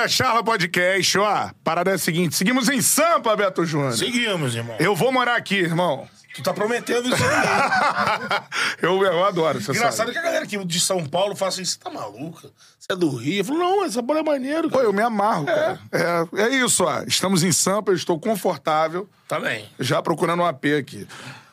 Vambora, Charla Podcast. Ó, parada é a seguinte: seguimos em Sampa, Beto Júnior. Seguimos, irmão. Eu vou morar aqui, irmão. Tu tá prometendo isso aí. eu, eu adoro, você Engraçado sabe. que a galera aqui de São Paulo fala assim: você tá maluca? Você é do Rio? Eu falo, não, essa bola é maneiro. Pô, Cara. eu me amarro, cara. É, é isso, ó. Estamos em Sampa, eu estou confortável, Tá bem. já procurando um AP aqui.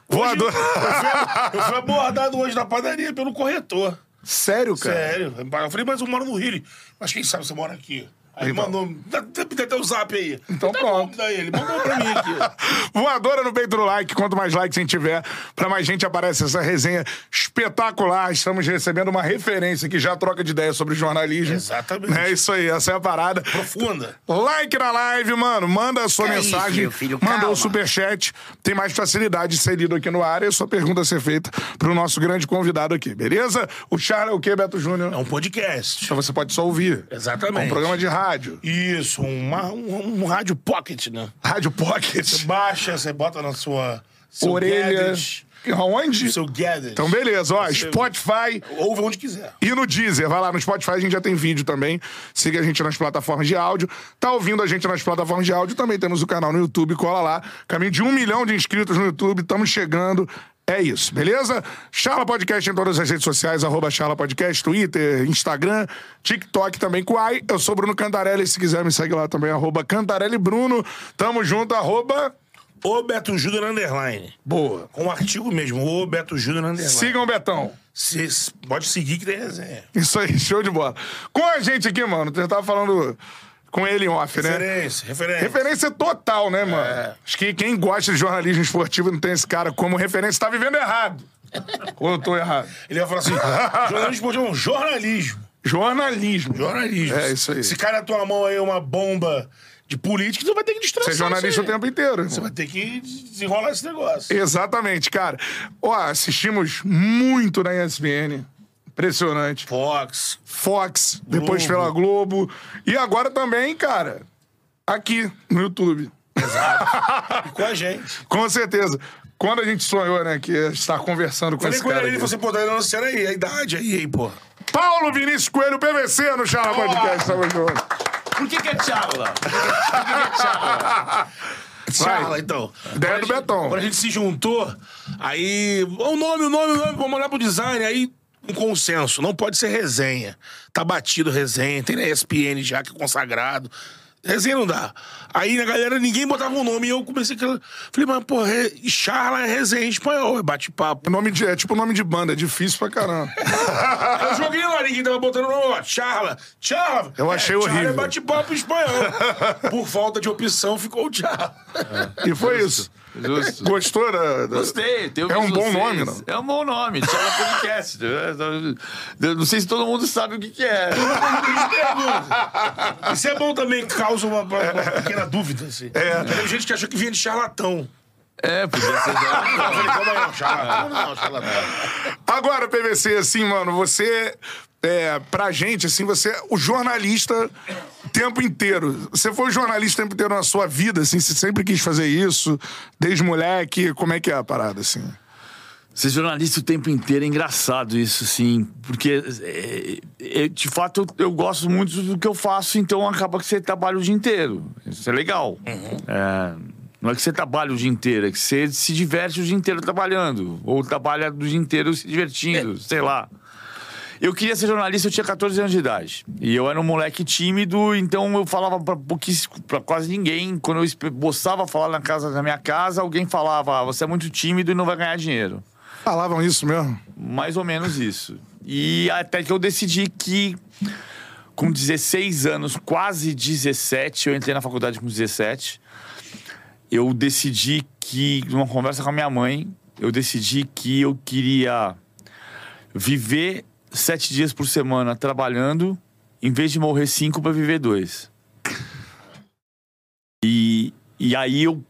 Voador. eu, eu fui abordado hoje na padaria pelo corretor. Sério, cara? Sério. Eu falei, mas eu moro no Rio. Mas quem sabe você mora aqui? Aí Então. mandou. Dá, dá até o zap aí. Então tá pronto. Bom, daí ele mandou pra mim aqui. Voadora no peito do like. Quanto mais likes a gente tiver, pra mais gente aparece essa resenha espetacular. Estamos recebendo uma referência que já troca de ideia sobre jornalismo. Exatamente. É isso aí, essa é a parada. Profunda. Like na live, mano. Manda a sua Que mensagem. isso, meu filho, manda calma. o superchat. Tem mais facilidade de ser lido aqui no ar e a sua pergunta ser feita pro nosso grande convidado aqui, beleza? O Charles é o quê, Beto Júnior? É um podcast. Então você pode só ouvir. Exatamente. É um programa de rádio. Isso, uma- um, um rádio pocket, né? Rádio Pocket. Baixa, você bota na sua. Orelha. gadget, Aonde? seu gadget. Então, beleza. Ó, Você- Spotify. Ouve onde quiser. E no Deezer, vai lá no Spotify, a gente já tem vídeo também. Siga a gente nas plataformas de áudio. Tá ouvindo a gente nas plataformas de áudio, também temos o canal no YouTube, cola lá. Caminho de um milhão de inscritos no YouTube, estamos chegando. É isso, beleza? Charla Podcast em todas as redes sociais, arroba Charla Podcast, Twitter, Instagram, TikTok também com ai. Eu sou Bruno Cantarelli, se quiser me segue lá também, arroba Cantarelli Bruno. Tamo junto, arroba... O Beto Júnior Underline. Boa. Com um artigo mesmo, o Beto Júnior Underline. Sigam o Betão. Cê pode seguir que tem resenha. Isso aí, show de bola. Com a gente aqui, mano, eu tava falando com ele em off, né? Referência, referência. Referência total, né, mano? É. Acho que quem gosta de jornalismo esportivo não tem esse cara como referência, tá vivendo errado. Ou eu tô errado? Ele vai falar assim: jornalismo esportivo é um jornalismo. Jornalismo. Jornalismo. É isso aí. Se cai na tua mão aí uma bomba de política, tu vai ter que destraçar. Ser jornalista o tempo inteiro. Você vai ter que desenrolar esse negócio. Exatamente, cara. Ó, assistimos muito na ESPN. Impressionante. Fox. Fox, depois Globo. pela Globo. E agora também, cara, aqui no YouTube. E com a gente. Com certeza. Quando a gente sonhou, né, que ia estar conversando com Falei esse com cara ele, ele aqui. falou assim, pô, tá anunciando aí, a idade aí, aí, pô. Paulo Vinícius Coelho, PVC no Charla Podcast. Tamo junto. Por que, que é charla? Por que, que é charla? Charla, então. Ideia do gente- Betão. Quando a gente se juntou, aí. O nome, o nome, o nome, vamos olhar pro design, aí. Um consenso, não pode ser resenha. Tá batido resenha, tem na ESPN já que é consagrado. Resenha não dá. Aí na galera ninguém botava um nome e eu comecei a. Falei, mas pô, re... Charla é resenha em espanhol, é bate-papo. Nome de, é tipo nome de banda, é difícil pra caramba. Eu joguei lá, ninguém tava botando o nome, ó, Charla, Charla. Eu achei é, Charla horrível. é bate-papo em espanhol. Por falta de opção, ficou o Charla. E foi isso. Justo. Gostou da. da- Gostei. tenho É um bom vocês. nome, não? É um bom nome. Charla Podcast. Eu Não sei se todo mundo sabe o que, que é. Isso é bom também, causa uma, uma- uma pequena dúvida, assim. É. Tem gente que achou que vinha de charlatão. É, podia ser. Não, charlatão não, charlatão. Agora, PVC, assim, mano, você. É, pra gente, assim, você é o jornalista o tempo inteiro. Você foi jornalista o tempo inteiro na sua vida, assim, você sempre quis fazer isso, desde moleque. Como é que é a parada, assim? Ser jornalista o tempo inteiro é engraçado isso, sim. Porque, é, é, de fato, eu, eu gosto muito do que eu faço, então acaba que você trabalha o dia inteiro. Isso é legal. É, não é que você trabalha o dia inteiro, é que você se diverte o dia inteiro trabalhando. Ou trabalha o dia inteiro se divertindo, sei lá. Eu queria ser jornalista, eu tinha 14 anos de idade. E eu era um moleque tímido, então eu falava pra, pra quase ninguém. Quando eu esboçava falar na, casa, na minha casa, alguém falava: ah, você é muito tímido e não vai ganhar dinheiro. Falavam isso mesmo? Mais ou menos isso. E até que eu decidi que, com 16 anos, quase 17, eu entrei na faculdade com 17. Eu decidi que, numa conversa com a minha mãe, eu decidi que eu queria viver sete dias por semana trabalhando, em vez de morrer cinco para viver dois. E, e aí eu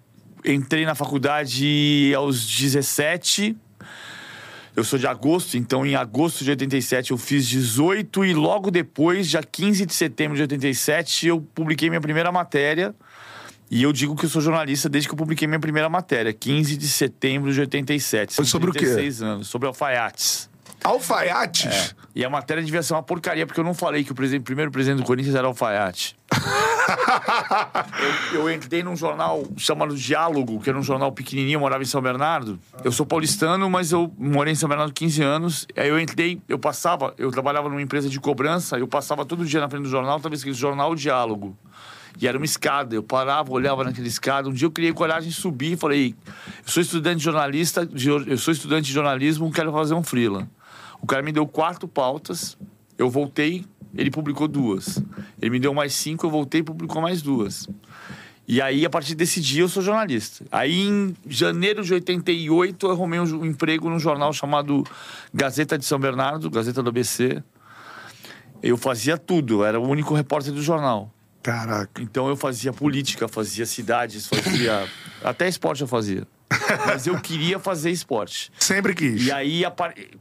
entrei na faculdade aos 17. Eu sou de agosto, então em agosto de 87 eu fiz 18 e logo depois, dia 15 de setembro de 87, eu publiquei minha primeira matéria. E eu digo que eu sou jornalista desde que eu publiquei minha primeira matéria, 15 de setembro de 87. Foi sobre o quê? 36 anos, sobre alfaiates. Alfaiates? E a matéria devia ser uma porcaria, porque eu não falei que o, presidente- primeiro presidente do Corinthians era alfaiate. eu, eu entrei num jornal chamado Diálogo, que era um jornal pequenininho, eu morava em São Bernardo. Eu sou paulistano, mas eu morei em São Bernardo 15 anos. Aí eu entrei, eu passava, eu trabalhava numa empresa de cobrança, eu passava todo dia na frente do jornal, estava escrito Jornal Diálogo. E era uma escada, eu parava, olhava naquela escada. Um dia eu criei coragem de subir e falei: eu sou estudante de jornalista, de- eu sou estudante de jornalismo, quero fazer um freela. O cara me deu quatro pautas, eu voltei, ele publicou duas. Ele me deu mais cinco, eu voltei e publicou mais duas. E aí, a partir desse dia, eu sou jornalista. Aí, em janeiro de 88, eu arrumei um, emprego num jornal chamado Gazeta de São Bernardo, Gazeta do ABC. Eu fazia tudo, eu era o único repórter do jornal. Caraca. Então eu fazia política, fazia cidades, fazia. Até esporte eu fazia. Mas eu queria fazer esporte. Sempre quis. E aí,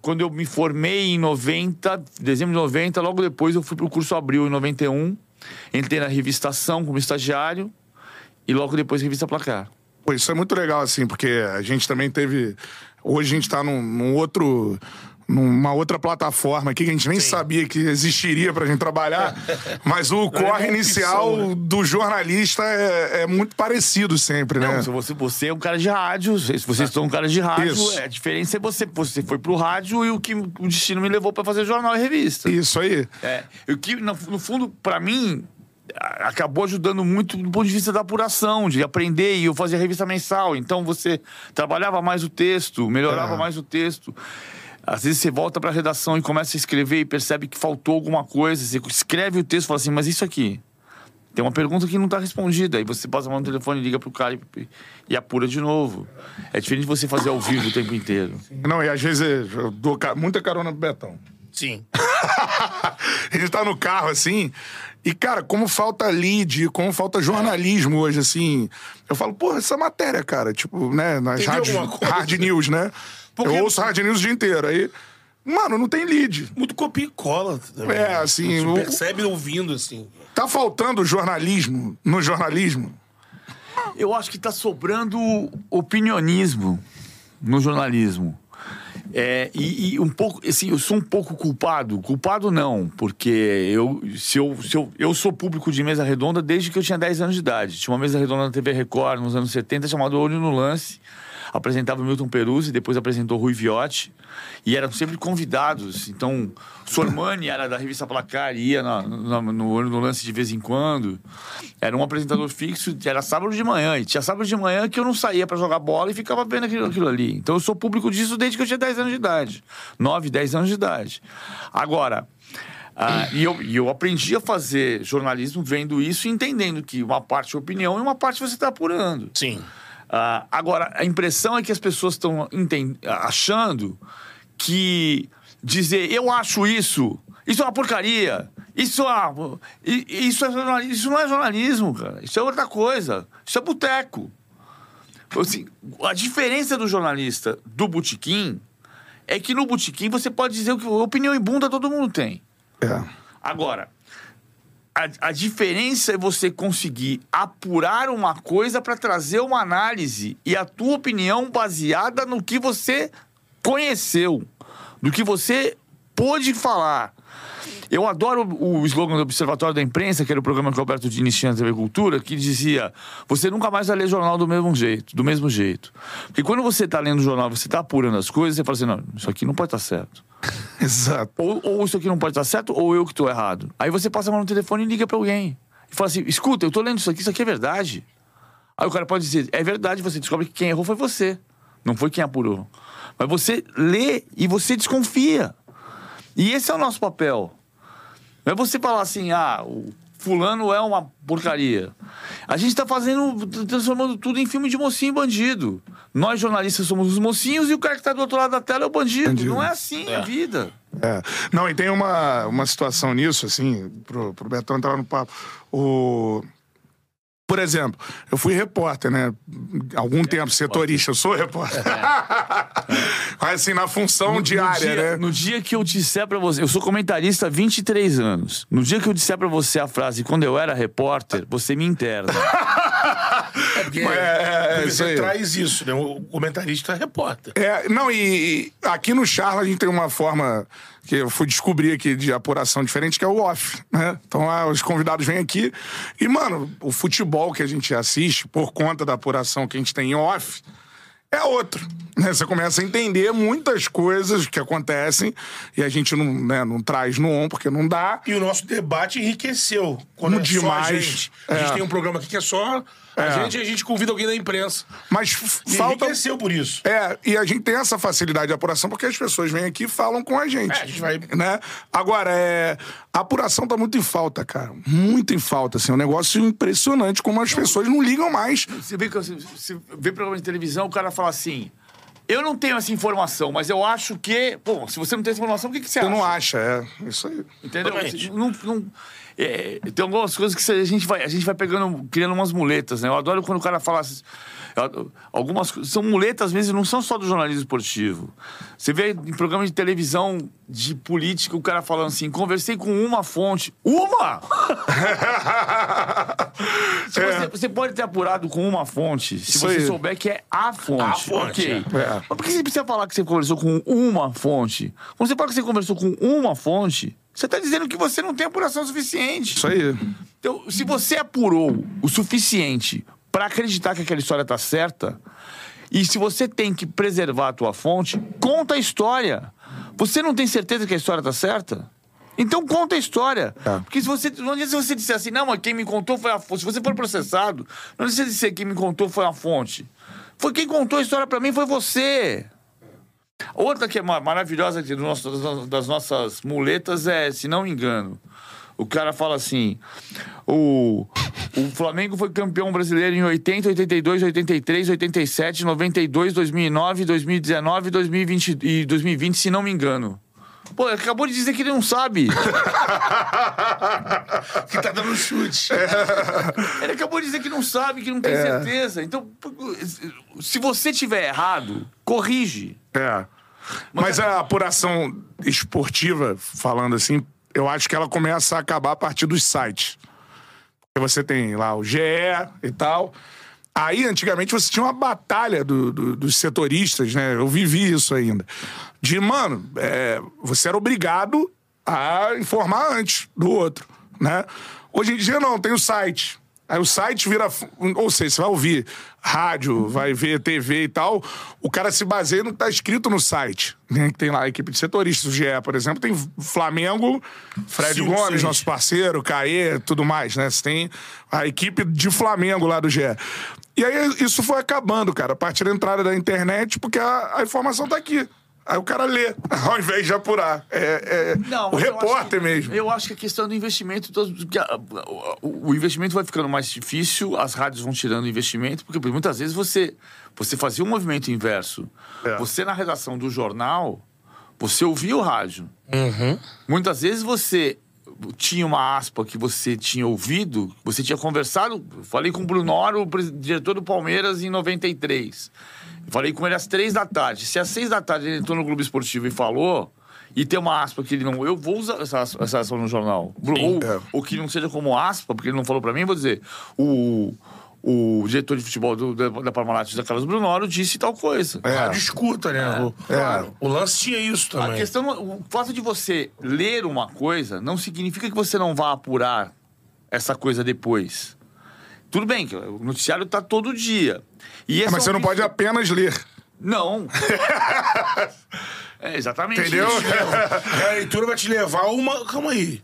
quando eu me formei em 90, dezembro de 90, logo depois eu fui pro curso Abril em 91. Entrei na revista Ação como estagiário e logo depois revista Placar. Pô, isso é muito legal, assim, porque a gente também teve. Hoje a gente tá num, num outro. Numa outra plataforma aqui que a gente nem sabia que existiria pra gente trabalhar, mas o corre inicial né? do jornalista é, é muito parecido sempre, né? Não, se você, você é um cara de rádio, se vocês são um cara de rádio, Isso. é, a diferença é você, você foi pro rádio e o que o destino me levou para fazer jornal e revista. Isso aí. É, o que, no, no fundo, pra mim, a- acabou ajudando muito do ponto de vista da apuração, de aprender. E eu fazia revista mensal, então você trabalhava mais o texto, melhorava É. mais o texto. Às vezes você volta pra redação e começa a escrever e percebe que faltou alguma coisa. Você escreve o texto e fala assim, mas isso aqui. Tem uma pergunta que não está respondida. Aí você passa a mão no telefone, liga pro cara e, e apura de novo. É diferente de você fazer ao vivo o tempo inteiro. Não, e às vezes eu dou muita carona pro Betão. Sim. Ele tá no carro, assim. E, cara, como falta lead, como falta jornalismo hoje, assim. Eu falo, porra, essa matéria, cara, tipo, né, nas hard news, né? Porque- Eu ouço hard news o dia inteiro. Aí, mano, não tem lead. Muito copia e cola. também. É, assim, Você o- percebe ouvindo, assim. Tá faltando jornalismo no jornalismo? Eu acho que está sobrando opinionismo no jornalismo. É, e, e um pouco, assim, eu sou um pouco culpado. Culpado não, porque eu, se eu, se eu, eu sou público de mesa redonda desde que eu tinha 10 anos de idade. Tinha uma mesa redonda na TV Record nos anos 70 chamada Olho no Lance. Apresentava Milton Peruzzi, depois apresentou Rui Viotti. E eram sempre convidados. Então, Sormani era da revista Placar, ia no Olho no Lance de vez em quando. Era um apresentador fixo, era sábado de manhã. E tinha sábado de manhã que eu não saía para jogar bola e ficava vendo aquilo, aquilo ali. Então, eu sou público disso desde que eu tinha 10 anos de idade. 9, 10 anos de idade. Agora, ah, e, eu, e eu aprendi a fazer jornalismo vendo isso e entendendo que uma parte é opinião e uma parte você está apurando. Sim. Ah, agora, a impressão é que as pessoas estão achando que dizer eu acho isso, isso é uma porcaria, isso é, isso é isso não é jornalismo, cara. Isso é outra coisa. Isso é boteco. Assim, a diferença do jornalista do botequim é que no botequim você pode dizer o que opinião e bunda todo mundo tem. É. Agora, a, a diferença é você conseguir apurar uma coisa para trazer uma análise e a tua opinião baseada no que você conheceu, do que você pôde falar. Eu adoro o slogan do Observatório da Imprensa, que era o programa que o Alberto Diniz tinha na TV Cultura, que dizia: você nunca mais vai ler jornal do mesmo jeito, do mesmo jeito. Porque quando você está lendo o jornal, você está apurando as coisas, você fala assim: não, isso aqui não pode estar certo. Exato. Ou, ou isso aqui não pode estar certo, ou eu que estou errado. Aí você passa a mão no telefone e liga para alguém. E fala assim: escuta, eu tô lendo isso aqui, isso aqui é verdade. Aí o cara pode dizer: é verdade, você descobre que quem errou foi você. Não foi quem apurou. Mas você lê e você desconfia. E esse é o nosso papel. Não é você falar assim: ah, o fulano é uma porcaria. A gente está fazendo, transformando tudo em filme de mocinho e bandido. Nós jornalistas somos os mocinhos e o cara que está do outro lado da tela é o bandido. Bandido. Não é assim a vida. É. Não, e tem uma, uma situação nisso, assim, pro, pro Betão entrar no papo. O... Por exemplo, eu fui repórter, né? Algum tempo, setorista, eu sou repórter. Mas assim, na função diária, dia, né? No dia que eu disser pra você, eu sou comentarista há 23 anos. No dia que eu disser pra você a frase quando eu era repórter, você me interna. É porque é, é, você isso traz isso, né? O comentarista é repórter. É, não, e, e aqui no Charla a gente tem uma forma que eu fui descobrir aqui de apuração diferente, que é o off, né? Então ah, os convidados vêm aqui e, mano, o futebol que a gente assiste, por conta da apuração que a gente tem em off, é outro. Né? Você começa a entender muitas coisas que acontecem e a gente não, né, não traz no on porque não dá. E o nosso debate enriqueceu. Quando é só a Demais. gente. A gente É. tem um programa aqui que é só a É. gente a gente convida alguém da imprensa. Mas E falta. enriqueceu por isso. É, e a gente tem essa facilidade de apuração porque as pessoas vêm aqui e falam com a gente. É, a gente vai- Né? Agora, é, a apuração tá muito em falta, cara. Muito em falta, assim. É um negócio impressionante como as pessoas não ligam mais. Você vê, que, você vê programa de televisão, o cara fala assim: Eu não tenho essa informação, mas eu acho que. Pô, se você não tem essa informação, o que, que você acha? não acha, é. Isso aí. Entendeu? Não, não- é, tem algumas coisas que a gente vai, a gente vai pegando, criando umas muletas, né? Eu adoro quando o cara fala. assim, Algumas são muletas mesmo, não são só do jornalismo esportivo. Você vê em programa de televisão de política o cara falando assim: conversei com uma fonte. Uma! Se você, você pode ter apurado com uma fonte, se Isso você souber que é a fonte. A fonte, ok. é. É. Mas por que você precisa falar que você conversou com uma fonte? Quando você fala que você conversou com uma fonte, você está dizendo que você não tem apuração suficiente. Isso aí. Então, se você apurou o suficiente para acreditar que aquela história tá certa, e se você tem que preservar a tua fonte, conta a história. Você não tem certeza que a história tá certa? Então conta a história. É. Porque se você. Não adianta se você disser assim, não, mas quem me contou foi a fonte. Se você for processado, não adianta você dizer quem me contou foi a fonte. Foi quem contou a história para mim foi você. Outra que é ma- maravilhosa aqui nosso- das- das nossas muletas é, se não me engano, o cara fala assim: o, o Flamengo foi campeão brasileiro em 80, 82, 83, 87, 92, 2009, 2019 2020, e 2020, se não me engano. Pô, ele acabou de dizer que ele não sabe. Que tá dando chute. Ele acabou de dizer que não sabe, que não tem certeza. Então, se você tiver errado, corrige. É. Mas a apuração esportiva, falando assim, eu acho que ela começa a acabar a partir dos sites. Porque você tem lá o GE e tal. Aí, antigamente, você tinha uma batalha do- do- dos setoristas, né? Eu vivi isso ainda. De, mano, é, você era obrigado a informar antes do outro, né? Hoje em dia, não, tem o site. Aí o site vira. Ou seja, você vai ouvir rádio, vai ver TV e tal. O cara se baseia no que tá escrito no site. Né? Que tem lá a equipe de setoristas, o GE, por exemplo, tem Flamengo, Fred Sim, Gomes, sim. nosso parceiro, Caê, tudo mais, né? Você tem a equipe de Flamengo lá do GE. E aí isso foi acabando, cara, a partir da entrada da internet, porque a, a informação tá aqui. Aí o cara lê, ao invés de apurar. É, é Não, o mas eu acho repórter que- mesmo. Eu acho que a questão do investimento. todo- que a- o, o investimento vai ficando mais difícil, as rádios vão tirando o investimento, porque muitas vezes você, você fazia um movimento inverso. É. Você, na redação do jornal, você ouvia o rádio. Muitas vezes você tinha uma aspa que você tinha ouvido, você tinha conversado. Falei com o Brunoro, o diretor do Palmeiras, em 93. Eu Falei com ele às três da tarde. Se às seis da tarde ele entrou no Globo Esportivo e falou, e tem uma aspa que ele não. Eu vou usar essa, essa aspa no jornal. ou, é. ou que não seja como aspa, porque ele não falou pra mim, vou dizer. O, o diretor de futebol do, da, da Parmalat, da Carlos Brunoro, disse tal coisa. É. Rádio escuta, né? O, É. o lance tinha isso A também. questão, o fato de você ler uma coisa não significa que você não vá apurar essa coisa depois. Tudo bem, que o noticiário tá todo dia. E esse Mas é você não pode apenas ler. Não. é exatamente Entendeu? isso. A leitura vai te levar a uma. Calma aí.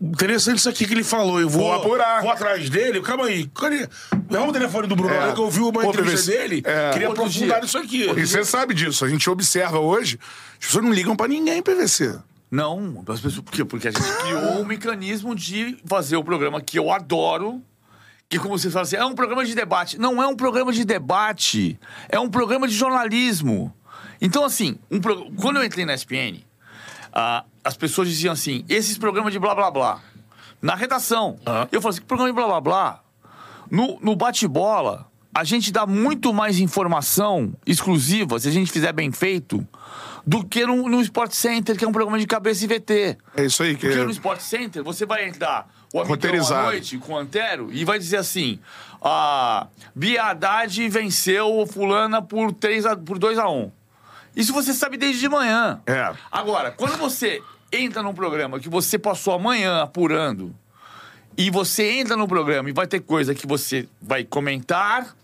Interessante isso aqui que ele falou. Eu vou, Vou apurar. Vou atrás dele. Calma aí. Cadê? Leva o telefone do Bruno É. eu ouvi uma Pô, entrevista dele. É. Queria Outro aprofundar dia. isso aqui. E você sabe disso. A gente observa hoje, as pessoas não ligam pra ninguém PVC. Não, as pessoas, por quê? Porque a gente criou um mecanismo de fazer o programa que eu adoro. Que, como vocês falam assim, é um programa de debate. Não é um programa de debate. É um programa de jornalismo. Então, assim, um pro- quando eu entrei na SPN, ah, as pessoas diziam assim: esses programas de blá blá blá. Na redação. Eu falei assim: que programa de blá blá blá? No, no bate-bola, a gente dá muito mais informação exclusiva, se a gente fizer bem feito, do que no, no Sport Center, que é um programa de cabeça e VT. É isso aí que Porque no Sport Center você vai entrar o Amigão à noite com o Antero e vai dizer assim: a Bia Haddad venceu o fulana por, 3 a, por 2 a 1 Isso você sabe desde de manhã. É. Agora, quando você entra num programa que você passou a manhã apurando e você entra no programa e vai ter coisa que você vai comentar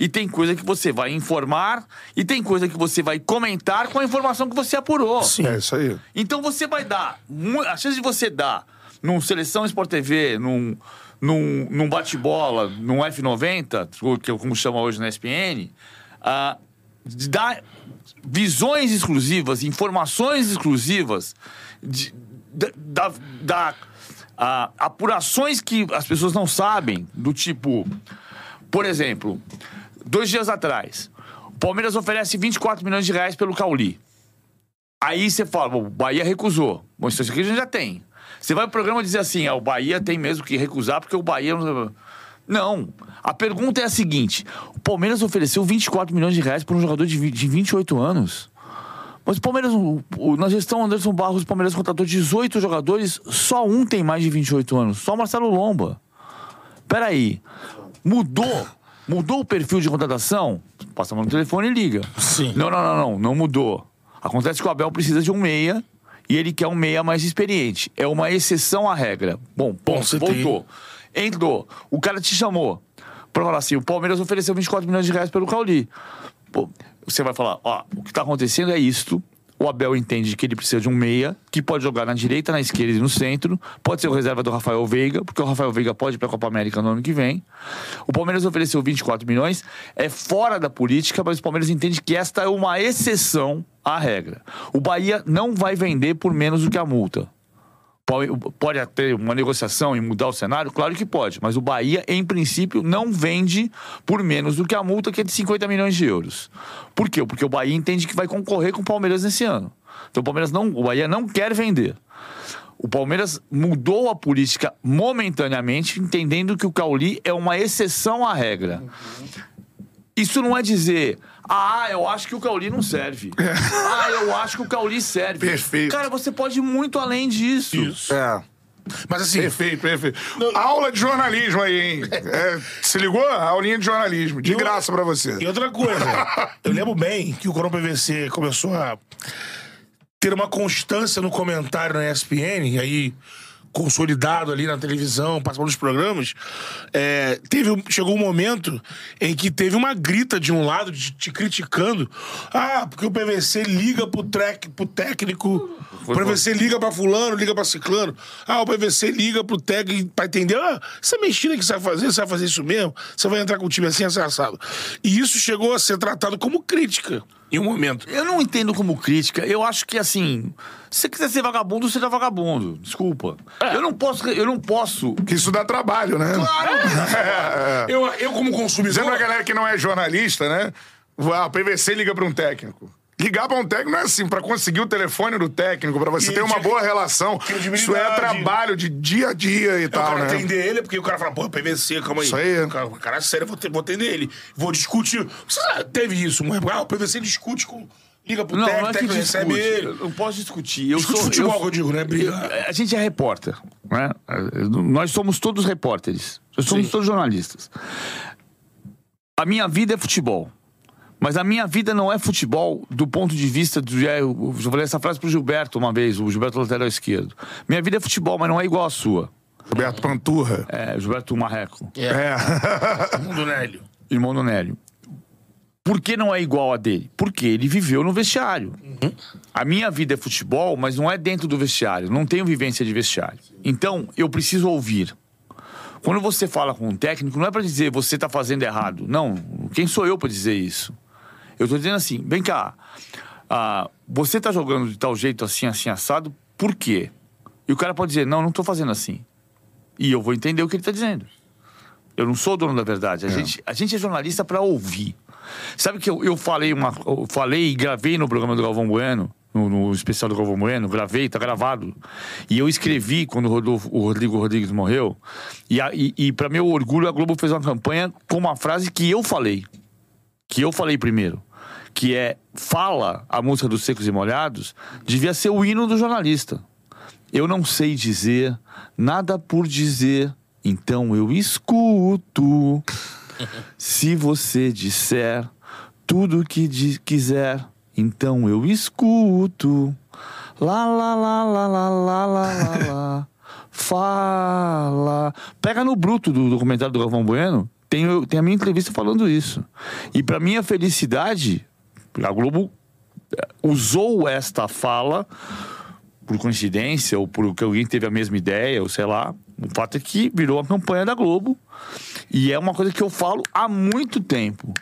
e tem coisa que você vai informar e tem coisa que você vai comentar com a informação que você apurou. É isso aí. Então você vai dar. A chance de você dar num Seleção Sport TV, num, num, num bate-bola, num F90, que é como chama hoje na ESPN, ah, de dar visões exclusivas, informações exclusivas, de- da, da- ah, apurações que as pessoas não sabem, do tipo. Por exemplo, dois dias atrás, o Palmeiras oferece 24 milhões de reais pelo Cauli. Aí você fala, o Bahia recusou. Bom, isso aqui a gente já tem. Você vai pro programa dizer assim, ah, o Bahia tem mesmo que recusar porque o Bahia... Não. A pergunta é a seguinte, o Palmeiras ofereceu 24 milhões de reais para um jogador de, de 28 anos. Mas o Palmeiras, o- o- na gestão Anderson Barros, o Palmeiras contratou 18 jogadores, só um tem mais de 28 anos, só o Marcelo Lomba. Peraí, mudou? Mudou o perfil de contratação? Passa a mão no telefone e liga. Sim. Não, não, não, não, não mudou. Acontece que o Abel precisa de um meia e ele quer um meia mais experiente. É uma exceção à regra. Bom, ponto, voltou. Entrou. O cara te chamou pra falar assim: o Palmeiras ofereceu 24 milhões de reais pelo Cauli. Pô, você vai falar: ó, o que tá acontecendo é isto. O Abel entende que ele precisa de um meia que pode jogar na direita, na esquerda e no centro. Pode ser o reserva do Rafael Veiga, porque o Rafael Veiga pode ir para a Copa América no ano que vem. O Palmeiras ofereceu 24 milhões, é fora da política, mas o Palmeiras entende que esta é uma exceção à regra. O Bahia não vai vender por menos do que a multa. Pode, ter uma negociação e mudar o cenário? Claro que pode, mas o Bahia, em princípio, não vende por menos do que a multa, que é de 50 milhões de euros. Por quê? Porque o Bahia entende que vai concorrer com o Palmeiras nesse ano. Então o Palmeiras não, o Bahia não quer vender. O Palmeiras mudou a política momentaneamente, entendendo que o Cauli é uma exceção à regra. Isso não é dizer, ah, eu acho que o Cauli não serve. Ah, eu acho que o Cauli serve. Perfeito. Cara, você pode ir muito além disso. Isso. É. Mas assim, Perfeito, perfeito. Aula de jornalismo aí, hein? É, se ligou? Aulinha de jornalismo. De graça pra você. E outra coisa, eu lembro bem que o Coron PVC começou a ter uma constância no comentário na ESPN, e aí consolidado ali na televisão, participando dos programas, é, teve, chegou um momento em que teve uma grita de um lado, de, te criticando. Ah, porque o PVC liga pro, trec, pro técnico, o PVC liga pra fulano, liga pra ciclano. Ah, o PVC liga pro técnico pra entender. Ah, essa mentira que você vai fazer, você vai fazer isso mesmo? Você vai entrar com o time assim, assim, assado. E isso chegou a ser tratado como crítica em um momento. Eu não entendo como crítica. Eu acho que assim, se você quiser ser vagabundo, seja vagabundo. Desculpa. Eu não posso, eu não posso. Que isso dá trabalho, né? É. Eu, eu como Dizendo consumidor... pra galera que não é jornalista, né? Ah, o PVC liga pra um técnico. Ligar pra um técnico não é assim, pra conseguir o telefone do técnico, pra você E ter uma boa relação. credibilidade. Isso é trabalho de dia a dia e o tal, cara né? atender ele, porque o cara fala, pô, PVC, calma aí. Isso aí. Cara, cara sério, eu vou, ter- vou atender ele. Vou discutir. Você sabe, teve isso, época. Ah, o PVC discute com. Liga pro Não, técnico, não é que técnico recebe ele. Eu não posso discutir. Eu Discute sou, futebol, eu, que eu digo, né? Briga. eu- a gente é repórter, né? Nós somos todos repórteres. Nós somos Sim. todos jornalistas. A minha vida é futebol. Mas a minha vida não é futebol do ponto de vista do. é, Eu falei essa frase pro Gilberto uma vez, o Gilberto lateral esquerdo. Minha vida é futebol, mas não é igual à sua. Roberto Panturra. É, Gilberto Marreco, É. Mundo Nélio. irmão do Nélio. Por que não é igual a dele? Porque ele viveu no vestiário. A minha vida é futebol, mas não é dentro do vestiário. Não tenho vivência de vestiário. Então, eu preciso ouvir. Quando você fala com um técnico, não é pra dizer você tá fazendo errado. Não. Quem sou eu pra dizer isso? Eu tô dizendo assim, vem cá. ah, você tá jogando de tal jeito assim, assim, assado, por quê? E o cara pode dizer, não, não tô fazendo assim. E eu vou entender o que ele tá dizendo. Eu não sou o dono da verdade. A, gente, a gente é jornalista para ouvir. Sabe que eu, eu falei uma, eu falei e gravei no programa do Galvão Bueno, no, no especial do Galvão Bueno, gravei, tá gravado. E eu escrevi quando o, Rodolfo, o Rodrigo Rodrigues morreu. E, a- e, e para meu orgulho, a Globo fez uma campanha com uma frase que eu falei. Que eu falei primeiro que é fala a música dos secos e molhados, devia ser o hino do jornalista. Eu não sei dizer, nada por dizer, então eu escuto. Se você disser tudo que quiser, então eu escuto. Lá, lá, lá, lá, lá, lá, lá, lá. Fala. Pega no bruto do documentário do Galvão Bueno, tem, tem a minha entrevista falando isso. E para minha felicidade, a Globo eh, usou esta fala por coincidência ou por que alguém teve a mesma ideia, ou sei lá. O fato é que virou a campanha da Globo e é uma coisa que eu falo há muito tempo.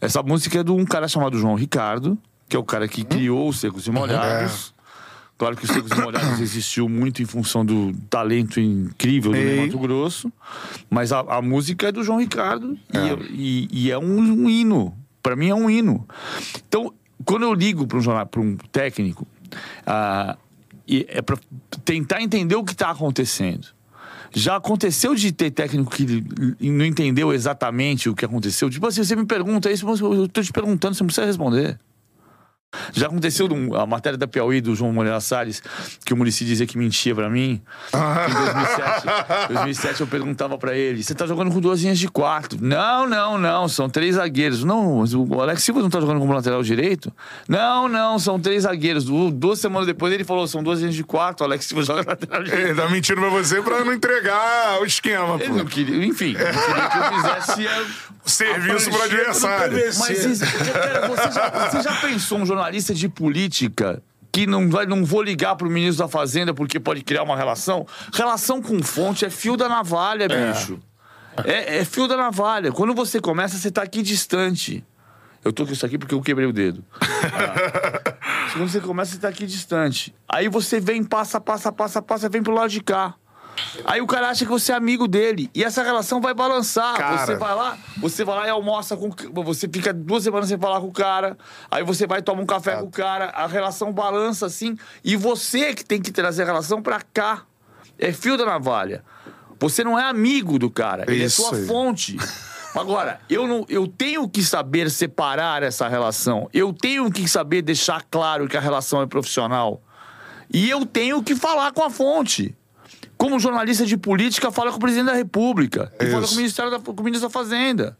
Essa música é de um cara chamado João Ricardo, que é o cara que criou os Secos e Molhados. Claro que os Secos e Molhados existiu muito em função do talento incrível do Ei. Mato Grosso, mas a, a música é do João Ricardo e, e- e é um, um hino. Para mim é um hino. Então, quando eu ligo para um jornal, para um técnico, ah, é para tentar entender o que está acontecendo. Já aconteceu de ter técnico que não entendeu exatamente o que aconteceu. Tipo assim, você me pergunta isso, eu estou te perguntando, você não precisa responder. Já aconteceu a matéria da Piauí do João Moreira Salles, que o Murici dizia que mentia pra mim. Em 2007, 2007 eu perguntava pra ele: você tá jogando com duas linhas de quarto? Não, não, não, são três zagueiros. Não, o Alex Silva não tá jogando como lateral direito? Não, não, são três zagueiros. Du- Duas semanas depois ele falou: são duas linhas de quarto, o Alex Silva joga lateral direito. Ele tá mentindo pra você pra não entregar o esquema, Ele não pô. queria, enfim, ele queria que eu fizesse. Serviço do adversário. Mas isso- cara, você, já, você já pensou um jornalista de política que não, vai, não vou ligar pro ministro da Fazenda porque pode criar uma relação? Relação com fonte é fio da navalha, bicho. É, é fio da navalha. Quando você começa, você tá aqui distante. Eu tô com isso aqui porque eu quebrei o dedo. Ah. Quando você começa, você tá aqui distante. Aí você vem, passa, passa, passa, passa, vem pro lado de cá. Aí o cara acha que você é amigo dele. E essa relação vai balançar. Cara. Você vai lá, você vai lá e almoça com. Você fica duas semanas sem falar com o cara. Aí você vai tomar um café com o cara. A relação balança assim. E você que tem que trazer a relação pra cá. É fio da navalha. Você não é amigo do cara. Ele é Isso sua aí. fonte. Agora, eu, não, eu tenho que saber separar essa relação. Eu tenho que saber deixar claro que a relação é profissional. E eu tenho que falar com a fonte. Como jornalista de política, fala com o presidente da República. E fala com o, Ministério da, com o ministro da Fazenda.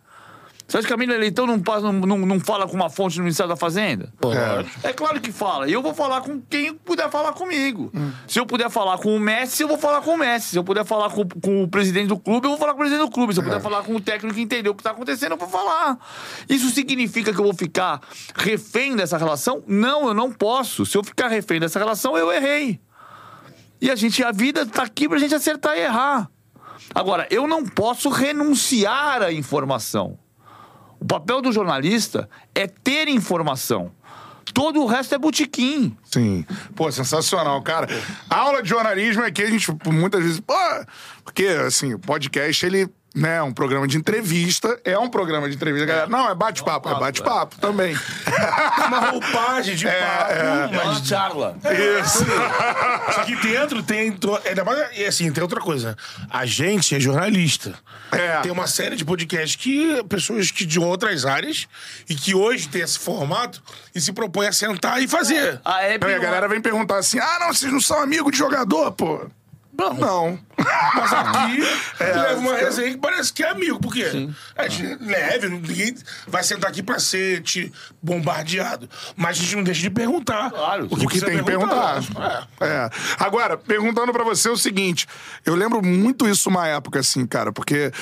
Você acha que a Camila Leitão não, não, não, não fala com uma fonte no Ministério da Fazenda? É. É claro que fala. E eu vou falar com quem puder falar comigo. Se eu puder falar com o Messi, eu vou falar com o Messi. Se eu puder falar com, com o presidente do clube, eu vou falar com o presidente do clube. Se eu puder falar com o técnico que entendeu o que está acontecendo, eu vou falar. Isso significa que eu vou ficar refém dessa relação? Não, eu não posso. Se eu ficar refém dessa relação, eu errei. E a gente, a vida tá aqui pra gente acertar e errar. Agora, eu não posso renunciar à informação. O papel do jornalista é ter informação. Todo o resto é botiquim. Sim. Pô, sensacional, cara. A aula de jornalismo é que a gente, muitas vezes. Pô, porque, assim, o podcast, ele. Né, é um programa de entrevista, é um programa de entrevista, galera. Não, é bate-papo, é bate-papo também. Uma roupagem de papo. É mas uma charla. Isso. Só que dentro tem. E assim, tem outra coisa. A gente é jornalista. É. Tem uma série de podcasts que. Pessoas que de outras áreas e que hoje tem esse formato e se propõe a sentar e fazer. A a é- galera vem perguntar assim: ah, não, vocês não são amigos de jogador, pô. Não. Não. Mas aqui É, leva uma resenha que parece que é amigo. Por quê? A gente leve, ninguém vai sentar aqui pra ser te bombardeado. Mas a gente não deixa de perguntar. Claro. O que, precisa tem que perguntar. É. É. Agora, perguntando pra você o seguinte: eu lembro muito isso uma época, assim, cara, porque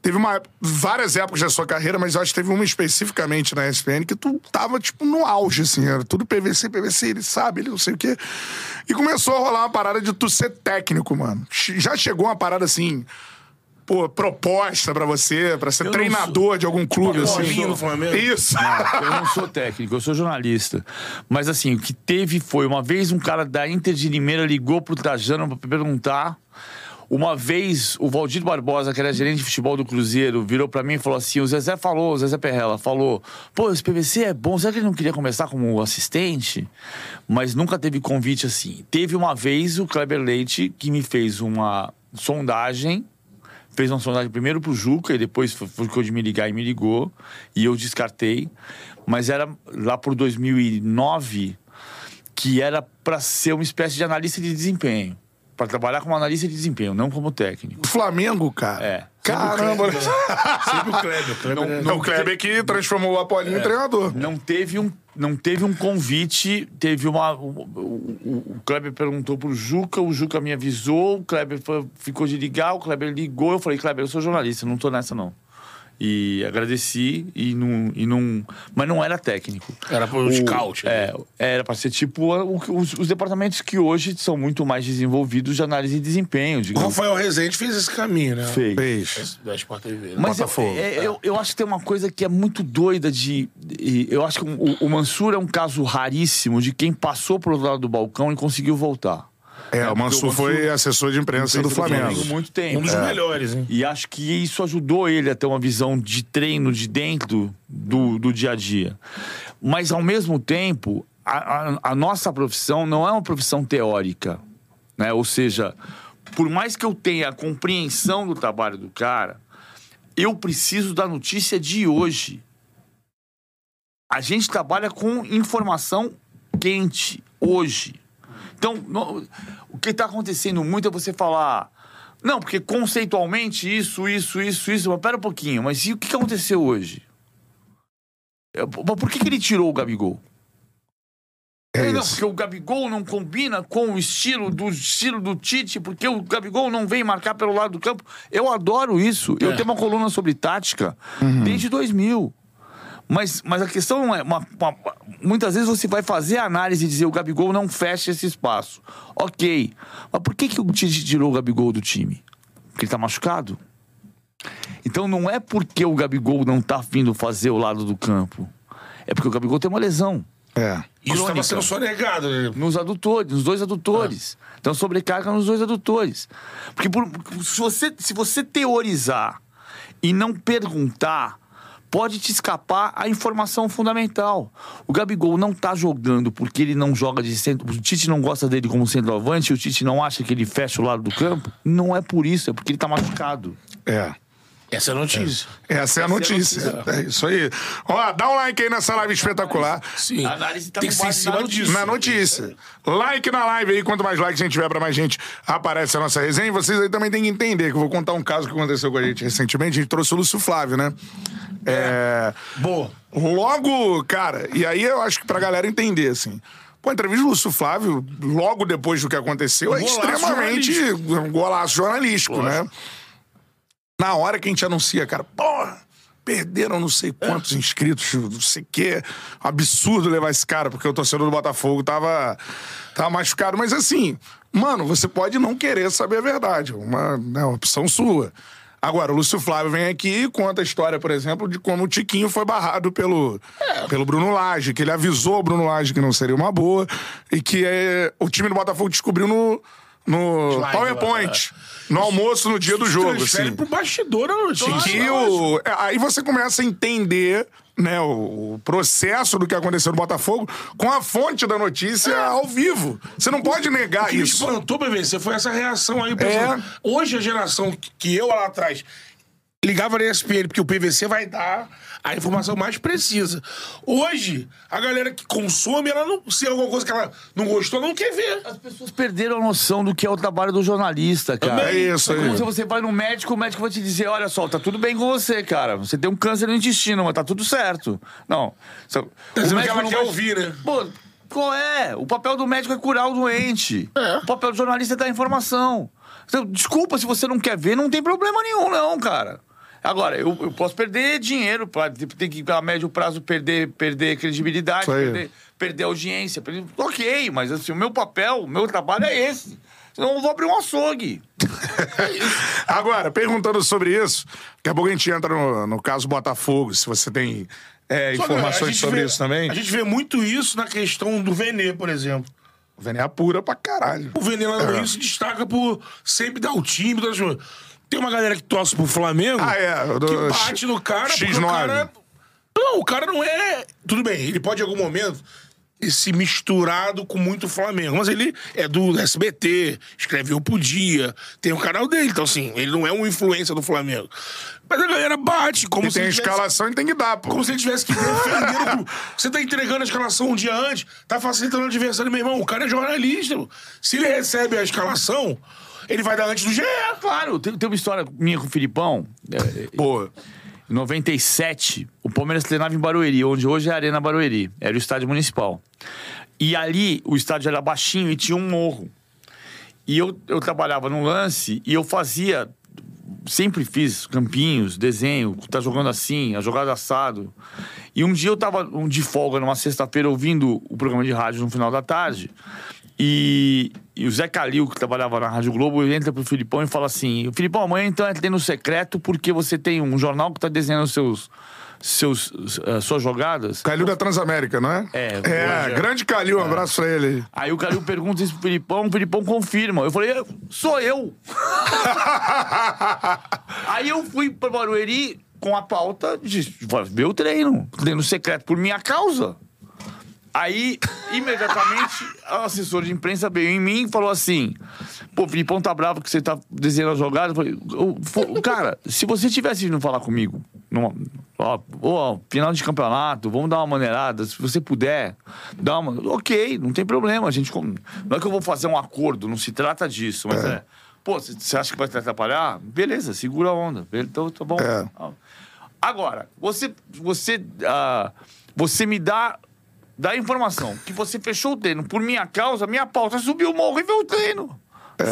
teve uma, várias épocas da sua carreira, mas eu acho que teve uma especificamente na ESPN que tu tava, tipo, no auge, assim, era tudo PVC, PVC, ele sabe, ele não sei o quê. E começou a rolar uma parada de tu ser técnico, mano. Já chegou uma parada assim. Pô, proposta pra você, pra ser Eu não treinador de algum clube, a assim. No Flamengo. Isso. Eu não sou técnico, eu sou jornalista. Mas assim, o que teve foi, uma vez um cara da Inter de Limeira ligou pro Trajano pra perguntar. Uma vez o Valdir Barbosa, que era gerente de futebol do Cruzeiro, virou pra mim e falou assim: o Zezé falou, o Zezé Perrella falou, pô, esse PVC é bom, será que ele não queria começar como assistente? Mas nunca teve convite assim. Teve uma vez o Kleber Leite que me fez uma sondagem fez uma sondagem primeiro pro Juca e depois ficou de me ligar e me ligou e eu descartei. Mas era lá por 2009 que era para ser uma espécie de analista de desempenho. Pra trabalhar como analista de desempenho, não como técnico. Flamengo, cara. É. Caramba. Sempre o Kleber. O Kleber é- Não, o Kleber que transformou o Apolinho em treinador. Não teve um, não teve um convite, teve uma. O, o, o Kleber perguntou pro Juca, o Juca me avisou, o Kleber foi- ficou de ligar, o Kleber ligou, eu falei, Kleber, eu sou jornalista, não tô nessa, não. E agradeci e não. E não mas não era técnico. Era pro scout, né? É, era para ser tipo o- os, os departamentos que hoje são muito mais desenvolvidos de análise de desempenho. O Digamos. Rafael Rezende fez esse caminho, né? Fez. Fez. Da Sport TV. né? Mas eu, é, eu, eu acho que tem uma coisa que é muito doida de. e Eu acho que o, o Mansur é um caso raríssimo de quem passou pro outro lado do balcão e conseguiu voltar. É, o Mansur foi assessor de imprensa do Flamengo. muito tempo. Um dos melhores, hein? E acho que isso ajudou ele a ter uma visão de treino de dentro do, do dia a dia. Mas, ao mesmo tempo, a, a- a nossa profissão não é uma profissão teórica. Né? Ou seja, por mais que eu tenha a compreensão do trabalho do cara, eu preciso da notícia de hoje. A gente trabalha com informação quente, hoje. Então, o que está acontecendo muito é você falar. Não, porque conceitualmente isso, isso, isso, isso. Mas pera um pouquinho, mas e o que aconteceu hoje? É, por que, que ele tirou o Gabigol? É não, porque o Gabigol não combina com o estilo do estilo do Tite, porque o Gabigol não vem marcar pelo lado do campo. Eu adoro isso. Eu É. tenho uma coluna sobre tática desde 2000. Mas, mas a questão não é. uma- uma- muitas vezes você vai fazer a análise e dizer o Gabigol não fecha esse espaço. Ok. Mas por que, que o Tite tirou o Gabigol do time? Porque ele tá machucado? Então não é porque o Gabigol não tá vindo fazer o lado do campo. É porque o Gabigol tem uma lesão É. Isso estava sendo sonegado, né? nos adutores, nos dois adutores. Então sobrecarga nos dois adutores. Porque por- se, você, se você teorizar e não perguntar, pode te escapar a informação fundamental. O Gabigol não tá jogando porque ele não joga de centro. O Tite não gosta dele como centroavante, o Tite não acha que ele fecha o lado do campo. Não é por isso, é porque ele tá machucado. É. Essa é a notícia. Essa é a notícia. É isso aí. Ó, dá um like aí nessa live espetacular. Sim. A análise tá Tem que com ser em cima na notícia. disso. Na notícia. Like na live aí. Quanto mais likes a gente tiver, pra mais gente aparece a nossa resenha. E vocês aí também têm que entender que eu vou contar um caso que aconteceu com a gente recentemente. A gente trouxe o Lúcio Flávio, né? É. Boa. Logo, cara, e aí eu acho que pra galera entender, assim. Pô, a entrevista do Lúcio Flávio, logo depois do que aconteceu, é Um golaço extremamente um golaço jornalístico, né? Na hora que a gente anuncia, cara, porra, perderam não sei quantos inscritos, não sei o quê. Absurdo levar esse cara, porque o torcedor do Botafogo tava, tava machucado. Mas assim, mano, você pode não querer saber a verdade. Uma, né, uma opção sua. Agora, o Lúcio Flávio vem aqui e conta a história, por exemplo, de como o Tiquinho foi barrado pelo, pelo Bruno Lage, que ele avisou o Bruno Lage que não seria uma boa e que eh, o time do Botafogo descobriu no, no Slide, PowerPoint, no almoço, no dia do jogo. Assim. pro bastidor notícia. E que o, é, aí você começa a entender né, o, o processo do que aconteceu no Botafogo com a fonte da notícia ao vivo. Você não pode negar O que me isso. espantou, PVC, foi essa reação aí. pessoal. É. Hoje a geração que eu lá atrás ligava na ESPN, porque o PVC vai dar a informação mais precisa. Hoje, a galera que consome, ela não. Se é alguma coisa que ela não gostou, não quer ver. As pessoas perderam a noção do que é o trabalho do jornalista, cara. É isso como aí. se você vai no médico, o médico vai te dizer: olha só, tá tudo bem com você, cara. Você tem um câncer no intestino, mas tá tudo certo. Não. Só- Tá dizendo o que ela não quer vai- ouvir, né? Pô, qual é? O papel do médico é curar o doente. O papel do jornalista é dar informação. Então, desculpa se você não quer ver, não tem problema nenhum, não, cara. Agora, eu, eu posso perder dinheiro, pode- tem que, a médio prazo, perder, perder credibilidade, perder, perder audiência. perder- Ok, mas assim, o meu papel, o meu trabalho é esse. Senão eu vou abrir um açougue. Agora, perguntando sobre isso, daqui a pouco a gente entra no, no caso Botafogo, se você tem é, informações sobre vê- isso também. A gente vê muito isso na questão do Venê, por exemplo. O Vene apura pra caralho. O Venê lá no É. Rio se destaca por sempre dar o time. Das... Tem uma galera que torce pro Flamengo Ah, é, do- que bate no cara porque X9. o cara... Não, o cara não é... Tudo bem, ele pode em algum momento esse misturado com muito Flamengo. Mas ele é do SBT, escreveu pro Dia, tem o canal dele. Então, assim, ele não é um influência do Flamengo. Mas a galera bate, como E se tem tivesse- escalação e tem que dar, pô. como se ele tivesse que defender. Você tá entregando a escalação um dia antes, tá facilitando o adversário, meu irmão. O cara é jornalista. pô. Se ele recebe a escalação, ele vai dar antes do GE. Claro, tem, tem uma história minha com o Filipão. É, Pô, Em 97, o Palmeiras treinava em Barueri, onde hoje é a Arena Barueri. Era o estádio municipal. E ali o estádio era baixinho e tinha um morro. E eu, eu trabalhava no lance e eu fazia. Sempre fiz campinhos, desenho, tá jogando assim, a jogada assado. E um dia eu tava de folga numa sexta-feira ouvindo o programa de rádio no final da tarde. E, e o Zé Calil, que trabalhava na Rádio Globo, ele entra pro Filipão e fala assim: Filipão, amanhã então é treino secreto porque você tem um jornal que tá desenhando seus, seus, eh, suas jogadas. Calil da Transamérica, não é? É, É, é. grande Calil, um abraço pra ele aí. Aí o Calil pergunta isso pro Filipão, o Filipão confirma. Eu falei, sou eu. Aí eu fui pra Barueri com a pauta de ver o treino, treino secreto por minha causa. Aí, imediatamente, a assessora de imprensa veio em mim e falou assim: Pô, Filipão tá bravo que você tá desenhando a jogada. Eu falei, "Ô, fo- cara, se você tivesse vindo falar comigo, numa, ó, ó, final de campeonato, vamos dar uma maneirada, se você puder, dá uma. Ok, não tem problema. A gente. Não é que eu vou fazer um acordo, não se trata disso, mas é. Pô, você acha que vai te atrapalhar? Beleza, segura a onda. Então, tá bom. É. Agora, você, você, ah, você me dá, dá a informação que você fechou o treino por minha causa, minha pauta subiu o morro e viu o treino.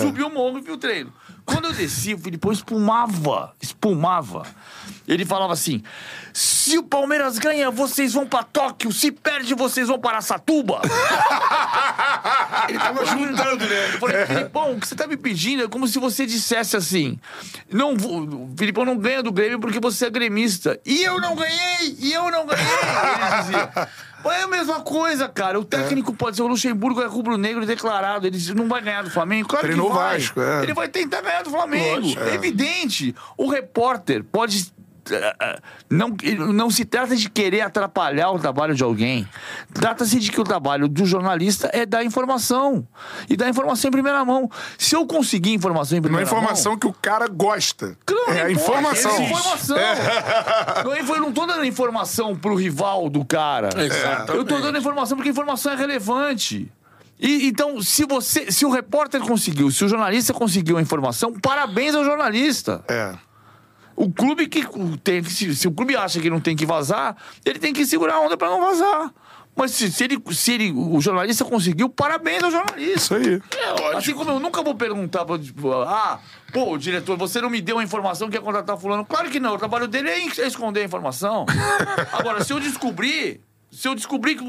Subiu o morro e viu o treino. Quando eu desci, o Filipão espumava, espumava. Ele falava assim: se o Palmeiras ganha, vocês vão pra Tóquio, se perde, vocês vão para Satuba. Ele tava juntando, né? Eu falei, Filipão, o que você tá me pedindo é como se você dissesse assim: não, vou- o Filipão não ganha do Grêmio porque você é gremista. E eu não ganhei! E eu não ganhei! Ele dizia. É a mesma coisa, cara. O técnico pode ser o Luxemburgo, é rubro-negro declarado. Ele não vai ganhar do Flamengo. Claro Treinou que vai. Vasco, é. Ele vai tentar ganhar do Flamengo. Lógico, é. evidente. O repórter pode. Não, não se trata de querer atrapalhar o trabalho de alguém. Trata-se de que o trabalho do jornalista é dar informação. E dar informação em primeira mão. Se eu conseguir informação em primeira mão. informação que o cara gosta. Claro, é a não informação. é informação. Não, é- eu não tô dando informação pro rival do cara. Exatamente. Eu tô dando informação porque a informação é relevante. E, então, se você, se o repórter conseguiu, se o jornalista conseguiu a informação, parabéns ao jornalista. É. O clube que tem que se, se o clube acha que não tem que vazar, ele tem que segurar a onda pra não vazar. Mas se, se ele, se ele, o jornalista conseguiu, parabéns ao jornalista. Isso aí. É. Assim como eu nunca vou perguntar, pra, tipo, ah, pô, diretor, você não me deu a informação que ia contratar fulano. Claro que não, o trabalho dele é é esconder a informação. Agora, se eu descobrir, se eu descobrir que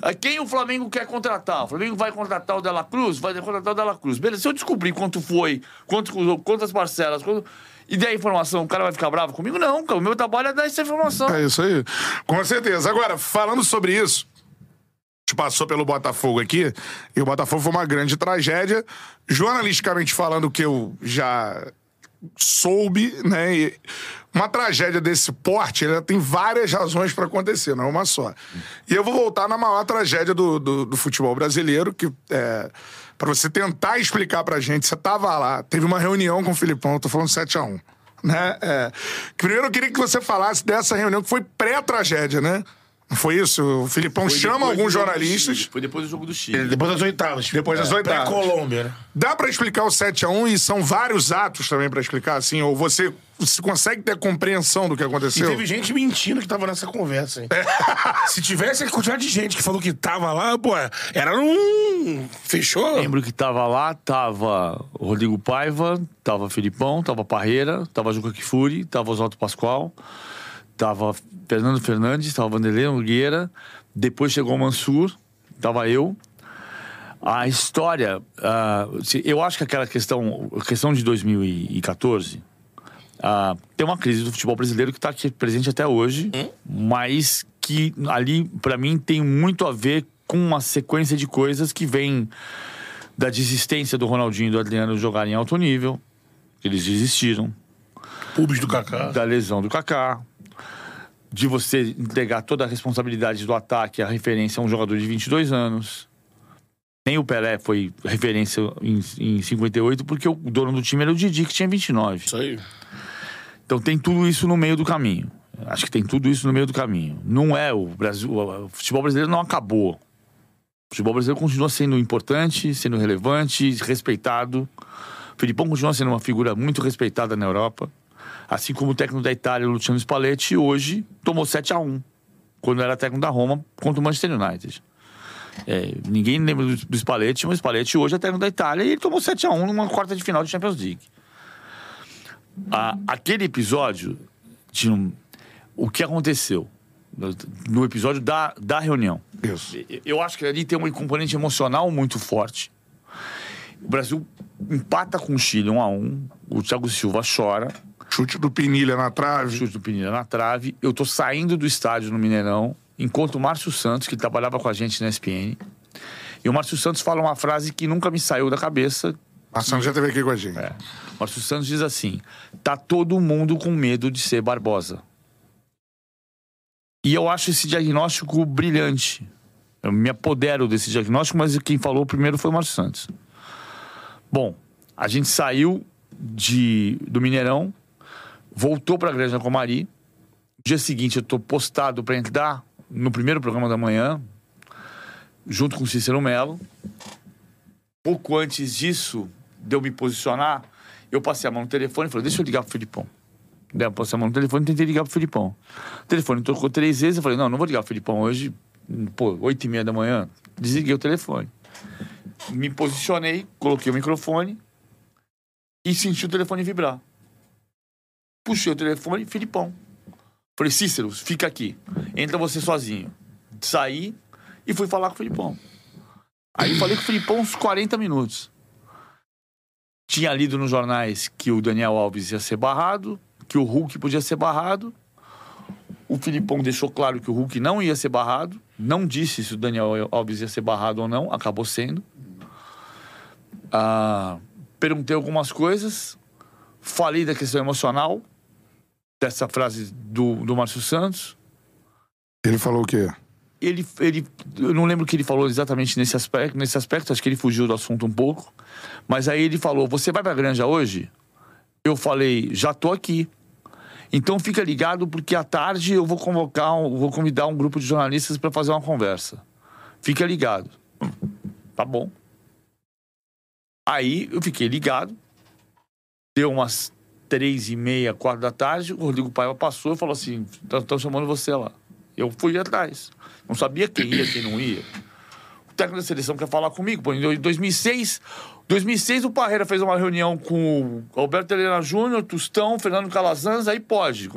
ah, quem o Flamengo quer contratar, o Flamengo vai contratar o Dela Cruz, vai contratar o Dela Cruz. Beleza, se eu descobrir quanto foi, quanto, custou, quantas parcelas, quanto, e der informação, o cara vai ficar bravo comigo? Não, o meu trabalho é dar essa informação. É isso aí. Com certeza. Agora, falando sobre isso, a gente passou pelo Botafogo aqui, e o Botafogo foi uma grande tragédia. Jornalisticamente falando, que eu já soube, né? e uma tragédia desse porte, ela tem várias razões pra acontecer, não é uma só. E eu vou voltar na maior tragédia do, do, do futebol brasileiro, que é. Pra você tentar explicar pra gente, você tava lá, teve uma reunião com o Filipão, eu tô falando 7x1. Né? É. Primeiro eu queria que você falasse dessa reunião que foi pré-tragédia, né? Não foi isso? O Filipão Foi chama alguns jornalistas. Chile, Foi depois do jogo do Chile. Depois das oitavas. Depois das oitavas. Pré-Colômbia, né? Dá pra explicar o 7x1 e são vários atos também pra explicar, assim? Ou você, você consegue ter compreensão do que E aconteceu? teve gente mentindo que tava nessa conversa, hein? Se tivesse a quantidade de gente que falou que tava lá, pô, era um. Fechou? Lembro que tava lá, tava o Rodrigo Paiva, tava Filipão, tava Parreira, tava Juca Kifuri, tava Oswaldo Pascoal, tava Fernando Fernandes, tava Vanderlei Nogueira, depois chegou o Mansur, tava eu. A história, se- eu acho que aquela questão, a questão de 2014, ah, tem uma crise do futebol brasileiro que está aqui presente até hoje, mas que ali, para mim, tem muito a ver com uma sequência de coisas que vem da desistência do Ronaldinho e do Adriano jogarem em alto nível, eles desistiram, Pubs do Kaká. da lesão do Kaká, de você entregar toda a responsabilidade do ataque, a referência a um jogador de 22 anos. Nem o Pelé foi referência em, em 58, porque o dono do time era o Didi, que tinha 29. Isso aí. Então tem tudo isso no meio do caminho. Acho que tem tudo isso no meio do caminho. Não é o Brasil. O futebol brasileiro não acabou. O futebol brasileiro continua sendo importante, sendo relevante, respeitado. O Filipão continua sendo uma figura muito respeitada na Europa. Assim como o técnico da Itália, Luciano Spalletti, hoje tomou 7 a 1 quando era técnico da Roma contra o Manchester United. É, ninguém lembra do, do Spalletti, mas o Spalletti hoje é técnico da Itália e ele tomou 7 a 1 numa quarta de final de Champions League. A- aquele episódio tinha um- o que aconteceu no, no episódio da, da reunião. Isso. Eu- Eu acho que ali tem um componente emocional muito forte. O Brasil empata com o Chile 1 a 1 O Thiago Silva chora. Chute do Pinilha na trave. Chute do Pinheiro na trave. Eu tô saindo do estádio no Mineirão. Encontro o Márcio Santos, que trabalhava com a gente na SPN. E o Márcio Santos fala uma frase que nunca me saiu da cabeça. Marcelo já esteve aqui com a gente. É. Márcio Santos diz assim: tá todo mundo com medo de ser Barbosa. E eu acho esse diagnóstico brilhante. Eu me apodero desse diagnóstico, mas quem falou primeiro foi o Márcio Santos. Bom, a gente saiu de, do Mineirão, voltou para a Granja Comari. No dia seguinte, eu tô postado para entrar no primeiro programa da manhã, junto com o Cícero Melo. Pouco antes disso, de eu me posicionar, eu passei a mão no telefone e falei: Deixa eu ligar pro Filipão. Daí eu passei a mão no telefone e tentei ligar pro Filipão. O telefone tocou três vezes. Eu falei: Não, não vou ligar pro Filipão hoje, pô, oito e meia da manhã. Desliguei o telefone. Me posicionei, coloquei o microfone e senti o telefone vibrar. Puxei o telefone, Filipão. Falei, Cícero, fica aqui. Entra você sozinho. Saí e fui falar com o Filipão. Aí falei com o Filipão uns 40 minutos. Tinha lido nos jornais que o Daniel Alves ia ser barrado, que o Hulk podia ser barrado. O Filipão deixou claro que o Hulk não ia ser barrado. Não disse se o Daniel Alves ia ser barrado ou não, acabou sendo. Ah, perguntei algumas coisas, falei da questão emocional, dessa frase do, do Márcio Santos. Ele falou o quê? Ele, ele, eu não lembro o que ele falou exatamente nesse aspecto, nesse aspecto, acho que ele fugiu do assunto um pouco. Mas aí ele falou: Você vai pra granja hoje? Eu falei: Já tô aqui. Então fica ligado, porque à tarde eu vou convocar, um- vou convidar um grupo de jornalistas para fazer uma conversa. Fica ligado. Tá bom. Aí eu fiquei ligado. Deu umas três e meia, quatro da tarde. O Rodrigo Paiva passou e falou assim: Estão chamando você lá. Eu fui atrás. Não sabia quem ia, quem não ia. O técnico da seleção quer falar comigo. Pô, em 2006, 2006 o Parreira fez uma reunião com o Alberto Helena Júnior, Tostão, Fernando Calazans, aí pode.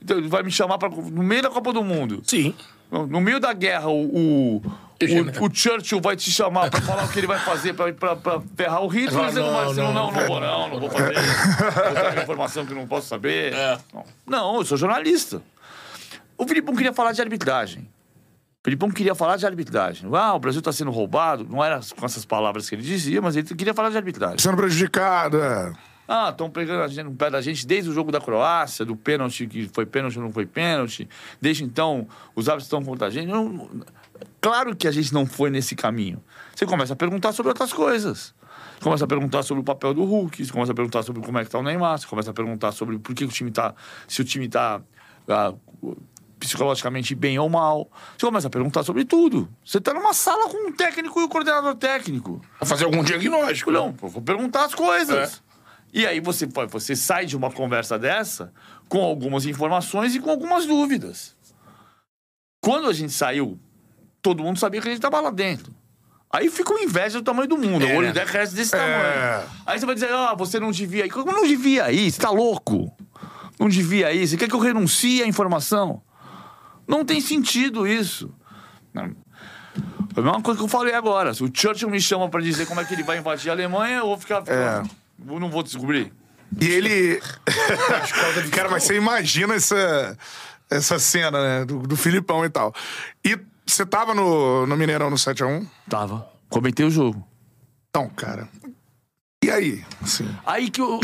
Então ele vai me chamar pra, no meio da Copa do Mundo. Sim. No meio da guerra, o, o, o, o Churchill vai te chamar pra falar o que ele vai fazer pra, pra, pra ferrar o Hitler. Ah, Você não, vai não, dizer, não, não. não, não vou, não, não vou fazer. Vou dar informação que não posso saber. É. Não. Não, eu sou jornalista. O Filipão queria falar de arbitragem. O Filipão queria falar de arbitragem. Ah, o Brasil está sendo roubado. Não era com essas palavras que ele dizia, mas ele queria falar de arbitragem. Sendo prejudicado, é. Ah, estão pegando a gente no pé da gente desde o jogo da Croácia, do pênalti, que foi pênalti ou não foi pênalti. Desde então, os árbitros estão contra a gente. Não- claro que a gente não foi nesse caminho. Você começa a perguntar sobre outras coisas. Você começa a perguntar sobre o papel do Hulk, você começa a perguntar sobre como é que tá o Neymar, você começa a perguntar sobre por que o time tá. Se o time tá. ah, psicologicamente bem ou mal. Você começa a perguntar sobre tudo. Você tá numa sala com um técnico e o coordenador técnico. Pra fazer algum diagnóstico. Não, vou perguntar as coisas. E aí você, você sai de uma conversa dessa com algumas informações e com algumas dúvidas. Quando a gente saiu, todo mundo sabia que a gente estava lá dentro. Aí fica uma inveja do tamanho do mundo. É, o olho cresce desse É. tamanho. Aí você vai dizer, ah, você não devia ir. Como não devia ir? Você tá louco? Não devia ir. Você quer que eu renuncie à informação? Não tem sentido isso. Não. É a mesma coisa que eu falei agora. Se o Churchill me chama pra dizer como é que ele vai invadir a Alemanha, eu vou ficar. É. Eu não vou descobrir. E ele. Cara, mas você imagina essa, essa cena, né? Do, do Filipão e tal. E você tava no, no Mineirão no 7x1? Tava. Comentei o jogo. Então, cara. E aí? Assim, Aí que eu,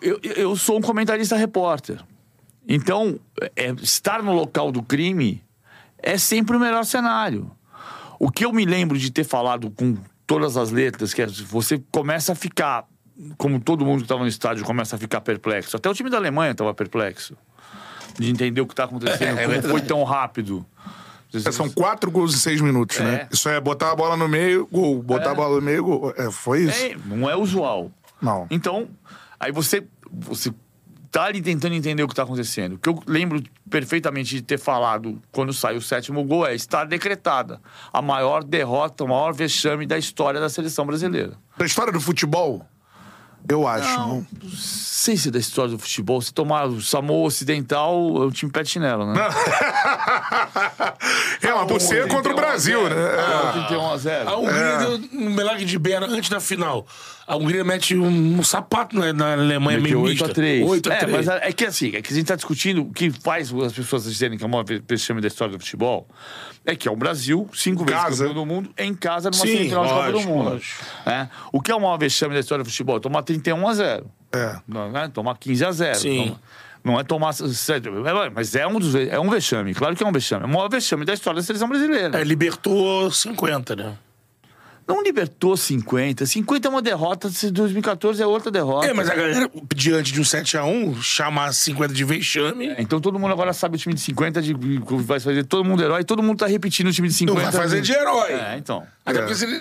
eu, eu sou um comentarista repórter. Então, é, estar no local do crime é sempre o melhor cenário. O que eu me lembro de ter falado com todas as letras, que é, você começa a ficar, como todo mundo que estava no estádio começa a ficar perplexo. Até o time da Alemanha estava perplexo. De entender o que está acontecendo, É, é como foi tão rápido. É, São quatro gols em seis minutos, É. né? Isso é botar a bola no meio, gol. Botar É. a bola no meio, gol. É, foi isso? É, não é usual. Não. Então, aí você, você tá ali tentando entender o que tá acontecendo. O que eu lembro perfeitamente de ter falado quando saiu o sétimo gol é está decretada a maior derrota, o maior vexame da história da seleção brasileira. Da história do futebol, eu acho. Não, não sei se é da história do futebol. Se tomar o Samoa Ocidental, é o time pé de chinelo, né? é, mas por ser contra o Brasil, né? É, 31 a 0. A Hungria deu um milagre de Bera antes da final. A Hungria mete um, um sapato na, na Alemanha meio 8 mista. a 3. 8 a é, 3. mas é que assim, é que a gente tá discutindo o que faz as pessoas dizerem que é o maior vexame da história do futebol. É que é o Brasil, cinco vezes Casa. campeão do mundo, em casa numa Sim, semifinal de Copa do Mundo. É. O que é o maior vexame da história do futebol? Tomar 31 a 0. É. Não, né? Tomar 15 a 0. Sim. Toma- Não é tomar. sete- é, Mas é um, dos, é um vexame, claro que é um vexame. É o maior vexame da história da seleção brasileira. É, libertou 50, né? Não libertou 50. 50 é uma derrota, se 2014 é outra derrota. É, mas a galera, diante de um 7x1, chamar 50 de vexame. Então todo mundo agora sabe o time de 50 de, vai fazer todo mundo herói, todo mundo tá repetindo o time de 50. Não vai fazer de herói. É, então. Até É. porque você,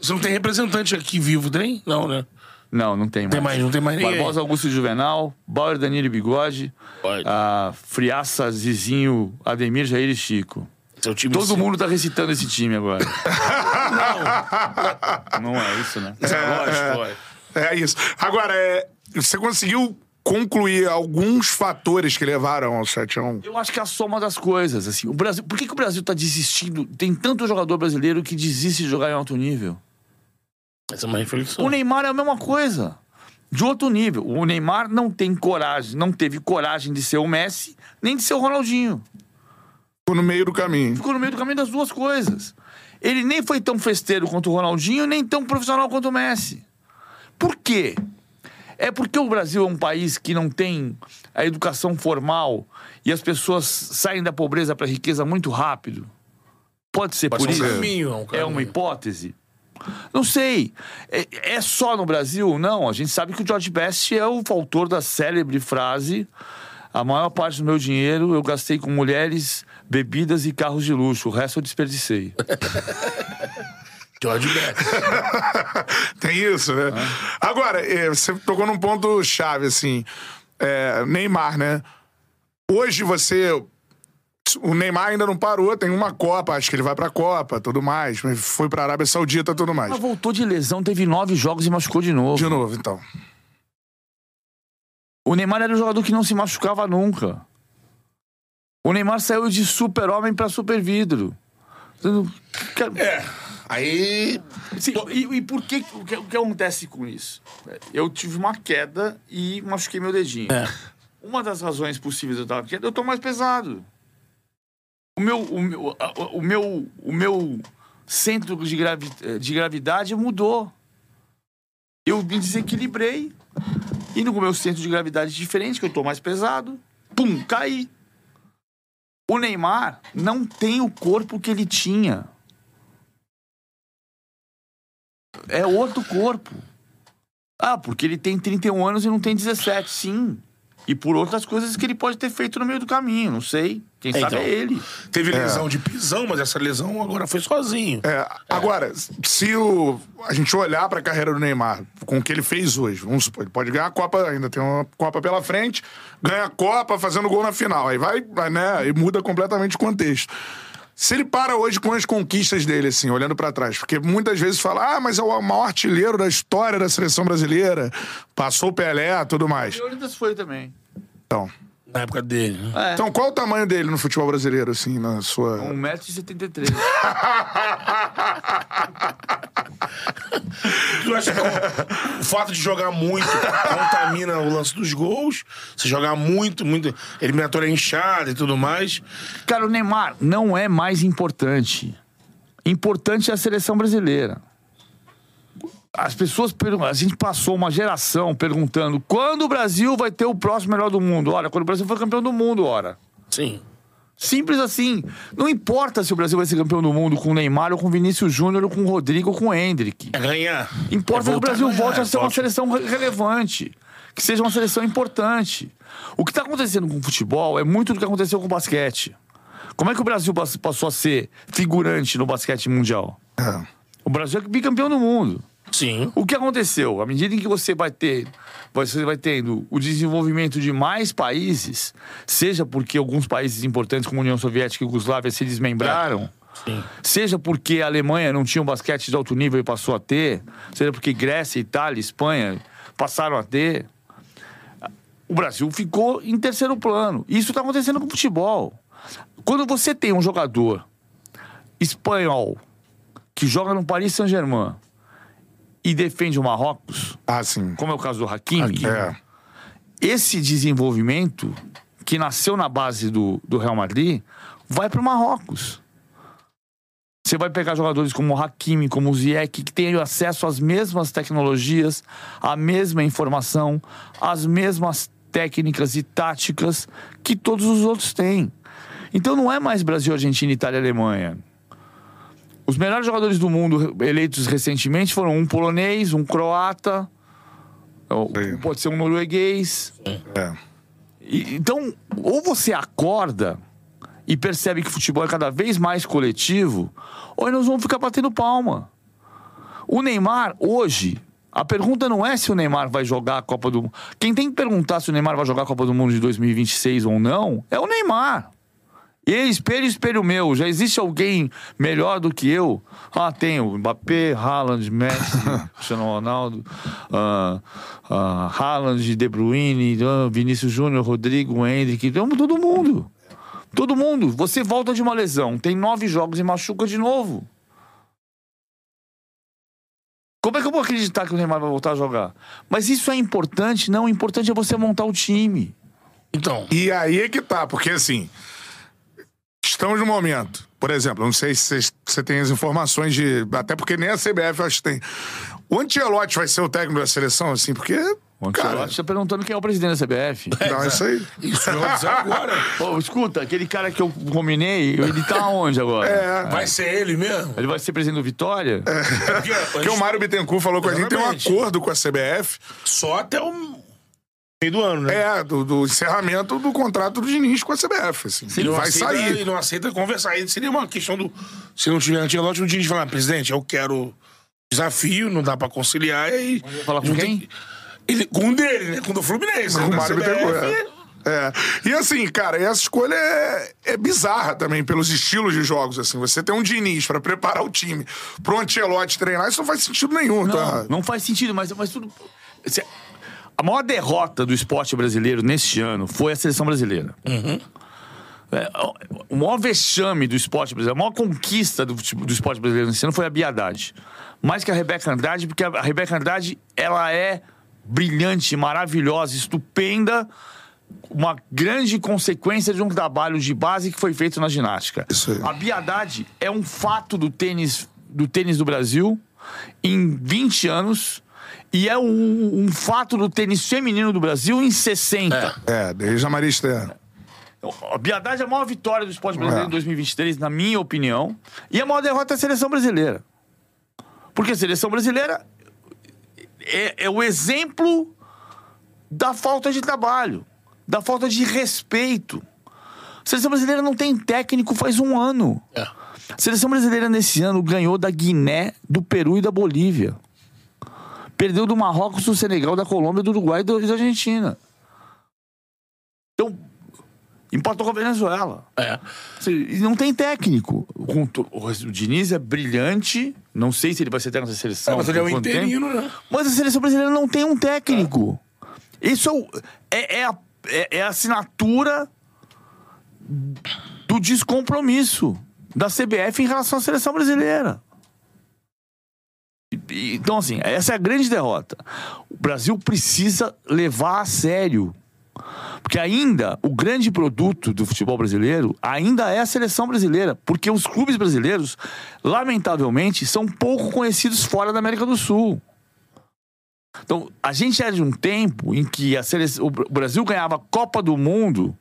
você não tem representante aqui vivo, tem? Não, né? Não, não tem mais. Tem mais, não tem mais ninguém. Barbosa Augusto Juvenal, Bauer Danilo e Bigode, Pode. a Friaça, Zizinho, Ademir, Jair e Chico. Seu time Todo mundo tá recitando esse time agora. não. Não é isso, né? Lógico, lógico. É isso. Agora, é, você conseguiu concluir alguns fatores que levaram ao 7x1? Eu acho que é a soma das coisas, assim. O Brasil, por que, que o Brasil tá desistindo? Tem tanto jogador brasileiro que desiste de jogar em alto nível. Essa é uma reflexão. O Neymar é a mesma coisa. De outro nível. O Neymar não tem coragem, não teve coragem de ser o Messi, nem de ser o Ronaldinho. Ficou no meio do caminho. Ficou no meio do caminho das duas coisas. Ele nem foi tão festeiro quanto o Ronaldinho, nem tão profissional quanto o Messi. Por quê? É porque o Brasil é um país que não tem a educação formal e as pessoas saem da pobreza para a riqueza muito rápido. Pode ser por isso. caminho, é um É uma hipótese? Não sei. É, é só no Brasil? Não. A gente sabe que o George Best é o autor da célebre frase: a maior parte do meu dinheiro eu gastei com mulheres, bebidas e carros de luxo. O resto eu desperdicei. George Best. Tem isso, né? Agora, é, você tocou num ponto chave, assim. É, Neymar, né? Hoje você. O Neymar ainda não parou, tem uma Copa, acho que ele vai pra Copa, tudo mais. mas Foi pra Arábia Saudita, tudo mais. Ela voltou de lesão, teve nove jogos e machucou de novo. De novo, então. O Neymar era um jogador que não se machucava nunca. O Neymar saiu de super-homem pra super-vidro. É. Aí. Sim, e, e por que o, que o que acontece com isso? Eu tive uma queda e machuquei meu dedinho. É. Uma das razões possíveis de eu estar queda, eu tô mais pesado. O meu, o meu, o meu, o meu centro de, gravi, de gravidade mudou. Eu me desequilibrei. Indo com o meu centro de gravidade diferente, que eu tô mais pesado, pum, caí. O Neymar não tem o corpo que ele tinha. É outro corpo. Ah, porque ele tem 31 anos e não tem 17, sim. E por outras coisas que ele pode ter feito no meio do caminho, não sei. Quem É, sabe então. é ele. Teve lesão de pisão, mas essa lesão agora foi sozinho. É, Agora, se o, a gente olhar pra carreira do Neymar, com o que ele fez hoje, vamos supor, ele pode ganhar a Copa, ainda tem uma Copa pela frente, ganha a Copa fazendo gol na final. Aí vai, vai, né? E muda completamente o contexto. Se ele para hoje com as conquistas dele, assim, olhando pra trás, porque muitas vezes fala, ah, mas é o maior artilheiro da história da seleção brasileira, passou o Pelé, tudo mais. Leônidas foi também. Então, Na época dele. né? É. então qual o tamanho dele no futebol brasileiro, assim, na sua. 1,73m. Tu acha que o, o fato de jogar muito contamina o lance dos gols? Se jogar muito, muito. Eliminatória inchada e tudo mais. Cara, o Neymar não é mais importante. Importante é a seleção brasileira. As pessoas pergun- a gente passou uma geração perguntando quando o Brasil vai ter o próximo melhor do mundo. Olha, quando o Brasil for campeão do mundo, ora. Sim. Simples assim. Não importa se o Brasil vai ser campeão do mundo com o Neymar, ou com o Vinícius Júnior, ou com o Rodrigo, ou com o Hendrick. É ganhar. Importa É que o Brasil a volte a ser uma seleção re- relevante. Que seja uma seleção importante. O que está acontecendo com o futebol é muito do que aconteceu com o basquete. Como é que o Brasil pass- passou a ser figurante no basquete mundial? É. O Brasil é bicampeão do mundo. Sim. O que aconteceu? À medida em que você vai ter, você vai tendo o desenvolvimento de mais países, seja porque alguns países importantes como a União Soviética e a Yugoslávia se desmembraram, Sim. seja porque a Alemanha não tinha um basquete de alto nível e passou a ter, seja porque Grécia, Itália, Espanha passaram a ter, o Brasil ficou em terceiro plano. Isso está acontecendo com o futebol. Quando você tem um jogador espanhol que joga no Paris Saint-Germain e defende o Marrocos, Ah, sim. como é o caso do Hakimi, É. esse desenvolvimento que nasceu na base do, do Real Madrid vai para o Marrocos. Você vai pegar jogadores como o Hakimi, como o Ziyech, que têm acesso às mesmas tecnologias, à mesma informação, às mesmas técnicas e táticas que todos os outros têm. Então não é mais Brasil, Argentina, Itália e Alemanha. Os melhores jogadores do mundo eleitos recentemente foram um polonês, um croata, ou- Sim. pode ser um norueguês. É. E- então, ou você acorda e percebe que o futebol é cada vez mais coletivo, ou nós vamos ficar batendo palma. O Neymar, hoje, a pergunta não é se o Neymar vai jogar a Copa do Mundo. Quem tem que perguntar se o Neymar vai jogar a Copa do Mundo de 2026 ou não é o Neymar. E espelho, espelho meu, já existe alguém melhor do que eu? Ah, tem o Mbappé, Haaland, Messi, Cristiano Ronaldo, ah, ah, Haaland, De Bruyne, ah, Vinícius Júnior, Rodrigo, Hendrick, então, todo mundo. Todo mundo. Você volta de uma lesão, tem nove jogos e machuca de novo. Como é que eu vou acreditar que o Neymar vai voltar a jogar? Mas isso é importante? Não, o importante é você montar o time. Então. E aí é que tá, porque assim. Estamos no momento. Por exemplo, eu não sei se vocês- você tem as informações de. Até porque nem a CBF eu acho que tem. O Antielotti vai ser o técnico da seleção, assim, porque. O cara, Ancelotti está perguntando quem é o presidente da CBF. não, isso aí. Isso eu vou dizer agora. Ô, escuta, aquele cara que eu combinei, ele tá onde agora? É. Vai ser ele mesmo? Ele vai ser presidente do Vitória? Porque, Porque o Mário Bittencourt falou com a gente, tem um acordo com a CBF, Só até o meio do ano, né? é, do, do encerramento do contrato do Diniz com a CBF, assim. Ele não vai aceita, sair. Ele não aceita conversar. Aí seria uma questão do. Se não tiver antilote, o Diniz falar, presidente, eu quero desafio, não dá pra conciliar. E aí. falar com quem? tem- Ele, com o dele, né? Com o do Fluminense. Com o Da Mário CBF, é. É. E assim, cara, essa escolha é, é bizarra também pelos estilos de jogos. Assim, você tem um Diniz pra preparar o time pro Ancelotti treinar, isso não faz sentido nenhum. tá? Não, não faz sentido, mas, mas tudo. A maior derrota do esporte brasileiro neste ano foi a seleção brasileira. É, o maior vexame do esporte brasileiro, a maior conquista do, do esporte brasileiro nesse ano foi a Bia Haddad. Mais que a Rebeca Andrade, porque a Rebeca Andrade ela é brilhante, maravilhosa, estupenda, uma grande consequência de um trabalho de base que foi feito na ginástica. Isso aí. A Bia Haddad é um fato do tênis do, tênis do Brasil em 20 anos e é um, um fato do tênis feminino do Brasil em 60. É, desde a Maria Esther. A Bia Haddad é a maior vitória do esporte brasileiro É. em 2023, na minha opinião. E a maior derrota é a seleção brasileira. Porque a seleção brasileira é, é o exemplo da falta de trabalho, da falta de respeito. A seleção brasileira não tem técnico faz um ano. É. A seleção brasileira nesse ano ganhou da Guiné, do Peru e da Bolívia. Perdeu do Marrocos, do Senegal, da Colômbia, do Uruguai e da Argentina. Então, empatou com a Venezuela. É. E não tem técnico. O Diniz é brilhante. Não sei se ele vai ser técnico da seleção. É, mas ele é um quanto tempo. interino, né? Mas a seleção brasileira não tem um técnico. Isso é, é, é a, é- é a assinatura do descompromisso da CBF em relação à seleção brasileira. Então, assim, essa é a grande derrota. O Brasil precisa levar a sério. Porque ainda o grande produto do futebol brasileiro ainda é a seleção brasileira. Porque os clubes brasileiros, lamentavelmente, são pouco conhecidos fora da América do Sul. Então, a gente era de um tempo em que a seleção, o Brasil ganhava a Copa do Mundo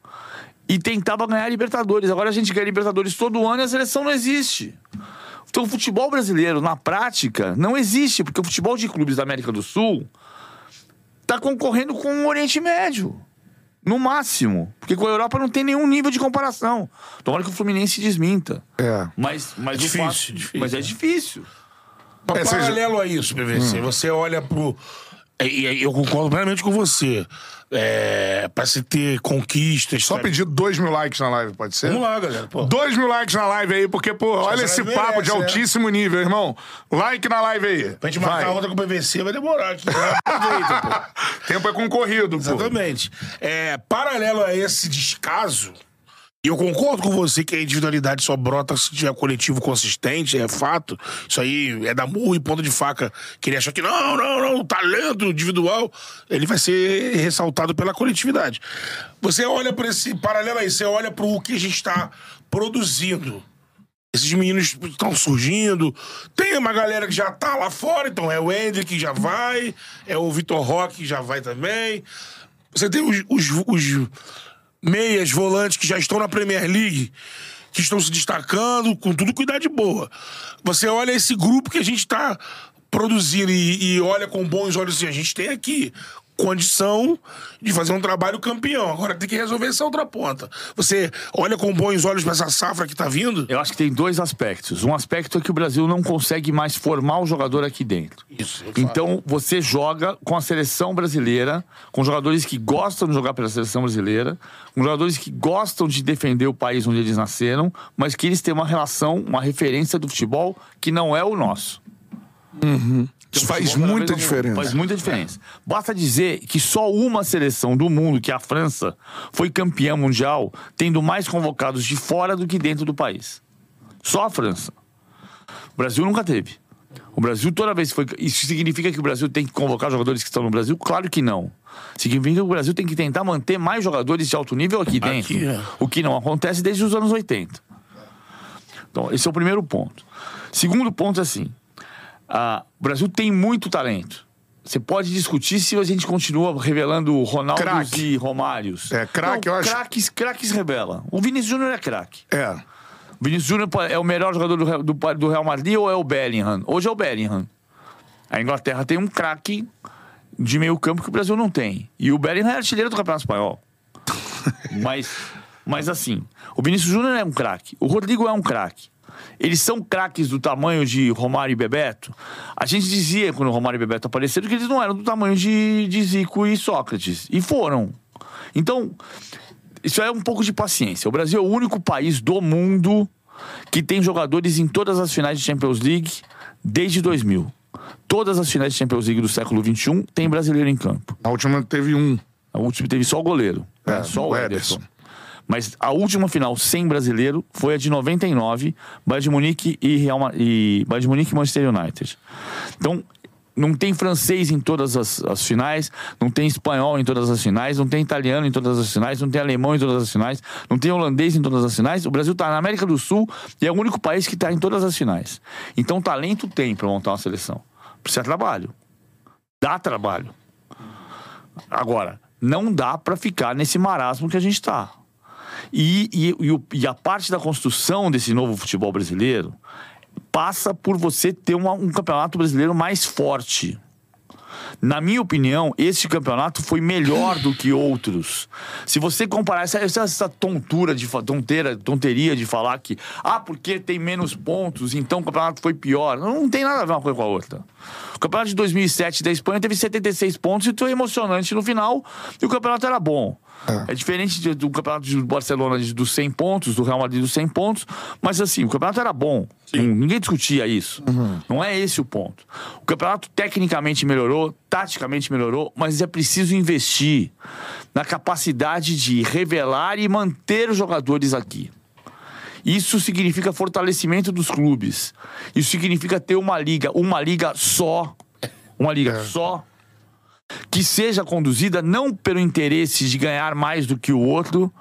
e tentava ganhar a Libertadores. Agora a gente ganha a Libertadores todo ano e a seleção não existe. Então, o futebol brasileiro, na prática, não existe, porque o futebol de clubes da América do Sul está concorrendo com o Oriente Médio. No máximo. Porque com a Europa não tem nenhum nível de comparação. Tomara que o Fluminense desminta. É. Mas, mas, o Difícil, fato- difícil, mas é né? difícil. É, seja- Paralelo a isso, PVC, você olha pro. E e eu concordo plenamente com você. É, pra se ter conquistas. Só sabe? pedir dois mil likes na live, pode ser? Vamos lá, galera. Pô. Dois mil likes na live aí, porque, pô, olha esse live papo de merece, né? altíssimo nível, irmão. Like na live aí. Pra gente Vai. marcar outra com o PVC vai demorar aqui. Pô. Tempo é concorrido, pô. Exatamente. É, paralelo a esse descaso, e eu concordo com você que a individualidade só brota se tiver coletivo consistente, é fato. Isso aí é da murro e ponta de faca. Que ele achar que não, não, não, talento individual, ele vai ser ressaltado pela coletividade. Você olha para esse paralelo aí, você olha para o que a gente está produzindo. Esses meninos estão surgindo. Tem uma galera que já tá lá fora, então é o Hendrick que já vai, é o Vitor Roque que já vai também. Você tem os, os, os meias volantes que já estão na Premier League, que estão se destacando com tudo com idade boa. Você olha esse grupo que a gente está produzindo e, e olha com bons olhos assim, a gente tem aqui condição de fazer um trabalho campeão. Agora tem que resolver essa outra ponta. Você olha com bons olhos para essa safra que tá vindo? Eu acho que tem dois aspectos. Um aspecto é que o Brasil não consegue mais formar o jogador aqui dentro. Isso. eu falo. Então você joga com a seleção brasileira, com jogadores que gostam de jogar pela seleção brasileira, com jogadores que gostam de defender o país onde eles nasceram, mas que eles têm uma relação, uma referência do futebol que não é o nosso. Isso faz muita vez diferença. Faz muita diferença. Basta dizer que só uma seleção do mundo, que é a França, foi campeã mundial, tendo mais convocados de fora do que dentro do país. Só a França. O Brasil nunca teve. O Brasil, toda vez que foi. Isso significa que o Brasil tem que convocar jogadores que estão no Brasil? Claro que não. Significa que o Brasil tem que tentar manter mais jogadores de alto nível aqui dentro. Aqui, é. O que não acontece desde os anos 80. Então, esse é o primeiro ponto. Segundo ponto é assim: ah, o Brasil tem muito talento. Você pode discutir se a gente continua revelando Ronaldos Craque. e Romários. É, craque, eu acho- Craques, craques revela. O Vinícius Júnior é craque. É. O Vinícius Júnior é o melhor jogador do, Real- do, do Real Madrid ou é o Bellingham? Hoje é o Bellingham. A Inglaterra tem um craque de meio campo que o Brasil não tem. E o Bellingham é artilheiro do Campeonato Espanhol. mas, mas assim, o Vinícius Júnior é um craque. O Rodrigo é um craque. Eles são craques do tamanho de Romário e Bebeto. A gente dizia quando Romário e Bebeto apareceram que eles não eram do tamanho de, de Zico e Sócrates. E foram. Então, isso é um pouco de paciência. O Brasil é o único país do mundo que tem jogadores em todas as finais de Champions League desde 2000. Todas as finais de Champions League do século XXI tem brasileiro em campo. A última teve um. A última teve só o goleiro, né? É, só o o Ederson. Ederson. Mas a última final sem brasileiro foi a de 99, Bayern de Munique e, Real e Bayern de Munique e Manchester United. Então, não tem francês em todas as, as finais, não tem espanhol em todas as finais, não tem italiano em todas as finais, não tem alemão em todas as finais, não tem holandês em todas as finais. O Brasil está na América do Sul e é o único país que está em todas as finais. Então, talento tem para montar uma seleção. Precisa trabalho. Dá trabalho. Agora, não dá para ficar nesse marasmo que a gente está. E, e, e, o- e a parte da construção desse novo futebol brasileiro passa por você ter uma- um campeonato brasileiro mais forte. Na minha opinião, este campeonato foi melhor do que outros. Se você comparar essa, essa, tontura de tonteira, tonteria de falar que ah, porque tem menos pontos, então o campeonato foi pior. Não, não tem nada a ver uma coisa com a outra. O campeonato de 2007 da Espanha teve 76 pontos e foi emocionante no final, e o campeonato era bom. É, diferente de- do campeonato de Barcelona de- dos 100 pontos, do Real Madrid dos 100 pontos, mas assim, o campeonato era bom. Não- Ninguém discutia isso. Não é esse o ponto. O campeonato tecnicamente melhorou, taticamente melhorou, mas é preciso investir na capacidade de revelar e manter os jogadores aqui. Isso significa fortalecimento dos clubes. Isso significa ter uma liga, uma liga só, uma liga só, que seja conduzida não pelo interesse de ganhar mais do que o outro,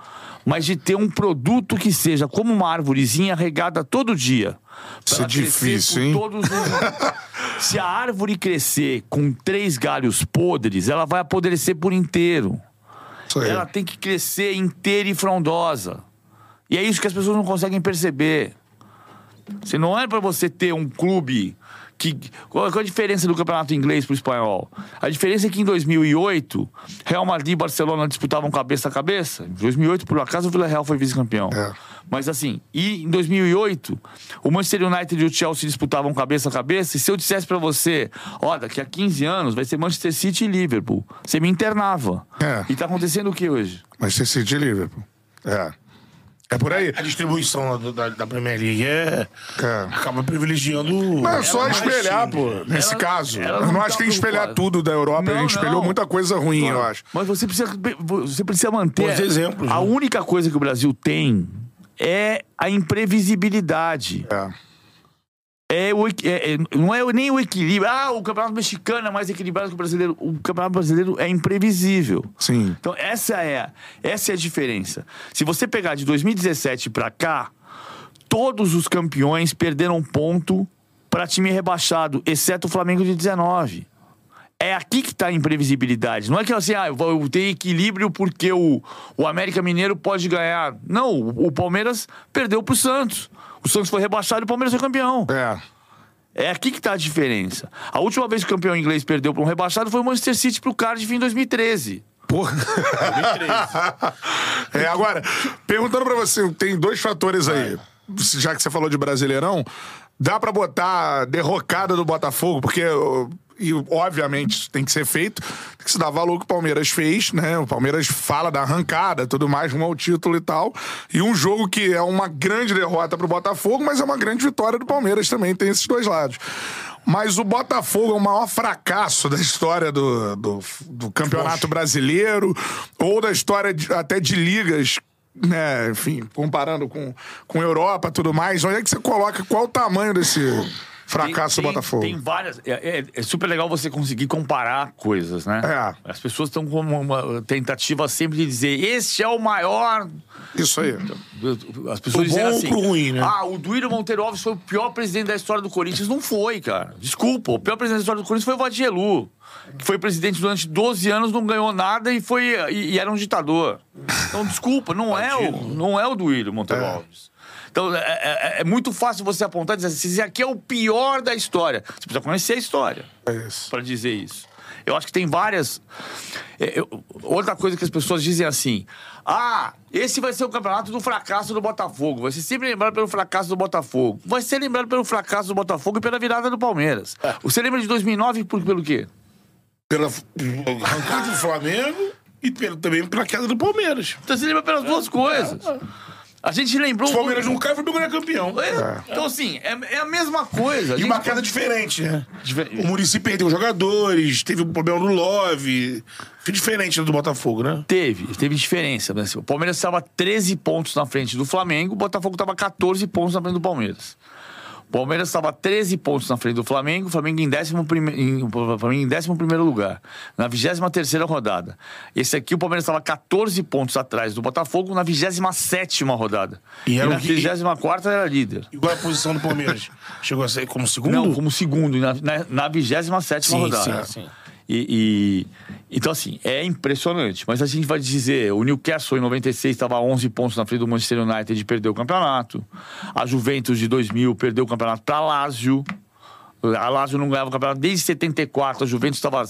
mas de ter um produto que seja como uma árvorezinha regada todo dia. Isso é difícil, hein? Todos os... Se a árvore crescer com três galhos podres, ela vai apodrecer por inteiro. Isso aí. Ela tem que crescer inteira e frondosa. E é isso que as pessoas não conseguem perceber. Se não é para você ter um clube que qual, qual a diferença do campeonato inglês para o espanhol? A diferença é que em 2008 Real Madrid e Barcelona disputavam cabeça a cabeça. Em 2008 por acaso o Villarreal foi vice-campeão. É. Mas assim, e em 2008 o Manchester United e o Chelsea disputavam cabeça a cabeça. E se eu dissesse para você, ó, daqui a 15 anos vai ser Manchester City e Liverpool, você me internava. É. E tá acontecendo o que hoje? Manchester City e Liverpool. É. É por aí. A distribuição da, da, da Premier League é, É. acaba privilegiando. Mas é só espelhar, pô, nesse Ela- caso. ela Eu não não tá acho que tem que espelhar tudo da Europa. a Não, gente espelhou não. muita coisa ruim, eu acho. Mas você precisa, você precisa manter. Bons exemplos, A né? única coisa que o Brasil tem é a imprevisibilidade. É. É o, é- é- não é nem o equilíbrio. Ah, o campeonato mexicano é mais equilibrado que o brasileiro. O campeonato brasileiro é imprevisível. Sim. Então, essa é, essa é a diferença. Se você pegar de 2017 pra cá, todos os campeões perderam ponto pra time rebaixado, exceto o Flamengo de 19. É aqui que tá a imprevisibilidade. Não é que assim, ah, eu vou- tenho equilíbrio porque o, o América Mineiro pode ganhar. Não, o, o Palmeiras perdeu pro Santos. O Santos foi rebaixado e o Palmeiras foi campeão. É. É aqui que tá a diferença. A última vez que o campeão inglês perdeu para um rebaixado foi o Manchester City pro Cardiff em 2013. Porra. é, agora, perguntando pra você, tem dois fatores aí. Já que você falou de Brasileirão, dá pra botar a derrocada do Botafogo, porque. E, obviamente, isso tem que ser feito. Tem que se dar valor que o Palmeiras fez, né? O Palmeiras fala da arrancada, tudo mais, rumo ao título e tal. E um jogo que é uma grande derrota pro Botafogo, mas é uma grande vitória do Palmeiras também, tem esses dois lados. Mas o Botafogo é o maior fracasso da história do, do, do Campeonato Brasileiro ou da história de- até de ligas, né? Enfim, comparando com, com Europa e tudo mais. Onde é que você coloca? Qual o tamanho desse fracasso Tem- do Botafogo? Tem várias. É, é- é super legal você conseguir comparar coisas, né? É. As pessoas estão com uma tentativa sempre de dizer: este é o maior. Isso aí. As pessoas dizem bom ou assim: pro ruim, né? Ah, o Duírio Monteiro Alves foi o pior presidente da história do Corinthians. Não foi, cara. Desculpa. O pior presidente da história do Corinthians foi o Vadielu. Que foi presidente durante 12 anos, não ganhou nada e, foi, e, e era um ditador. Então, desculpa, não é o, não é o Duírio Monteiro É. Alves. Então, é, é- é muito fácil você apontar e dizer assim: esse aqui é o pior da história. Você precisa conhecer a história É para dizer isso. Eu acho que tem várias. é, eu- outra coisa que as pessoas dizem assim: ah, esse vai ser o campeonato do fracasso do Botafogo. Vai ser sempre lembrado pelo fracasso do Botafogo. Vai ser lembrado pelo fracasso do Botafogo e pela virada do Palmeiras. Você lembra de 2009 por, pelo quê? Pela arrancada do Flamengo e pelo, também pela queda do Palmeiras. Então você lembra pelas duas coisas. A gente lembrou. O Palmeiras não cai, o Flamengo não é campeão. É, Então, assim, é, é a mesma coisa. A E uma queda diferente, né? Difer- O Murici perdeu jogadores, teve o problema do Love. Foi diferente do Botafogo, né? Teve, teve diferença. O Palmeiras estava 13 pontos na frente do Flamengo, o Botafogo estava 14 pontos na frente do Palmeiras. O Palmeiras estava 13 pontos na frente do Flamengo, o Flamengo em 11 em, o Flamengo em 11 primeiro lugar, na 23 rodada. Esse aqui, o Palmeiras estava 14 pontos atrás do Botafogo na 27 rodada. E E, na o que- 34 era líder. E qual é a posição do Palmeiras? Chegou a ser como segundo? Não, como segundo, na, na, na 27 Sim, rodada. sim, sim. E, e- então, assim, é impressionante. Mas a gente vai dizer: o Newcastle em 96 estava a 11 pontos na frente do Manchester United e perdeu o campeonato. A Juventus de 2000 perdeu o campeonato para Lazio. A Lazio não ganhava o campeonato desde 74. A Juventus estava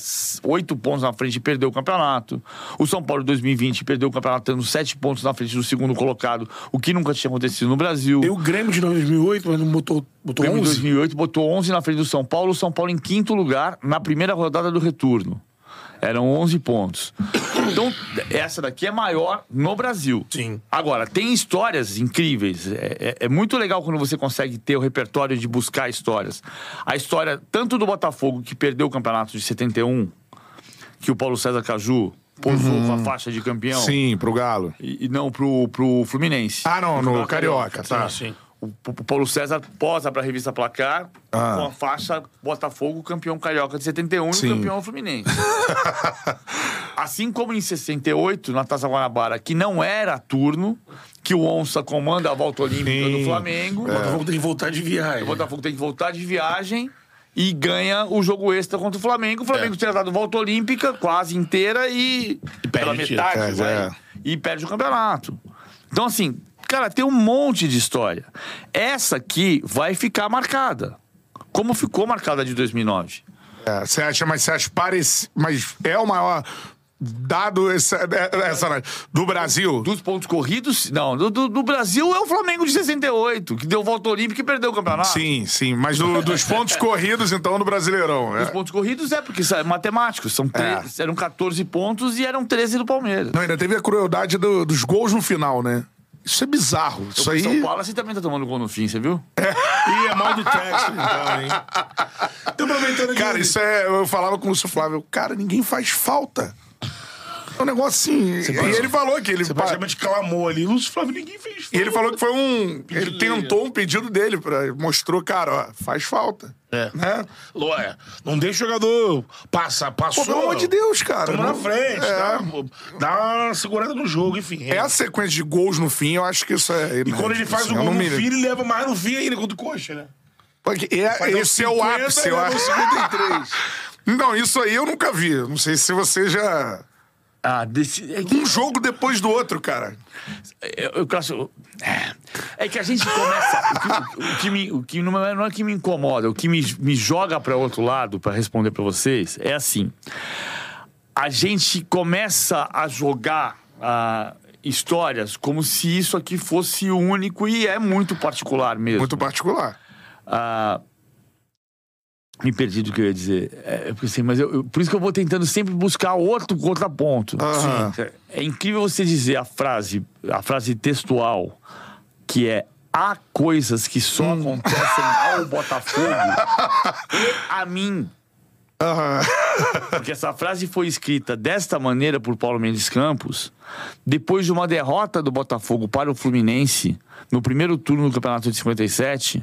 8 pontos na frente e perdeu o campeonato. O São Paulo de 2020 perdeu o campeonato, tendo 7 pontos na frente do segundo colocado, o que nunca tinha acontecido no Brasil. E o Grêmio de 2008, mas não botou, botou O Grêmio em 11? 2008 botou 11 na frente do São Paulo, o São Paulo em quinto lugar na primeira rodada do retorno. Eram 11 pontos. Então, essa daqui é maior no Brasil. Sim. Agora, tem histórias incríveis. É, é- é muito legal quando você consegue ter o repertório de buscar histórias. A história tanto do Botafogo, que perdeu o campeonato de 71, que o Paulo César Caju posou com a faixa de campeão. Sim, pro Galo. E, e não pro, pro Fluminense. Ah, não, Pro no Carioca, tá. Sim, sim. O, o Paulo César posa pra revista Placar Ah. com a faixa Botafogo, campeão carioca de 71 Sim. e campeão fluminense. assim como em 68, na Taça Guanabara, que não era turno, que o Onça comanda a volta olímpica Sim. do Flamengo. O Botafogo tem que voltar de viagem. O Botafogo tem que voltar de viagem e ganha o jogo extra contra o Flamengo. O Flamengo É. tinha dado volta olímpica quase inteira e, E pela metade, É, é. e perde o campeonato. Então, assim, cara, tem um monte de história. Essa aqui vai ficar marcada. Como ficou marcada de 2009. É, você acha, mas você acha parecido. Mas é o maior. Dado essa, essa do Brasil. Dos pontos corridos, não. Do, do- do Brasil é o Flamengo de 68, que deu volta olímpica e perdeu o campeonato. Sim, sim. Mas do- dos pontos corridos, então, do Brasileirão. Os É. pontos corridos é porque é matemáticos. São tre- Eram 14 pontos e eram 13 do Palmeiras. Não, ainda teve a crueldade do- dos gols no final, né? Isso é bizarro. Isso O aí. São Paulo, você também tá tomando gol no fim, você viu? Ih, é mal do Texas, então, hein? Então, aproveitando aqui. Cara, isso é. Eu falava com o Lúcio Flávio, cara, ninguém faz falta. É um negócio assim. E pode- ele falou que ele. Você praticamente clamou ali. Lúcio Flávio, ninguém fez. E ele falou que foi um. Ele tentou um pedido dele, pra, mostrou, cara, ó, faz falta. É. Né? Lô, é. Não deixa o jogador passar. Passou. Pô, pelo amor de Deus, cara. Tamo na não- frente. É. Dá, dá uma segurada no jogo, enfim. Essa sequência de gols no fim, eu acho que isso é. E quando ele faz o gol no fim, ele leva mais no fim ainda contra o Coxa, né? É, esse é o 50, ápice, eu leva acho. uns 53. Não, isso aí eu nunca vi. Não sei se você já. Ah, desse, é, Um jogo depois do outro, cara. eu, eu é, é que a gente começa. O que, o que me, o que não, é, não é que me incomoda, o que me, me joga para outro lado, para responder para vocês, é assim. A gente começa a jogar ah, histórias como se isso aqui fosse único e é muito particular mesmo. Muito particular. Ah, me perdi do que eu ia dizer. É, é porque, assim, mas eu, eu- por isso que eu vou tentando sempre buscar outro contraponto. Aham. Sim. É incrível você dizer a frase, a frase textual, que é há coisas que só acontecem ao Botafogo e a mim. Aham. Porque essa frase foi escrita desta maneira por Paulo Mendes Campos depois de uma derrota do Botafogo para o Fluminense no primeiro turno do Campeonato de 57.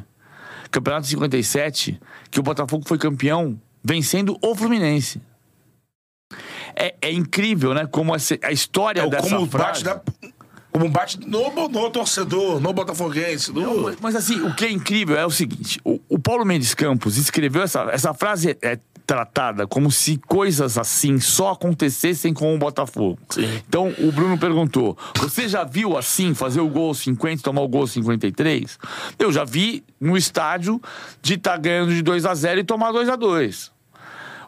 Campeonato de 57, que o Botafogo foi campeão vencendo o Fluminense. É, é incrível, né? Como essa- a história É, dessa como frase... bate, da, como bate no, no torcedor, no botafoguense. No... Mas assim, o que é incrível é o seguinte: o, o Paulo Mendes Campos escreveu essa, essa frase é tratada como se coisas assim só acontecessem com o Botafogo. Então o Bruno perguntou: você já viu assim fazer o gol 50 e tomar o gol 53? Eu já vi no estádio de estar ganhando de 2 a 0 e tomar 2 a 2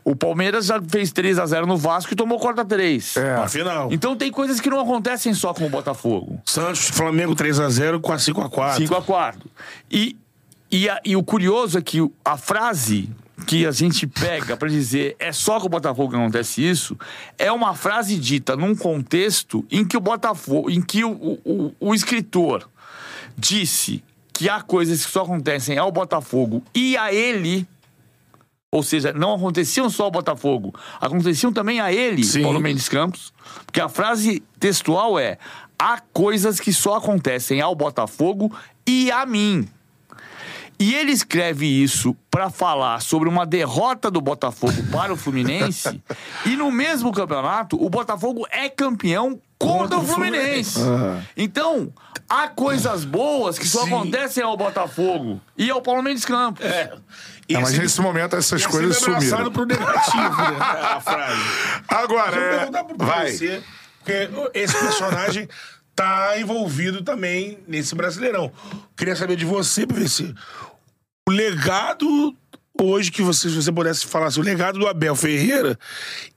O Palmeiras já fez 3 a 0 no Vasco e tomou 4 a 3 É. Afinal. Então tem coisas que não acontecem só com o Botafogo. Santos, Flamengo 3x0 com a 5x4. 5 a 4. E, e, a- e o curioso é que a frase que a gente pega pra dizer é só com o Botafogo que acontece isso, é uma frase dita num contexto em que o Botafogo, em que o, o, o escritor disse que há coisas que só acontecem ao Botafogo e a ele. Ou seja, não aconteciam só ao Botafogo, aconteciam também a ele, Sim. Paulo Mendes Campos. Porque a frase textual é: há coisas que só acontecem ao Botafogo e a mim. E ele escreve isso para falar sobre uma derrota do Botafogo para o Fluminense. e no mesmo campeonato, o Botafogo é campeão contra, Contra o Fluminense. Então, há coisas boas que só Sim. acontecem ao Botafogo e ao Paulo Mendes Campos. É. É, mas Esse- nesse momento essas esse coisas é sumiram. pro negativo, né? A frase. Agora, Deixa eu é, vai. você, porque esse personagem tá envolvido também nesse Brasileirão. Queria saber de você, PVC. O legado hoje que você, se você pudesse falar assim, o legado do Abel Ferreira,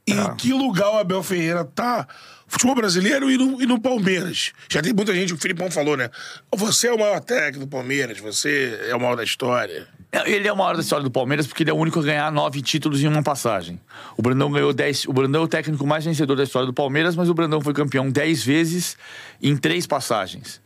em É. que lugar o Abel Ferreira tá? Futebol brasileiro e no, e no Palmeiras. Já tem muita gente, o Filipão falou, né? Você é o maior técnico do Palmeiras, você é o maior da história. Ele é o maior da história do Palmeiras porque ele é o único a ganhar nove títulos em uma passagem. O Brandão ganhou dez. O Brandão é o técnico mais vencedor da história do Palmeiras, mas o Brandão foi campeão dez vezes em três passagens.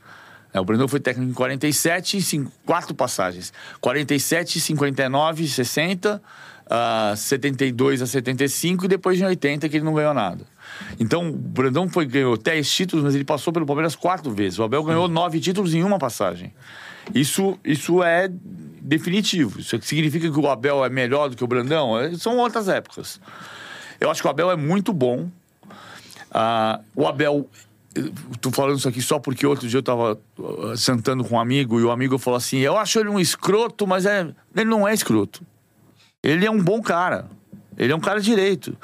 É, o Brandão foi técnico em 47 e quatro passagens. 47, 59, 60, ah, 72 a 75 e depois em 80 que ele não ganhou nada. Então, o Brandão foi, ganhou 10 títulos, mas ele passou pelo Palmeiras quatro vezes. O Abel ganhou nove títulos em uma passagem. Isso, isso é definitivo. Isso significa que o Abel é melhor do que o Brandão? É, São outras épocas. Eu acho que o Abel é muito bom. Ah, o Abel. Estou falando isso aqui só porque outro dia eu estava sentando com um amigo e o amigo falou assim: Eu acho ele um escroto, mas é, ele não é escroto. Ele é um bom cara. Ele é um cara direito.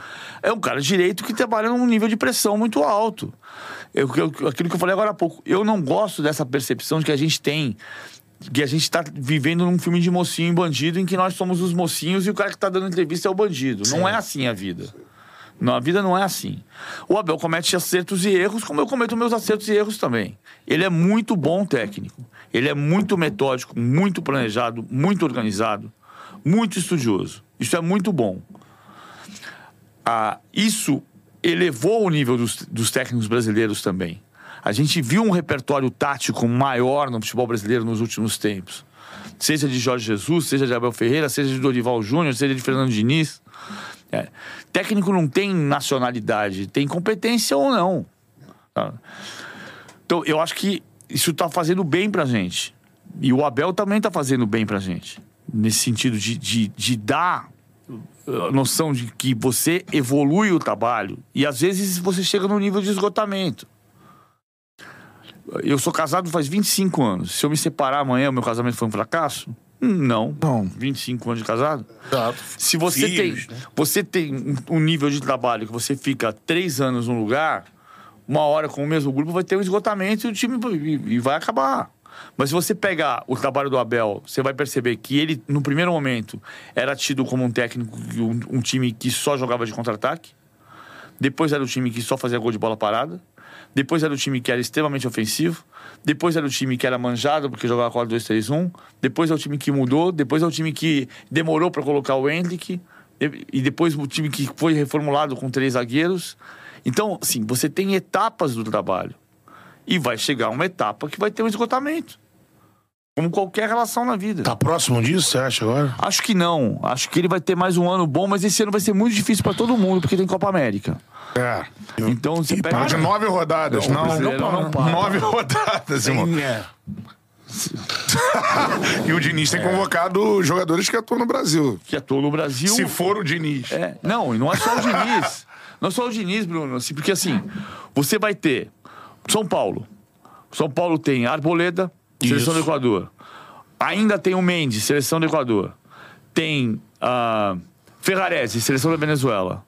É um cara direito que trabalha num nível de pressão muito alto. Eu, eu, aquilo que eu falei agora há pouco. Eu não gosto dessa percepção de que a gente tem. Que a gente está vivendo num filme de mocinho e bandido em que nós somos os mocinhos e o cara que está dando entrevista é o bandido. Não é assim a vida. Não, a vida não é assim. O Abel comete acertos e erros, como eu cometo meus acertos e erros também. Ele é muito bom técnico. Ele é muito metódico, muito planejado, muito organizado, muito estudioso. Isso é muito bom. Ah, isso elevou o nível dos, dos técnicos brasileiros também. A gente viu um repertório tático maior no futebol brasileiro nos últimos tempos. Seja de Jorge Jesus, seja de Abel Ferreira, seja de Dorival Júnior, seja de Fernando Diniz. É. Técnico não tem nacionalidade, tem competência ou não. Tá? Então, eu acho que isso está fazendo bem pra gente. E o Abel também está fazendo bem pra gente. Nesse sentido de, de, de dar a noção de que você evolui o trabalho e às vezes você chega no nível de esgotamento. Eu sou casado faz 25 anos. Se eu me separar amanhã, meu casamento foi um fracasso? Não. Não. 25 anos de casado? Exato. Se você Filhos, tem, né? você tem um- nível de trabalho que você fica três anos num lugar, uma hora com o mesmo grupo vai ter um esgotamento e o time e, e vai acabar. Mas se você pegar o trabalho do Abel, você vai perceber que ele, no primeiro momento, era tido como um técnico, um, um time que só jogava de contra-ataque. Depois era o time que só fazia gol de bola parada. Depois era o time que era extremamente ofensivo. Depois era o time que era manjado porque jogava 4-2-3-1. Depois é o time que mudou. Depois é o time que demorou para colocar o Hendrick. E depois o time que foi reformulado com três zagueiros. Então, assim, você tem etapas do trabalho. E vai chegar uma etapa que vai ter um esgotamento. Como qualquer relação na vida. Tá próximo disso, você acha agora? Acho que não. Acho que ele vai ter mais um ano bom, mas esse ano vai ser muito difícil para todo mundo, porque tem Copa América. É. Então você E pega. Para de nove rodadas. Não, Não, o Brasileirão não para. Nove rodadas, irmão. É. E o Diniz tem convocado jogadores que atuam no Brasil. Que atua no Brasil. Se for o Diniz. É, não, e não é só o Diniz. não é só o Diniz, Bruno. assim, porque assim, você vai ter São Paulo. São Paulo tem Arboleda, seleção do Equador. Ainda tem o Mendes, seleção do Equador. Tem a Ferrarese, seleção da Venezuela.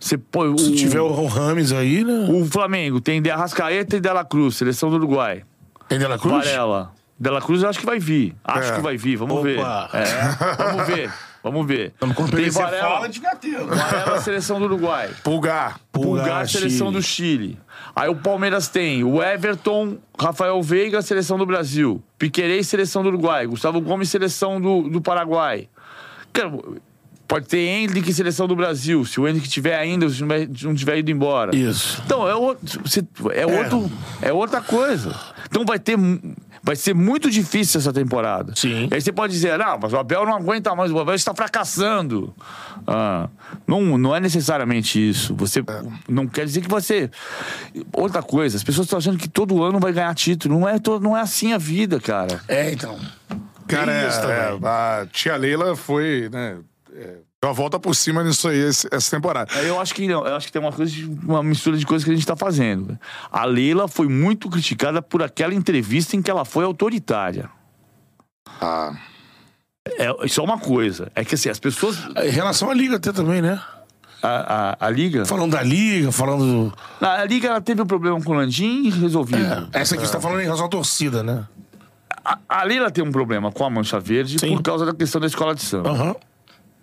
Você põe o, Se tiver o Rames aí, né? o Flamengo, tem De Arrascaeta e Dela Cruz, seleção do Uruguai. Tem Dela Cruz? Varela. Dela Cruz eu acho que vai vir. Acho É. que vai vir, vamos Opa. ver. É, vamos ver. Vamos ver. Quando Tem Varela, fala de gatelo. Varela, seleção do Uruguai. Pulgar. Pulgar, Pulgar, seleção Chile. do Chile. Aí o Palmeiras tem o Everton, Rafael Veiga, seleção do Brasil. Piquerez, seleção do Uruguai. Gustavo Gomes, seleção do, do Paraguai. Cara, pode ter Hendrick, seleção do Brasil. Se o Hendrick tiver ainda, se não tiver- ido embora. Isso. Então, é, outro, você- é, outro, é outra coisa. Então vai ter. Vai ser muito difícil essa temporada. Sim. E aí você pode dizer, não, mas o Abel não aguenta mais, o Abel está fracassando. Ah, não, não é necessariamente isso. Você não quer dizer que você. Outra coisa, as pessoas estão achando que todo ano vai ganhar título. Não é, não é assim a vida, cara. É, então. Cara, é, é, a tia Leila foi, né? É, deu a volta por cima nisso aí esse- essa temporada. Aí Eu acho que não, eu acho que tem uma coisa uma mistura de coisas que a gente está fazendo. A Leila foi muito criticada por aquela entrevista em que ela foi autoritária. Ah, É, isso é uma coisa. É que assim, as pessoas. Em relação à Liga até também, né? A, a, a Liga. Falando da Liga, falando do... A Liga ela teve um problema com o Landim e resolvido. Essa aqui você tá falando em relação à torcida, né? A, a Leila tem um problema com a Mancha Verde Sim. por causa da questão da escola de samba. Aham.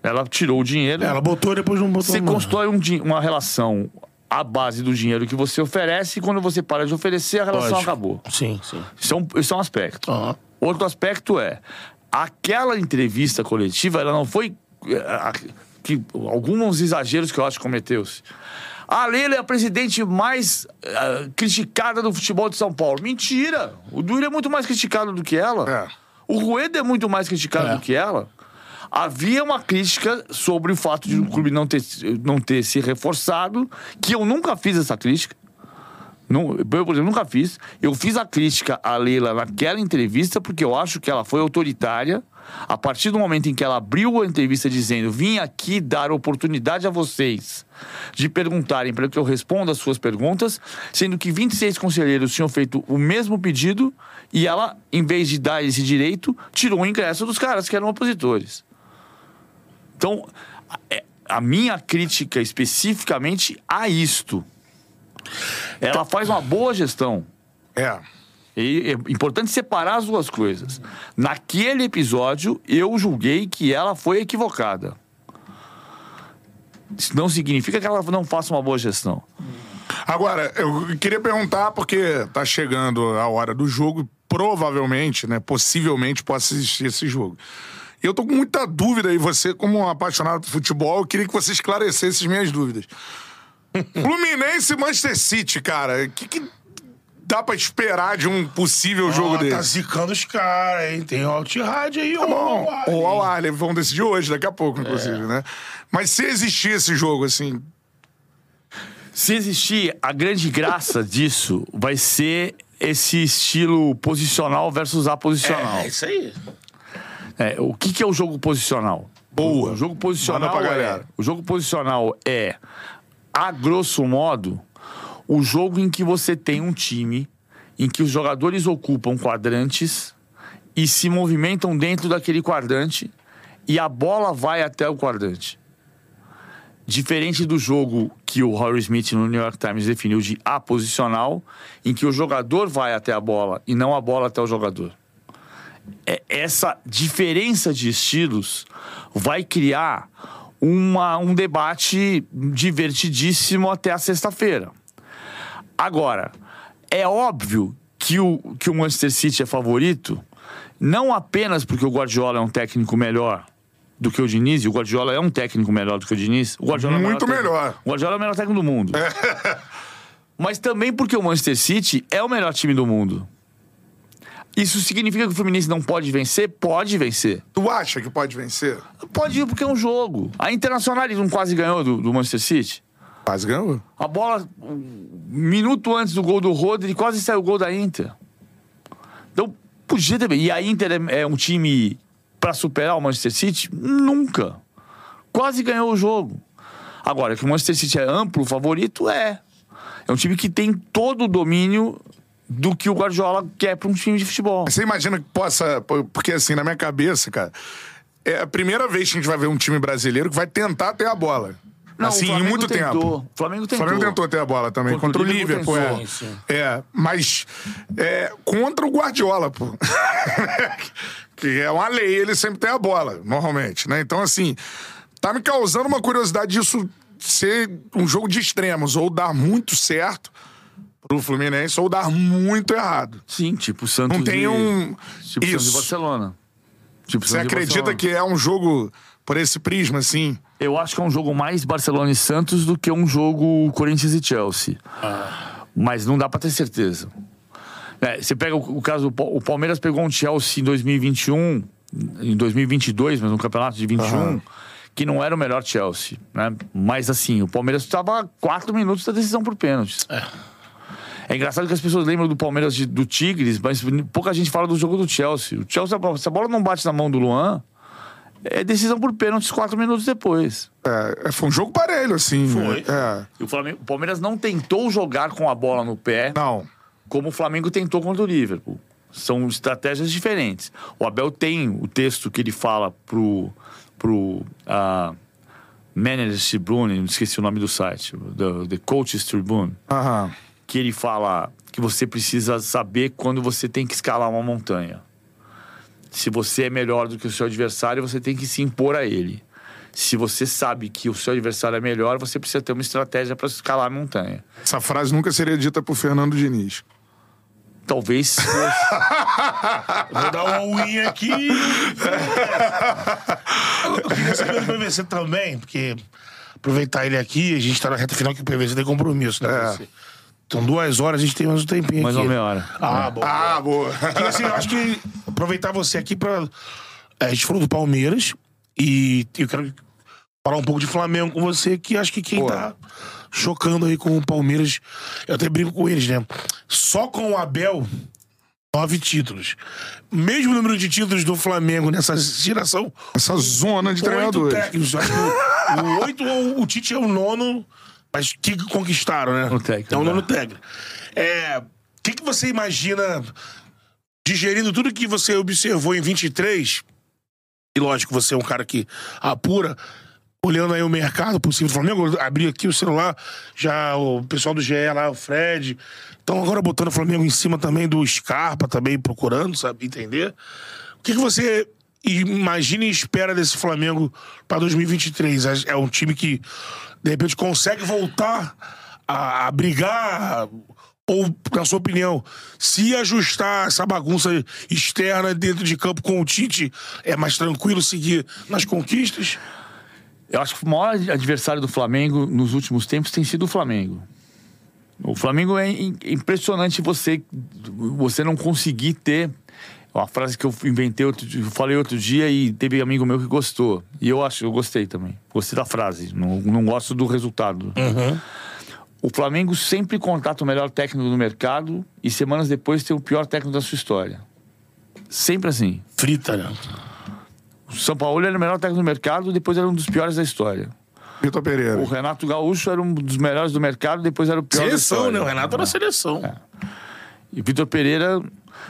Ela tirou o dinheiro. Ela botou e depois não botou. Você não. constrói um uma relação à base do dinheiro que você oferece e quando você para de oferecer, a relação Lógico. acabou. Sim, sim. Isso é um, isso é um aspecto. Aham. Outro aspecto é aquela entrevista coletiva, ela não foi eh, que alguns exageros que eu acho que cometeu-se. A Leila é a presidente mais eh, criticada do futebol de São Paulo. Mentira! O Duílio é muito mais criticado do que ela. É. O Rueda é muito mais criticado É. do que ela. Havia uma crítica sobre o fato de o clube não ter, não ter se reforçado, que eu nunca fiz essa crítica. Não, eu, por exemplo, nunca fiz. Eu fiz a crítica à Leila naquela entrevista porque eu acho que ela foi autoritária. A partir do momento em que ela abriu a entrevista dizendo: Vim aqui dar oportunidade a vocês de perguntarem para que eu responda as suas perguntas, sendo que 26 conselheiros tinham feito o mesmo pedido e ela, em vez de dar esse direito, tirou o ingresso dos caras que eram opositores. Então, a- é- a minha crítica especificamente a isto. Ela faz uma boa gestão. É. E é importante separar as duas coisas. Naquele episódio, eu julguei que ela foi equivocada. Isso não significa que ela não faça uma boa gestão. Agora, eu queria perguntar, porque tá chegando a hora do jogo, provavelmente, né, possivelmente possa assistir esse jogo. E eu tô com muita dúvida, e você, como um apaixonado por futebol, eu queria que você esclarecesse as minhas dúvidas. Fluminense e Manchester City, cara, o que, que dá pra esperar de um possível jogo Ó, desse? Tá zicando os caras, hein? Tem Alt-Rádio aí, Tá bom, ó. ou ao Alien, vão decidir hoje, daqui a pouco, inclusive, né? Mas se existir esse jogo, assim, Se existir, a grande graça disso vai ser esse estilo posicional versus aposicional. É, isso aí. É, o que, que é o jogo posicional? Boa. O jogo posicional Manda pra é, galera. o jogo posicional é, a grosso modo, o jogo em que você tem um time em que os jogadores ocupam quadrantes e se movimentam dentro daquele quadrante e a bola vai até o quadrante. Diferente do jogo que o Harry Smith no New York Times definiu de aposicional, em que o jogador vai até a bola e não a bola até o jogador é- essa diferença de estilos vai criar uma, um debate divertidíssimo até a sexta-feira. Agora, é óbvio que o, que o Manchester City é favorito, não apenas porque o Guardiola é um técnico melhor do que o Diniz, e o Guardiola é um técnico melhor do que o Diniz. O Guardiola é o Muito técnico- melhor. O Guardiola é o melhor técnico do mundo. Mas também porque o Manchester City é o melhor time do mundo. Isso significa que o Fluminense não pode vencer? Pode vencer. tu acha que pode vencer? Pode ir porque é um jogo. A Internacional não quase ganhou do, do Manchester City. Quase ganhou. A bola, um minuto antes do gol do Rodri, quase saiu o gol da Inter. Então, podia ter. E a Inter é, é um time para superar o Manchester City? Nunca. Quase ganhou o jogo. Agora, que o Manchester City é amplo favorito, é. É um time que tem todo o domínio do que o Guardiola quer para um time de futebol. Você imagina que possa. Porque, assim, na minha cabeça, cara, é a primeira vez que a gente vai ver um time brasileiro que vai tentar ter a bola. assim, o em muito tentou. tempo. O Flamengo O tentou. Flamengo tentou ter a bola também, contra, Contra o Liverpool. É, é mas é, contra o Guardiola, pô. que é uma lei, ele sempre tem a bola, normalmente, né? Então, assim, tá me causando uma curiosidade disso ser um jogo de extremos, ou dar muito certo pro Fluminense, ou dar muito errado. Sim, tipo o Santos Não tem e- um. Tipo o Santos e Isso. Barcelona. Tipo Você Santos acredita que é um jogo por esse prisma, assim? Eu acho que é um jogo mais Barcelona e Santos do que um jogo Corinthians e Chelsea. Mas não dá pra ter certeza. É, você pega o, o caso, o Palmeiras pegou um Chelsea em 2021, em 2022, mas no campeonato de 21, Aham. que não era o melhor Chelsea, né? Mas assim, o Palmeiras estava quatro minutos da decisão por pênaltis. É engraçado que as pessoas lembram do Palmeiras de- do Tigres, mas pouca gente fala do jogo do Chelsea. O Chelsea, se a bola não bate na mão do Luan, é decisão por pênaltis quatro minutos depois. É, foi um jogo parelho, assim. Foi. É. E o, Flamengo- o Palmeiras não tentou jogar com a bola no pé Não. como o Flamengo tentou contra o Liverpool. São estratégias diferentes. O Abel tem o texto que ele fala pro, pro uh, Manager's Tribune, não esqueci o nome do site, the, the Coaches Tribune, Aham. Que ele fala que você precisa saber quando você tem que escalar uma montanha. Se você é melhor do que o seu adversário, você tem que se impor a ele. Se você sabe que o seu adversário é melhor, você precisa ter uma estratégia para escalar a montanha. Essa frase nunca seria dita por Fernando Diniz. Talvez fosse. Vou dar um win aqui. Eu queria saber do PVC também, porque aproveitar ele aqui, a gente tá na reta final que o PVC tem compromisso, né? É. Então, duas horas a gente tem mais um tempinho Mais aqui. uma meia hora. Ah, bom. Ah, boa. Assim, eu acho que aproveitar você aqui pra. é, a gente falou do Palmeiras e eu quero falar um pouco de Flamengo com você, que acho que quem Pô. tá chocando aí com o Palmeiras, eu até brinco com eles, né? Só com o Abel, nove títulos. Mesmo número de títulos do Flamengo nessa geração, Essa zona de oito treinadores. técnicos. Acho que o, o oito, o, o Tite é o nono, mas que conquistaram, né? O técnico, É o nono né? técnico. É, o que, que você imagina, digerindo tudo que você observou em 23, e lógico, você é um cara que apura, olhando aí o mercado possível do Flamengo, abri aqui o celular, já o pessoal do GE lá, o Fred. Então agora botando o Flamengo em cima também do Scarpa, também procurando, sabe, entender. O que, que você imagina e espera desse Flamengo para 2023? É um time que, de repente, consegue voltar a, a brigar ou, na sua opinião, se ajustar essa bagunça externa dentro de campo com o Tite, é mais tranquilo seguir nas conquistas? Eu acho que o maior adversário do Flamengo nos últimos tempos tem sido o Flamengo. O Flamengo é impressionante você, você não conseguir ter. Uma frase que eu inventei, outro, eu falei outro dia e teve amigo meu que gostou. E eu acho, eu gostei também. Gostei da frase. Não, não gosto do resultado. Uhum. O Flamengo sempre contrata o melhor técnico do mercado e semanas depois tem o pior técnico da sua história. Sempre assim. Frita, né? O São Paulo era o melhor técnico do mercado, depois era um dos piores da história. Vitor Pereira. O Renato Gaúcho era um dos melhores do mercado, depois era o pior Seleção, da história. né? O Renato era seleção. É. E Vitor Pereira.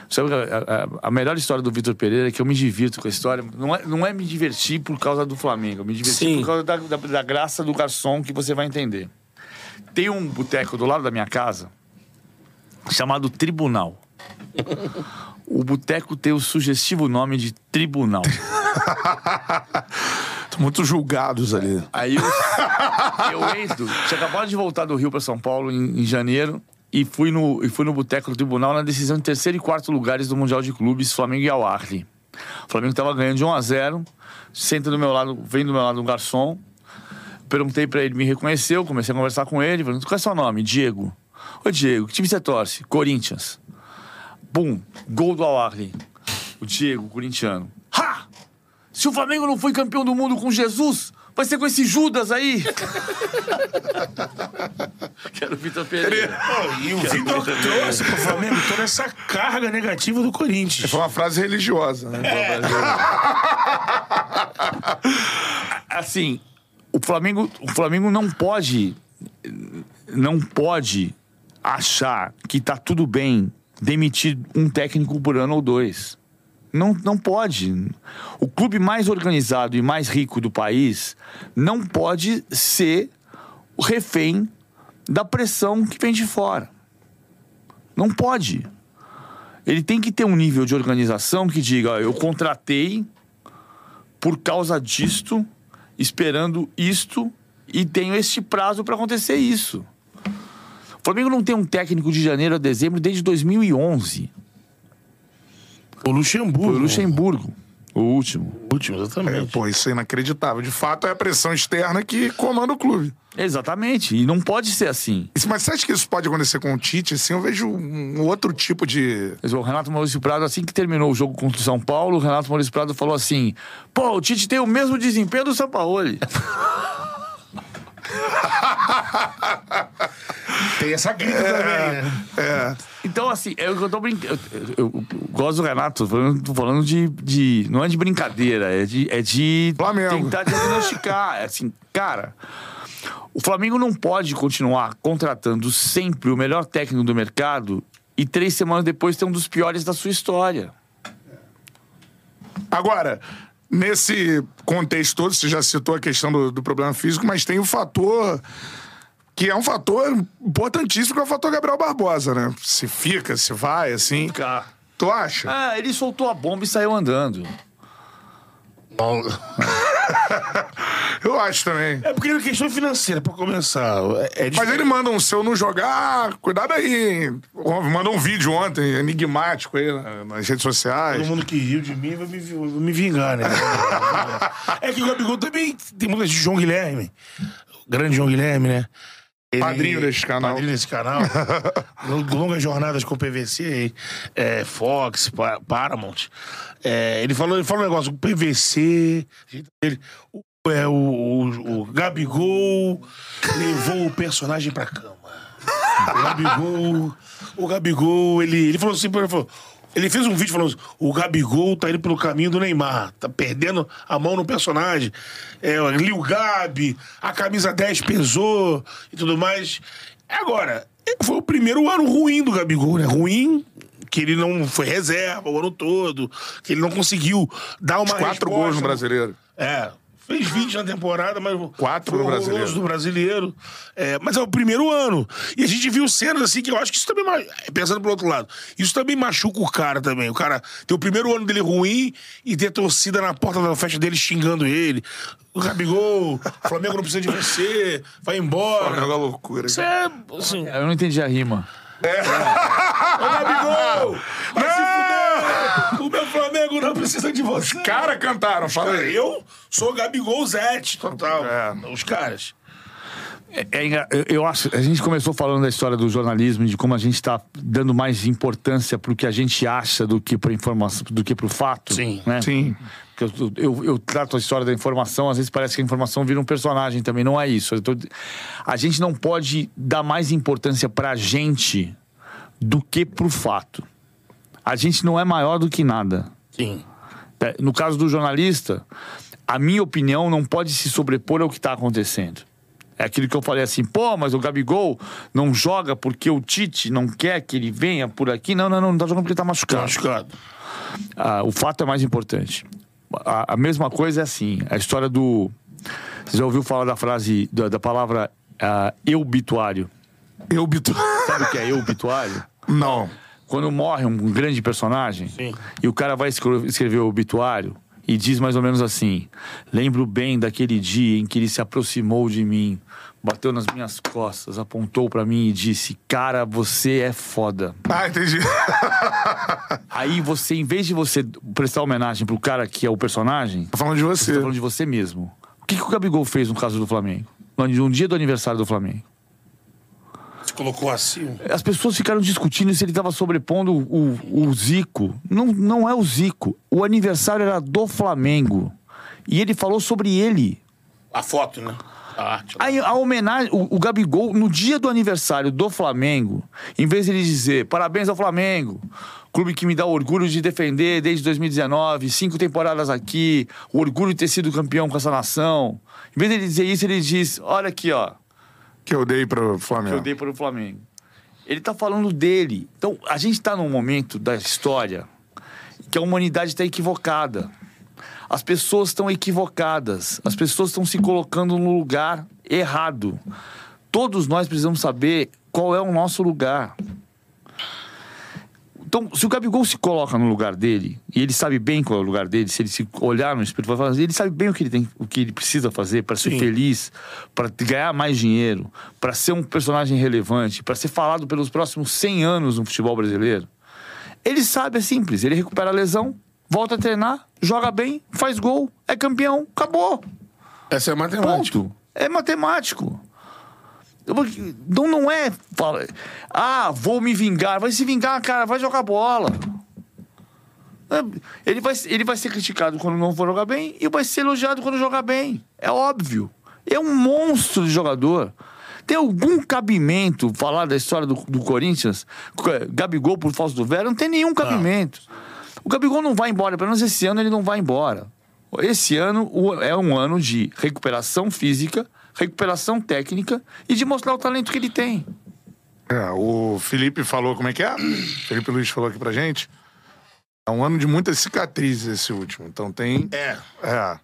Sabe, a, a, a melhor história do Vitor Pereira é que eu me divirto com a história. Não é, não é me divertir por causa do Flamengo, eu me diverti Sim. por causa da, da, da graça do garçom que você vai entender. Tem um boteco do lado da minha casa chamado Tribunal. O boteco tem o sugestivo nome de Tribunal. Estão muito julgados ali. Aí eu, eu entro, tinha acabado de voltar do Rio para São Paulo em, em janeiro e fui no, e fui no boteco do tribunal na decisão de terceiro e quarto lugares do Mundial de Clubes, Flamengo e Al-Ahly. O Flamengo estava ganhando de 1 a 0 senta do meu lado, vem do meu lado um garçom. Perguntei para ele, me reconheceu, comecei a conversar com ele, falando, qual é seu nome? Diego. Ô Diego, que time você torce? Corinthians. Bum, gol do Al-Ahly. O Diego, corintiano. Ha! Se o Flamengo não foi campeão do mundo com Jesus, vai ser com esse Judas aí. que era o Vitor Pereira. Pô, e o Vitor trouxe pro Flamengo toda essa carga negativa do Corinthians. Foi uma frase religiosa, né? Assim, o Flamengo, o Flamengo não pode não pode achar que tá tudo bem demitir um técnico por ano ou dois. Não, não pode. O clube mais organizado e mais rico do país não pode ser o refém da pressão que vem de fora. Não pode. Ele tem que ter um nível de organização que diga: eu contratei por causa disto, esperando isto e tenho este prazo para acontecer isso. O Flamengo não tem um técnico de janeiro a dezembro desde 2011. O Luxemburgo. Foi o Luxemburgo, o último. O último, É, exatamente. pô, isso é inacreditável. De fato, é a pressão externa que comanda o clube. Exatamente. E não pode ser assim. Isso- Mas você acha que isso pode acontecer com o Tite? Assim, eu vejo um outro tipo de. O Renato Maurício Prado, assim que terminou o jogo contra o São Paulo, o Renato Maurício Prado falou assim: pô, o Tite tem o mesmo desempenho do São Paulo. Tem essa grita também, né? É. Então, assim, eu, eu tô brincando. Eu, eu- eu gosto do Renato, tô falando, tô falando de, de. Não é de brincadeira, é de, é de Flamengo. tentar diagnosticar. É assim, cara. O Flamengo não pode continuar contratando sempre o melhor técnico do mercado e três semanas depois ter um dos piores da sua história. Agora, nesse contexto todo, você já citou a questão do, do problema físico, mas tem o fator. Que é um fator importantíssimo, que é o fator Gabriel Barbosa, né? Se fica, se vai, assim. Cara. Tu acha? Ah, ele soltou a bomba e saiu andando. Não. Eu acho também. É porque é questão financeira, pra começar. É, é Mas ele manda um se eu não jogar, cuidado aí. hein? Mandou um vídeo ontem, enigmático aí na- nas redes sociais. Todo mundo que riu de mim vai me, vai me vingar, né? é que o Gabigol também tem muita gente. João Guilherme. O grande João Guilherme, né? Ele- Padrinho desse canal. Padrinho desse canal. Longas jornadas com PVC, é, Fox, Pa- Paramount. É, ele, falou, ele falou um negócio, o PVC. Ele, o, é, o, o, o Gabigol levou o personagem pra cama. O Gabigol. O Gabigol, ele, ele falou assim, ele falou. Ele fez um vídeo falando assim, o Gabigol tá indo pelo caminho do Neymar, tá perdendo a mão no personagem. É, o Lil Gabi, a camisa 10 pesou e tudo mais. Agora, foi o primeiro ano ruim do Gabigol, né? Ruim, que ele não foi reserva o ano todo, que ele não conseguiu dar uma Quatro resposta. gols no brasileiro. É. Fez 20 na temporada, mas Quatro no horroroso brasileiro. do brasileiro. É, mas é o primeiro ano. E a gente viu cenas assim que eu acho que isso também. Pensando pro outro lado, isso também machuca o cara também. O cara tem o primeiro ano dele ruim e ter torcida na porta da festa dele xingando ele. O Gabigol, o Flamengo não precisa de você, vai embora. Flamengo é loucura. Isso é. Assim, Eu não entendi a rima. Ô, Gabigol! Vai se fuder! O meu Flamengo não precisa de você. Cara cantaram, fala aí. eu sou o Gabigol Zete, total. É. Os caras. É, é eu- acho, a gente começou falando da história do jornalismo, de como a gente está dando mais importância para o que a gente acha do que para informação, do que para o fato. Sim. né? Sim. Porque eu, eu, eu trato a história da informação, às vezes parece que a informação vira um personagem também, não é isso. Tô- a gente não pode dar mais importância para a gente do que para o fato. A gente não é maior do que nada. Sim. No caso do jornalista, a minha opinião não pode se sobrepor ao que está acontecendo. É aquilo que eu falei assim, pô, mas o Gabigol não joga porque o Tite não quer que ele venha por aqui. Não, não, não, não tá jogando porque ele tá Tá machucado. machucado. Ah, o fato é mais importante. A, a mesma coisa é assim, a história do... Você já ouviu falar da frase, da, da palavra ah, eubituário? Eu, Bito. Sabe o que é eubituário? Não. Quando morre um grande personagem Sim. e o cara vai escre- escrever o obituário e diz mais ou menos assim: Lembro bem daquele dia em que ele se aproximou de mim, bateu nas minhas costas, apontou pra mim e disse: Cara, você é foda. Ah, entendi. Aí você, em vez de você prestar homenagem pro cara que é o personagem, Tô falando de você você. tá falando de você mesmo. O que, que o Gabigol fez no caso do Flamengo? No, no dia do aniversário do Flamengo. Você colocou assim. As pessoas ficaram discutindo se ele estava sobrepondo o, o Zico. Não, não é o Zico. O aniversário era do Flamengo. E ele falou sobre ele. A foto, né? A arte. Aí a homenagem, o, o Gabigol, no dia do aniversário do Flamengo, em vez de ele dizer parabéns ao Flamengo, clube que me dá orgulho de defender desde 2019, cinco temporadas aqui, o orgulho de ter sido campeão com essa nação. Em vez de ele dizer isso, ele diz: olha aqui, ó, Que eu dei pro que Flamengo. eu dei para o Flamengo. Ele tá falando dele. Então, a gente tá num momento da história que a humanidade está equivocada. As pessoas estão equivocadas. As pessoas estão se colocando no lugar errado. Todos nós precisamos saber qual é o nosso lugar. Então, se o Gabigol se coloca no lugar dele, e ele sabe bem qual é o lugar dele, se ele se olhar no espelho, vai fazer, ele sabe bem o que ele, tem, o que ele precisa fazer para ser Sim. feliz, para ganhar mais dinheiro, para ser um personagem relevante, para ser falado pelos próximos 100 anos no futebol brasileiro. Ele sabe, é simples, ele recupera a lesão, volta a treinar, joga bem, faz gol, é campeão, acabou. Essa é matemática. Ponto. É matemático. Não, não é. fala, Ah, vou me vingar. Vai se vingar, cara, vai jogar bola. É, Ele vai, ele vai ser criticado quando não for jogar bem e vai ser elogiado quando jogar bem. É óbvio. É um monstro de jogador. Tem algum cabimento falar da história do, do Corinthians? Gabigol por falso do Vera? Não tem nenhum cabimento. O Gabigol não vai embora, pelo menos esse ano ele não vai embora. Esse ano é um ano de recuperação física, recuperação técnica e de mostrar o talento que ele tem. É, o Felipe falou, como é que é? Felipe Luiz falou aqui pra gente. É um ano de muitas cicatrizes esse último. Então tem. É. É.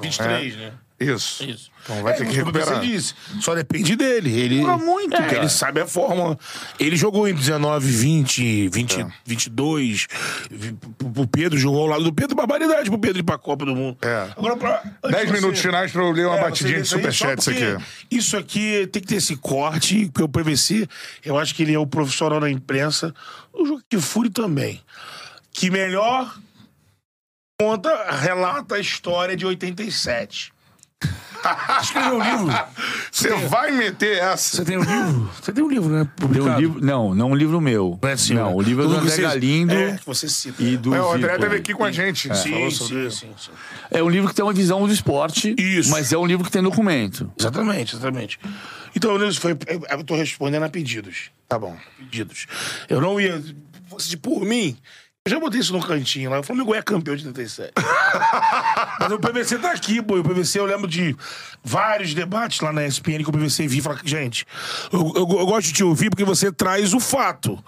23, né? Isso. Isso. Então vai É, ter que recuperar. Você disse, só depende dele. Ele, Joga muito, é, cara. Ele sabe a fórmula. Ele jogou em 19, 20, 20 22. vi- O Pedro jogou ao lado do Pedro. Barbaridade pro Pedro ir pra Copa do Mundo. É. Agora, pra, antes Dez você- minutos finais pra eu ler uma É, batidinha de vê isso aqui. Isso aqui tem que ter esse corte, porque o PVC, eu acho que ele é o profissional da imprensa, o Jogo de Fúria também, que melhor conta, relata a história de 87. Escreveu um livro. Você vai meter essa. Você tem um livro? Você tem um livro, né? Tem Publicado. um livro, não, não um livro meu. Não é seu, não, né? o livro é do André você- Galindo É, que você cita. e do É, o André esteve aqui com a gente. falou Sim, sobre sim, sim, sim. É um livro que tem uma visão do esporte, Isso. mas é um livro que tem documento. Exatamente, exatamente. Então, foi, eu tô respondendo a pedidos. Tá bom. pedidos. Eu não ia. Se por mim, eu já botei isso no cantinho lá. O Flamengo é campeão de 87. Mas o PVC tá aqui, pô. O PVC, eu lembro de vários debates lá na ESPN que o PVC vi e falar: gente, eu, eu- eu gosto de te ouvir porque você traz o fato.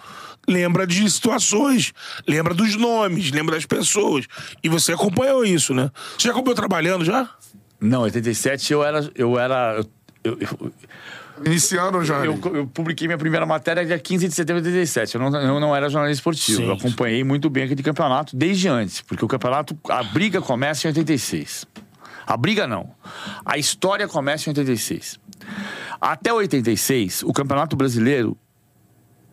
lembra de situações, lembra dos nomes, lembra das pessoas. E você acompanhou isso, né? Você já acompanhou trabalhando já? Não, 87 eu era. Eu era. Eu, eu, Iniciando, Johnny. eu, eu publiquei minha primeira matéria dia 15 de setembro de 87. Eu não, eu não era jornalista esportivo. Sim. Eu acompanhei muito bem aquele campeonato desde antes, porque o campeonato, a briga começa em 86. A briga não. A história começa em 86. Até 86, o Campeonato Brasileiro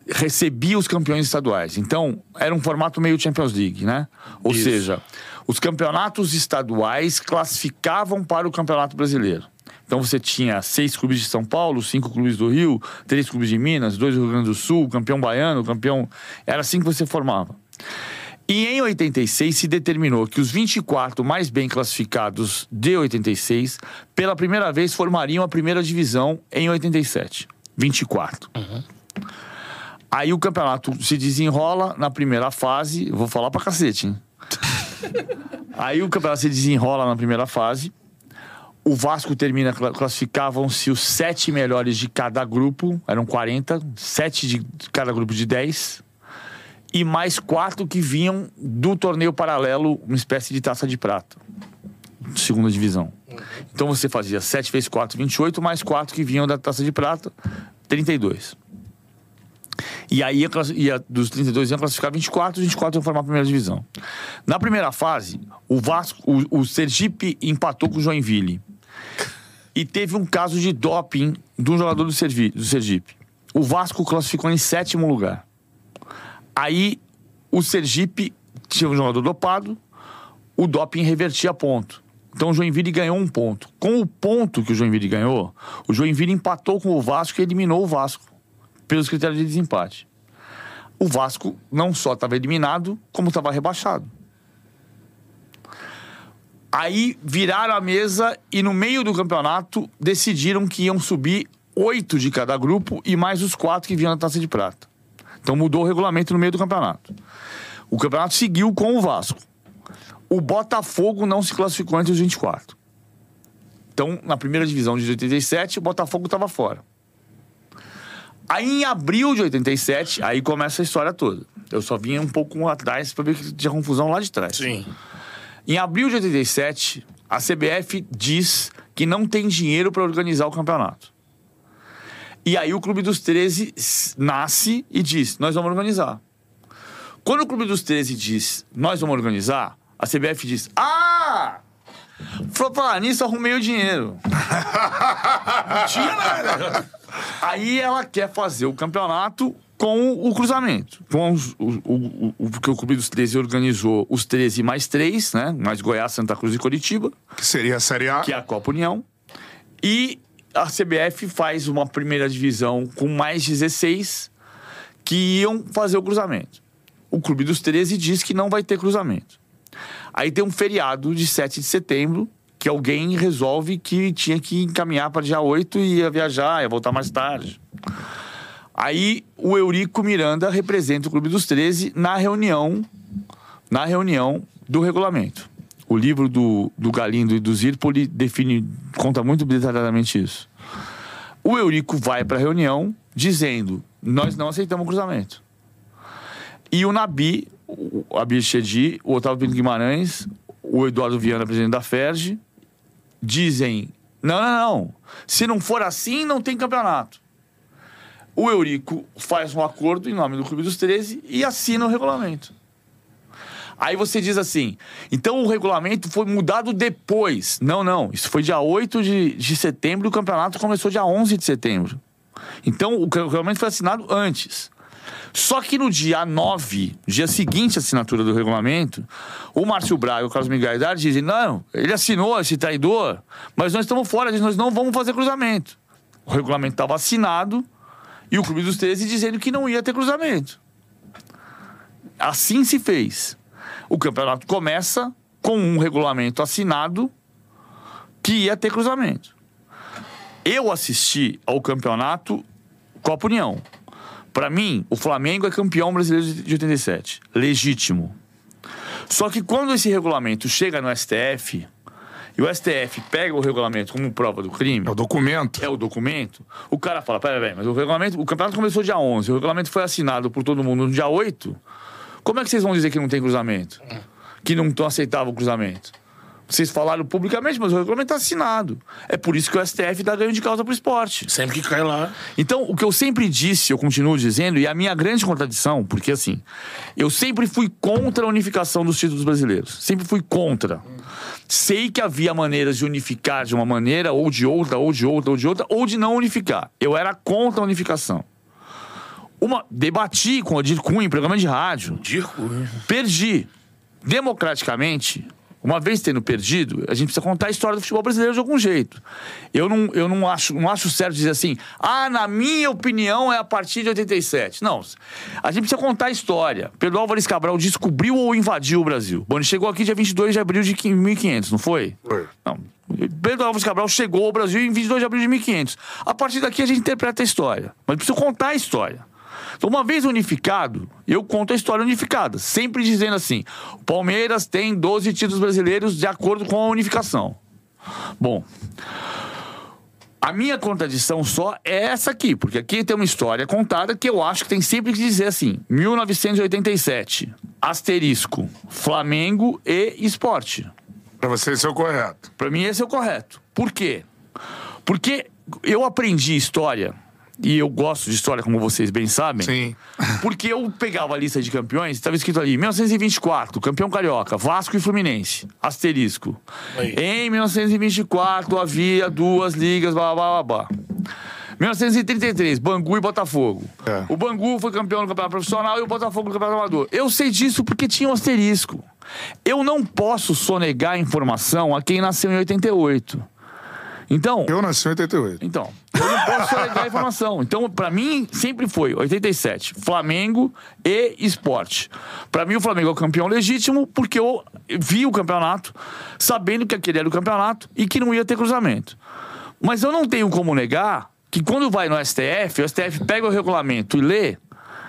recebia os campeões estaduais. Então, era um formato meio Champions League, né? Ou Isso. seja, os campeonatos estaduais classificavam para o Campeonato Brasileiro. Então você tinha seis clubes de São Paulo, cinco clubes do Rio, três clubes de Minas, dois do Rio Grande do Sul, campeão baiano, campeão. Era assim que você formava. E em 86 se determinou que os 24 mais bem classificados de 86, pela primeira vez, formariam a primeira divisão em 87. 24. Aí o campeonato se desenrola na primeira fase. Vou falar pra cacete, hein? Aí o campeonato se desenrola na primeira fase. O Vasco termina, cla- classificavam-se os sete melhores de cada grupo, eram 40, sete de cada grupo de 10, e mais quatro que vinham do torneio paralelo, uma espécie de taça de prata, segunda divisão. Então você fazia 7 vezes 4, 28, mais quatro que vinham da taça de prata, 32. E aí ia, dos 32 iam classificar 24, os 24 iam formar a primeira divisão. Na primeira fase, o Vasco, o, o Sergipe empatou com o Joinville. E teve um caso de doping de um jogador do, do Sergipe. O Vasco classificou em sétimo lugar. Aí o Sergipe tinha um jogador dopado, o doping revertia ponto. Então o Joinville ganhou um ponto. Com o ponto que o Joinville ganhou, o Joinville empatou com o Vasco e eliminou o Vasco pelos critérios de desempate. O Vasco não só estava eliminado, como estava rebaixado. Aí viraram a mesa e no meio do campeonato decidiram que iam subir oito de cada grupo e mais os quatro que vinham na taça de prata. Então mudou o regulamento no meio do campeonato. O campeonato seguiu com o Vasco. O Botafogo não se classificou entre os 24. Então, na primeira divisão de 87, o Botafogo estava fora. Aí em abril de 87, aí começa a história toda. Eu só vinha um pouco atrás para ver que tinha confusão lá de trás. Sim. Em abril de 87, a CBF diz que não tem dinheiro para organizar o campeonato. E aí o Clube dos 13 s- nasce e diz: Nós vamos organizar. Quando o Clube dos 13 diz: Nós vamos organizar, a CBF diz: Ah! Pra falar nisso, arrumei o dinheiro. Não tinha nada. Aí ela quer fazer o campeonato com o cruzamento. Com os, o, o, o, porque o Clube dos 13 organizou os 13 mais 3, né? Mais Goiás, Santa Cruz e Curitiba, Que seria a Série A. que é a Copa União. E a CBF faz uma primeira divisão com mais 16 que iam fazer o cruzamento. O Clube dos 13 diz que não vai ter cruzamento. Aí tem um feriado de 7 de setembro que alguém resolve que tinha que encaminhar para dia 8 e ia viajar, ia voltar mais tarde. Aí o Eurico Miranda representa o Clube dos 13 na reunião, na reunião do regulamento. O livro do, do Galindo e do Zirpoli define, conta muito detalhadamente isso. O Eurico vai para a reunião dizendo: Nós não aceitamos o cruzamento. E o Nabi, o Abir Chedi, o Otávio Pinto Guimarães, o Eduardo Viana, presidente da FERJ, dizem: Não, não, não. Se não for assim, não tem campeonato. O Eurico faz um acordo em nome do Clube dos 13 e assina o regulamento. Aí você diz assim, então o regulamento foi mudado depois. Não, não, isso foi dia 8 de, de setembro e o campeonato começou dia 11 de setembro. Então o regulamento foi assinado antes. Só que no dia 9, dia seguinte à assinatura do regulamento, o Márcio Braga e o Carlos Miguel Haddad dizem: não, ele assinou esse traidor, mas nós estamos fora nós não vamos fazer cruzamento. O regulamento estava assinado e o Clube dos 13 dizendo que não ia ter cruzamento. Assim se fez. O campeonato começa com um regulamento assinado que ia ter cruzamento. Eu assisti ao campeonato Copa União. Para mim, o Flamengo é campeão brasileiro de 87. Legítimo. Só que quando esse regulamento chega no STF, e o STF pega o regulamento como prova do crime, É o documento. é o documento, o cara fala, peraí, peraí, mas o regulamento, o campeonato começou dia 11, o regulamento foi assinado por todo mundo no dia 8, como é que vocês vão dizer que não tem cruzamento? Que não estão aceitava o cruzamento? Vocês falaram publicamente, mas o regulamento está assinado. É por isso que o STF dá ganho de causa para o esporte. Sempre que cai lá. Então, o que eu sempre disse, eu continuo dizendo, e a minha grande contradição, porque assim, eu sempre fui contra a unificação dos títulos brasileiros. Sempre fui contra. Sei que havia maneiras de unificar de uma maneira, ou de outra, ou de outra, ou de outra, ou de não unificar. Eu era contra a unificação. Uma, debati com o Odir Cunha em programa de rádio. Dirco. né? Perdi. Democraticamente, uma vez tendo perdido, a gente precisa contar a história do futebol brasileiro de algum jeito. Eu não, eu não, acho, não acho certo dizer assim, ah, na minha opinião é a partir de 87. Não. A gente precisa contar a história. Pedro Álvares Cabral descobriu ou invadiu o Brasil. Bom, ele chegou aqui dia 22 de abril de 1500, não foi? Foi. Não. Pedro Álvares Cabral chegou ao Brasil em 22 de abril de 1500. A partir daqui a gente interpreta a história. Mas precisa contar a história. Então, uma vez unificado, eu conto a história unificada. Sempre dizendo assim: o Palmeiras tem 12 títulos brasileiros de acordo com a unificação. Bom. A minha contradição só é essa aqui, porque aqui tem uma história contada que eu acho que tem sempre que dizer assim: 1987, asterisco, Flamengo e esporte. Pra você, esse é o correto. Pra mim, esse é o correto. Por quê? Porque eu aprendi história, e eu gosto de história, como vocês bem sabem. Sim. Porque eu pegava a lista de campeões, estava escrito ali, 1924, campeão carioca, Vasco e Fluminense, asterisco. Aí. Em 1924 havia duas ligas, blá, blá, blá, blá. 1933, Bangu e Botafogo. É. O Bangu foi campeão do campeonato profissional e o Botafogo do campeonato amador. Eu sei disso porque tinha um asterisco. Eu não posso sonegar informação a quem nasceu em 88. Então, Eu nasci em 88. então, eu não posso sonegar a informação. Então, pra mim, sempre foi 87, Flamengo e esporte. Pra mim, o Flamengo é o campeão legítimo porque eu vi o campeonato sabendo que aquele era o campeonato e que não ia ter cruzamento. Mas eu não tenho como negar que quando vai no STF, o STF pega o regulamento e lê,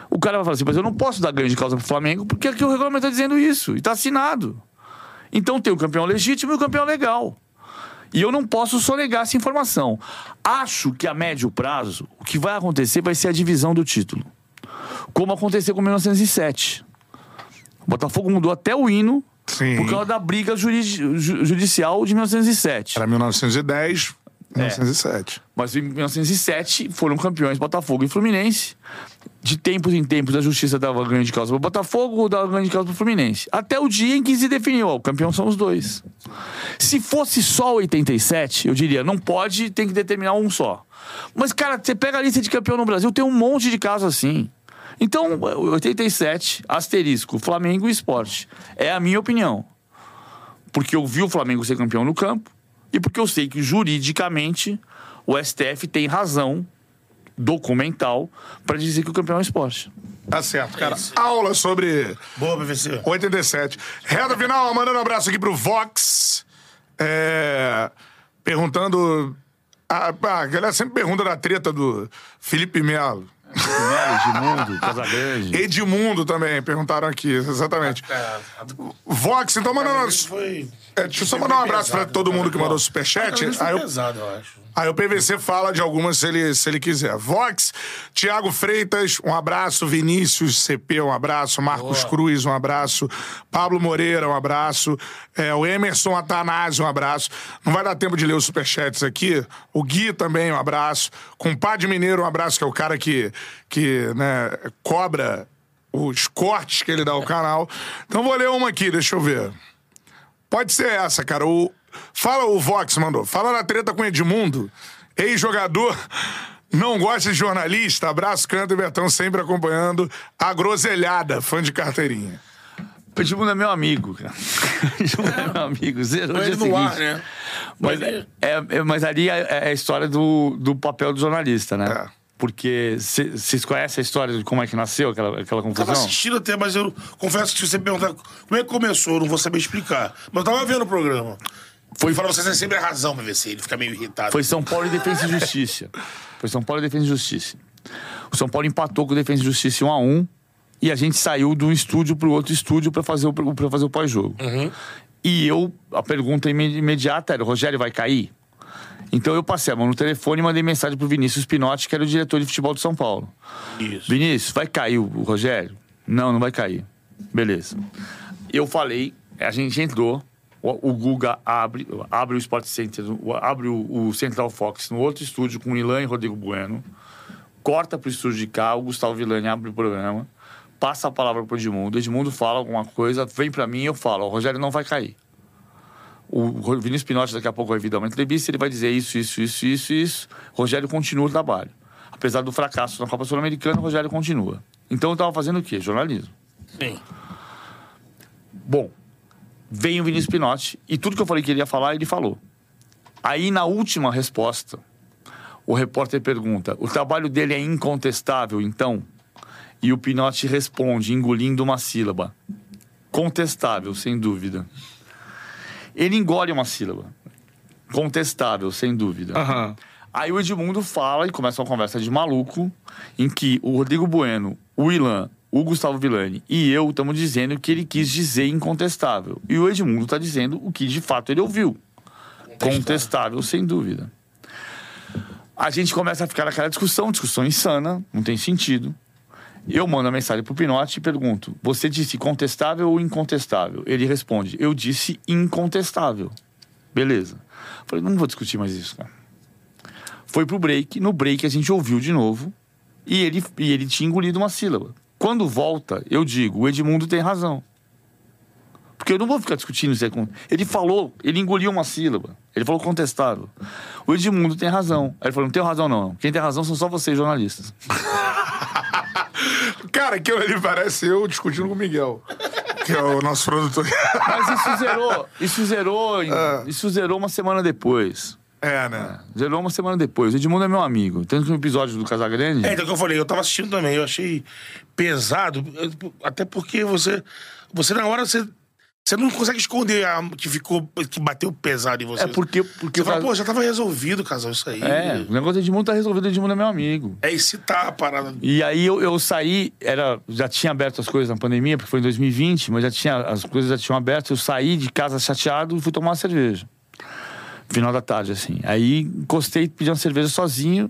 o cara vai falar assim, mas eu não posso dar ganho de causa pro Flamengo porque aqui o regulamento está dizendo isso e está assinado. Então tem o campeão legítimo e o campeão legal. E eu não posso sonegar essa informação. Acho que a médio prazo, o que vai acontecer vai ser a divisão do título. Como aconteceu com 1907. O Botafogo mudou até o hino Sim. por causa da briga judicial de 1907. Era 1910, É. 1907. Mas em 1907 foram campeões Botafogo e Fluminense. De tempos em tempos a justiça dava ganho de causa para o Botafogo ou dava ganho de causa para o Fluminense. Até o dia em que se definiu, ó, o campeão são os dois. Se fosse só 87, eu diria, não pode, tem que determinar um só. Mas, cara, você pega a lista de campeão no Brasil, tem um monte de casos assim. Então, 87, asterisco, Flamengo e esporte. É a minha opinião. Porque eu vi o Flamengo ser campeão no campo e porque eu sei que juridicamente o STF tem razão documental para dizer que o campeão é esporte. Tá certo, cara. Isso. Aula sobre Boa, PVC. 87. Reta final, mandando um abraço aqui pro Vox. É, perguntando. A, a galera sempre pergunta da treta do Felipe Melo. Edmundo, Casagrande. Edmundo também, perguntaram aqui, exatamente. É, Vox, então mandando. foi. É, deixa eu só mandar um abraço pra todo mundo que mandou superchat. Foi Aí eu, pesado, eu acho. Aí o PVC fala de algumas se ele, se ele quiser. Vox, Tiago Freitas, um abraço. Vinícius CP, um abraço. Marcos Boa. Cruz, um abraço. Pablo Moreira, um abraço. É, o Emerson Atanásio, um abraço. Não vai dar tempo de ler os superchats aqui. O Gui também, um abraço. Compadre Mineiro, um abraço, que é o cara que, que né, cobra os cortes que ele dá ao canal. Então vou ler uma aqui, deixa eu ver. Pode ser essa, cara. O... Fala, o Vox mandou. Fala na treta com Edmundo. Ex-jogador, não gosta de jornalista. Abraço, Canto e Bertão, sempre acompanhando a groselhada, fã de carteirinha. O Edmundo é meu amigo, cara. O Edmundo é meu amigo. Zerou ele dia no ar, né? Mas, é, é- mas ali é, é a história do, do papel do jornalista, né? É. Porque cê- vocês conhecem a história de como é que nasceu aquela, aquela Tava confusão? assistindo até, mas eu confesso que se você me perguntar como é que começou, eu não vou saber explicar. Mas eu tava vendo o programa. Foi falar, você tem sempre a razão, PVC. Ele fica meio irritado. Foi São Paulo e Defesa e Justiça. Foi São Paulo e Defesa e Justiça. O São Paulo empatou com o Defesa e Justiça em 1 a 1 e a gente saiu de um estúdio pro outro estúdio para fazer o para fazer o pós-jogo. E eu, a pergunta ime- imediata era: Rogério vai cair? Então eu passei a mão no telefone e mandei mensagem pro Vinícius Pinotti, que era o diretor de futebol de São Paulo. Isso. Vinícius, vai cair o o Rogério? Não, não vai cair. Beleza. Eu falei, a gente entrou, o, o Guga abre, abre o Sport Center, o- abre o, o Central Fox no outro estúdio com o Ilan e Rodrigo Bueno, corta pro estúdio de cá, o Gustavo Villani abre o programa, passa a palavra Edmundo, o Edmundo fala alguma coisa, vem pra mim e eu falo, o Rogério não vai cair. O Vinícius Pinotti daqui a pouco vai vir dar uma entrevista, ele vai dizer isso, isso, isso, isso, isso. Rogério continua o trabalho. Apesar do fracasso na Copa Sul-Americana, o Rogério continua. Então eu tava fazendo o quê? Jornalismo. Sim. Bom, vem o Vinícius Pinotti e tudo que eu falei que ele ia falar, ele falou. Aí, na última resposta, o repórter pergunta: o trabalho dele é incontestável, então? E o Pinotti responde, engolindo uma sílaba: contestável, sem dúvida. Ele engole uma sílaba. Contestável, sem dúvida. Aham. Aí o Edmundo fala e começa uma conversa de maluco, em que o Rodrigo Bueno, o Ilan, o Gustavo Villani e eu estamos dizendo que ele quis dizer incontestável. E o Edmundo está dizendo o que de fato ele ouviu. Contestável, sem dúvida. A gente começa a ficar naquela discussão, discussão insana, não tem sentido. Eu mando a mensagem pro Pinotti e pergunto: Você disse contestável ou incontestável? Ele responde: Eu disse incontestável. Beleza. Falei: Não vou discutir mais isso, cara. Foi pro break. No break a gente ouviu de novo e ele, e ele tinha engolido uma sílaba. Quando volta, eu digo: O Edmundo tem razão. Porque eu não vou ficar discutindo isso. Ele falou, ele engoliu uma sílaba. Ele falou contestável. O Edmundo tem razão. Aí ele falou: Não tenho razão, não. Quem tem razão são só vocês, jornalistas. Cara, aquilo ali parece eu discutindo com o Miguel, que é o nosso produtor. Mas isso zerou. Isso zerou. em- Isso zerou uma semana depois. É, né? Zerou uma semana depois. O Edmundo é meu amigo. Tanto que no episódio do Casagrande. É, então que eu falei, eu tava assistindo também, eu achei pesado, eu- até porque você, você na hora, você, você não consegue esconder a, que ficou, que bateu pesado em você. É porque. porque Você fala, pô, já tava resolvido, casal, isso aí. É, o negócio do Edmundo tá resolvido, o Edmundo é meu amigo. É excitar a parada. E aí eu, eu saí, era, já tinha aberto as coisas na pandemia, porque foi em 2020, mas já tinha, as coisas já tinham aberto. Eu saí de casa chateado e fui tomar uma cerveja. Final da tarde, assim. Aí encostei, pedi uma cerveja sozinho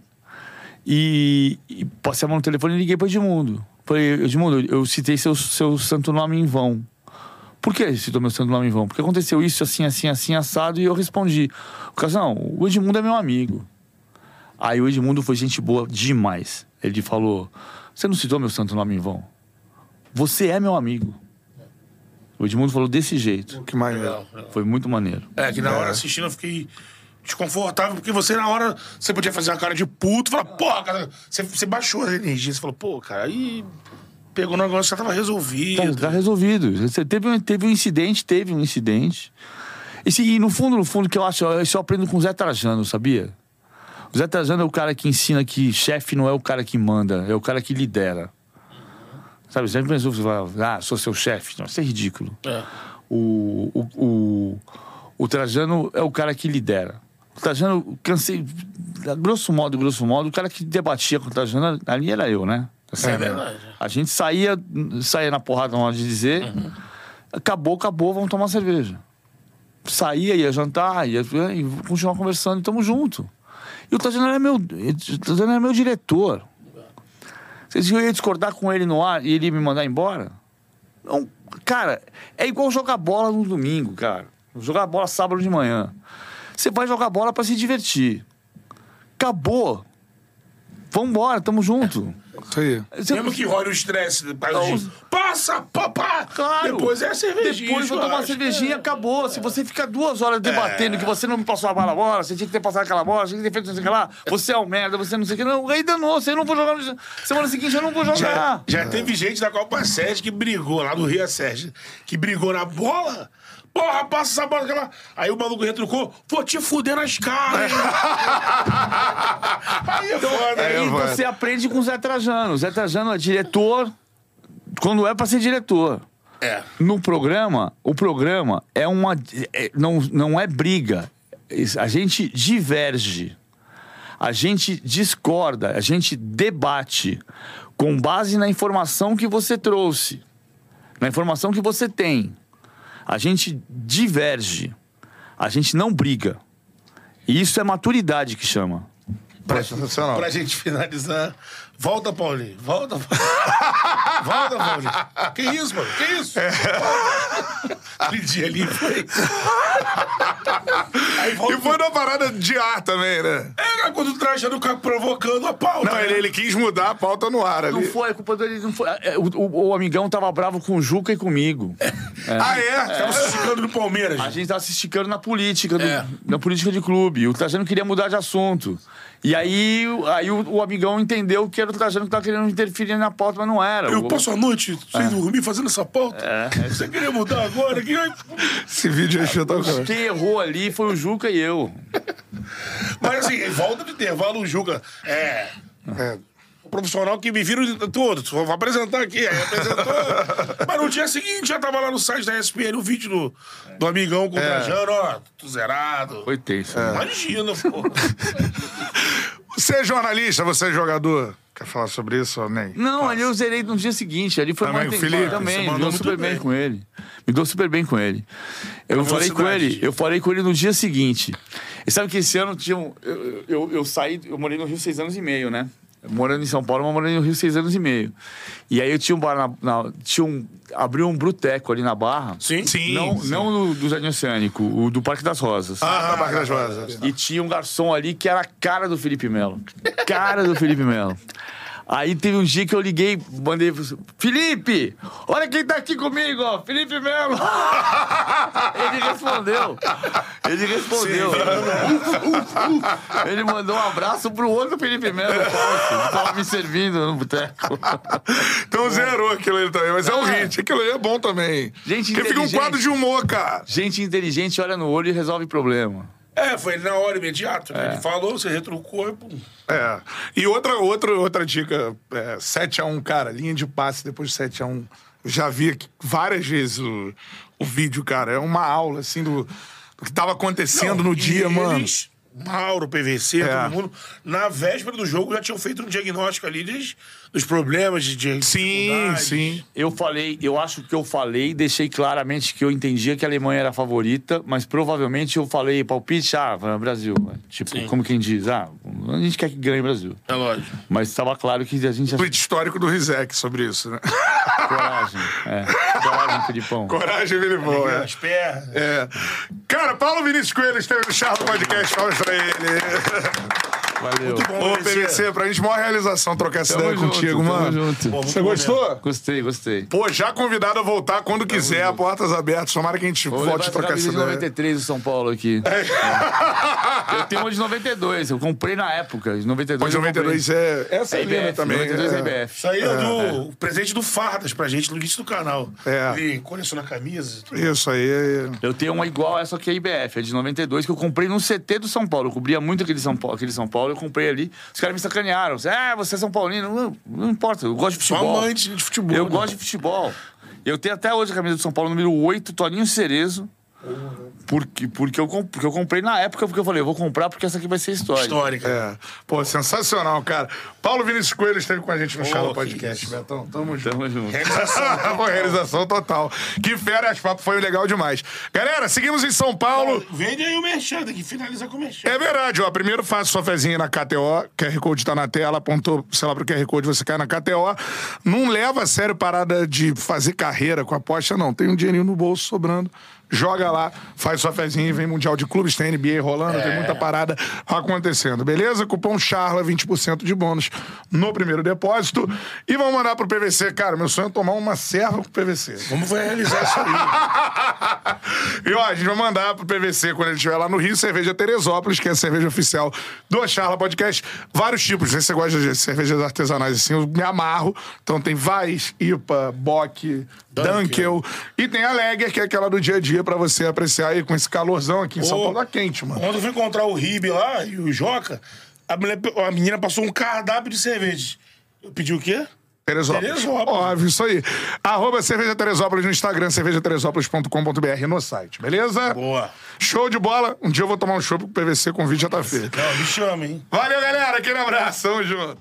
e, e passei a mão no telefone e liguei pro Edmundo. Falei, Edmundo, eu citei seu, seu santo nome em vão. Por que citou meu santo nome em vão? Porque aconteceu isso assim, assim, assim, assado, e eu respondi. Casão, o Edmundo é meu amigo. Aí o Edmundo foi gente boa demais. Ele falou: Você não citou meu santo nome em vão? Você é meu amigo. O Edmundo falou desse jeito. Que maneiro. Legal, legal. Foi muito maneiro. É, que na hora assistindo eu fiquei desconfortável, porque você na hora, você podia fazer uma cara de puto, falar, porra, cara, você, você baixou a energia, você falou, pô, cara, aí pegou o negócio, já tava resolvido. Tá, tá resolvido. Você teve, um- teve um incidente, teve um incidente. E, se- e no fundo, no fundo, que eu acho, isso eu aprendo com o Zé Trajano, sabia? O Zé Trajano é o cara que ensina que chefe não é o cara que manda, é o cara que lidera. Sabe, sempre pensou, você fala, ah, sou seu chefe. Não, isso é ridículo. É. O, o, o, o Trajano é o cara que lidera. O Trajano, cansei, grosso modo, grosso modo, o cara que debatia com o Trajano ali era eu, né? Assim, É verdade. A gente saía, saía na porrada na hora de dizer, Uhum. acabou, acabou, vamos tomar cerveja. Saía, ia jantar, ia, ia continuar conversando e tamo junto. E o Trajano era meu, o Trajano era meu diretor. Vocês iam discordar com ele no ar e ele ia me mandar embora? Não, cara, é igual jogar bola no domingo, cara. Jogar bola sábado de manhã. Você vai jogar bola pra se divertir. Acabou. Vambora, tamo junto. Isso aí. Você- Mesmo que role o estresse, passa, Não. passa, papá! Claro. Depois é a cervejinha. Depois vou tomar uma cervejinha e acabou. Se você fica duas horas debatendo que você não me passou a bola, a bola, você tinha que ter passado aquela bola, você tinha que ter feito não sei o que lá, você é um merda, você não sei o que. Não, aí danou, você não vou jogar. no- Semana seguinte eu não vou Já, jogar. já teve gente da Copa Sérgio que brigou, lá do Rio a Sérgio, que brigou na bola. Porra, passa essa bola aquela. Aí o maluco retrucou, vou te fuder nas caras. Aí é foda, Aí hein? vai. você aprende com o Zé Trajano. O Zé Trajano é diretor quando é pra ser diretor. É. No programa, o programa é uma. é- não, não é briga. A gente diverge. A gente discorda. A gente debate com base na informação que você trouxe. Na informação que você tem. A gente diverge. A gente não briga. E isso é maturidade que chama. Pra, Sensacional. pra gente finalizar. Volta, Paulinho. Volta, Paulinho. Volta, Paulinho. Que isso, mano? Que isso? Aquele dia ali foi. Aí E foi numa parada de ar também, né? É, quando o trajando o cara provocando a pauta. Não, ele, ele quis mudar a pauta no ar Não ali. foi, a culpa dele não foi. é, O, o- o amigão tava bravo com o Juca e comigo. Ah, é? Tava se esticando no Palmeiras. A gente tava se esticando na política, do- É. na política de clube. O Trajano queria mudar de assunto. E aí, aí o, o amigão entendeu que era o Trajano que tava querendo interferir na pauta, mas não era. Eu O- passo a noite sem dormir fazendo essa pauta. É. Você queria mudar agora? Que... Esse vídeo é espetacular. Quem errou ali foi o Juca e eu. Mas assim, volta de intervalo, o Juca. É. É. Profissional que me vira todo. Só vou apresentar aqui. Aí apresentou. Mas no dia seguinte já tava lá no site da ESPN o vídeo do, do amigão com o Trajano, ó, tudo zerado. Foi tenso. Imagina, pô. Você é jornalista, você é jogador. Quer falar sobre isso, ou nem? Não, ali eu zerei no dia seguinte. Ali foi Também uma Felipe? Também, Você me deu super bem. bem. com ele. Me deu super bem com ele. Eu falei com ele, eu falei com ele no dia seguinte. E sabe que esse ano tinha um, eu, eu, eu saí, eu morei no Rio seis anos e meio, né? Morando em São Paulo, mas morando no Rio seis anos e meio. E aí eu tinha um bar na, na- tinha um abriu um bruteco ali na Barra. Sim? Sim. Não, sim. não no, do Jardim Oceânico, o do Parque das Rosas. Ah, na Barca das Rosas. E tinha um garçom ali que era a cara do Felipe Melo. Cara do Felipe Melo. Aí teve um dia que eu liguei, mandei. Felipe! Olha quem tá aqui comigo, ó! Felipe Melo! Ele respondeu. Ele respondeu. Ele mandou um abraço pro outro Felipe Melo, falso, que tava me servindo no boteco. Então zerou aquilo ali também, mas é um hit. Aquilo ali é bom também. Gente Porque fica um quadro de humor, cara. Gente inteligente olha no olho e resolve problema. É, foi na hora, imediato. É. Né? Ele falou, você retrucou e pum. É. E outra, outra, outra dica: é, 7x1, cara, linha de passe depois de 7x1. Eu já vi várias vezes o, o vídeo, cara. É uma aula, assim, do, do que tava acontecendo no E dia, mano. eles, Mauro, PVC, É. todo mundo, na véspera do jogo já tinham feito um diagnóstico ali dos, dos problemas de, de Sim, sim. Eu falei, eu acho que eu falei, deixei claramente que eu entendia que a Alemanha era a favorita, mas provavelmente eu falei palpite, ah, vai, Brasil. Tipo, Sim. como quem diz, ah, a gente quer que ganhe o Brasil. É lógico. Mas estava claro que a gente já Tweet histórico do Rizek sobre isso, né? coragem. É, coragem, Filipão. Coragem, Filipão, é. As pernas. É. Cara, Paulo Vinícius Coelho esteve no Charla Podcast. Palmas pra ele. Valeu. Ô, PVC, pra gente, maior realização trocar essa Tamo ideia junto, contigo, tamo mano. junto. Pô, Você muito gostou? Gostei, gostei. Pô, já convidado a voltar quando quiser, portas abertas. Tomara que a gente Vou volte a essa trocar essa ideia. 93 do São Paulo aqui. Eu tenho uma de 92, eu comprei na época. De 92 Mas eu comprei. 92 é. Essa é, É linda IBF, também. 92 é é. IBF. Isso aí é, do presente do Fardas pra gente no início do canal. É. Ele coleciona camisa. Isso aí. é- Eu tenho uma igual a essa que é a IBF, é de 92, que eu comprei no CT do São Paulo. Eu cobria muito aquele São Paulo, aquele São Paulo eu comprei ali. Os caras me sacanearam. Ah, você é São Paulino. Não, não importa, eu gosto de Só futebol. amante de futebol. Eu né? gosto de futebol. Eu tenho até hoje a camisa do São Paulo, número 8, Toninho Cerezo. Porque, porque, eu, porque eu comprei na época, porque eu falei, eu vou comprar porque essa aqui vai ser histórica. Histórica. É. Pô, sensacional, cara. Paulo Vinícius Coelho esteve com a gente no Pô, Charla Podcast, isso. Betão. Tamo junto. Tamo junto. Realização. Pô, realização total. Que fera, esse papo foi legal demais. Galera, seguimos em São Paulo. Vende aí o merchan, tem que finalizar com o merchan. É verdade, ó. Primeiro faça sua fezinha na KTO. QR Code tá na tela, apontou, sei lá, pro QR Code, você cai na KTO. Não leva a sério parada de fazer carreira com aposta, não. Tem um dinheirinho no bolso sobrando. Joga lá, faz sua fezinha, vem Mundial de Clubes, tem NBA rolando, tem muita parada acontecendo, beleza? Cupom CHARLA, 20% de bônus no primeiro depósito. E vamos mandar pro PVC. Cara, meu sonho é tomar uma serva com PVC. Vamos realizar isso aí. E ó, a gente vai mandar pro PVC quando ele estiver lá no Rio, cerveja Teresópolis, que é a cerveja oficial do Charla Podcast. Vários tipos, não sei se você gosta de cervejas artesanais assim, eu me amarro. Então tem Vais, IPA, Bock, Dunkel. E tem a Lager, que é aquela do dia a dia pra você apreciar aí com esse calorzão aqui em São Ô. Paulo. Tá quente, mano. Quando eu fui encontrar o Ribe lá e o Joca, a, mulher- a menina passou um cardápio de cervejas. Eu pedi o quê? Teresópolis. Teresópolis. Óbvio, isso aí. Arroba Cerveja Teresópolis no Instagram, cervejateresópolis.com.br no site, beleza? Boa. Show de bola. Um dia eu vou tomar um chopp com o PVC, convite já tá feito. Não, me chama, hein? Valeu, galera. Aquele abraço. Tamo junto.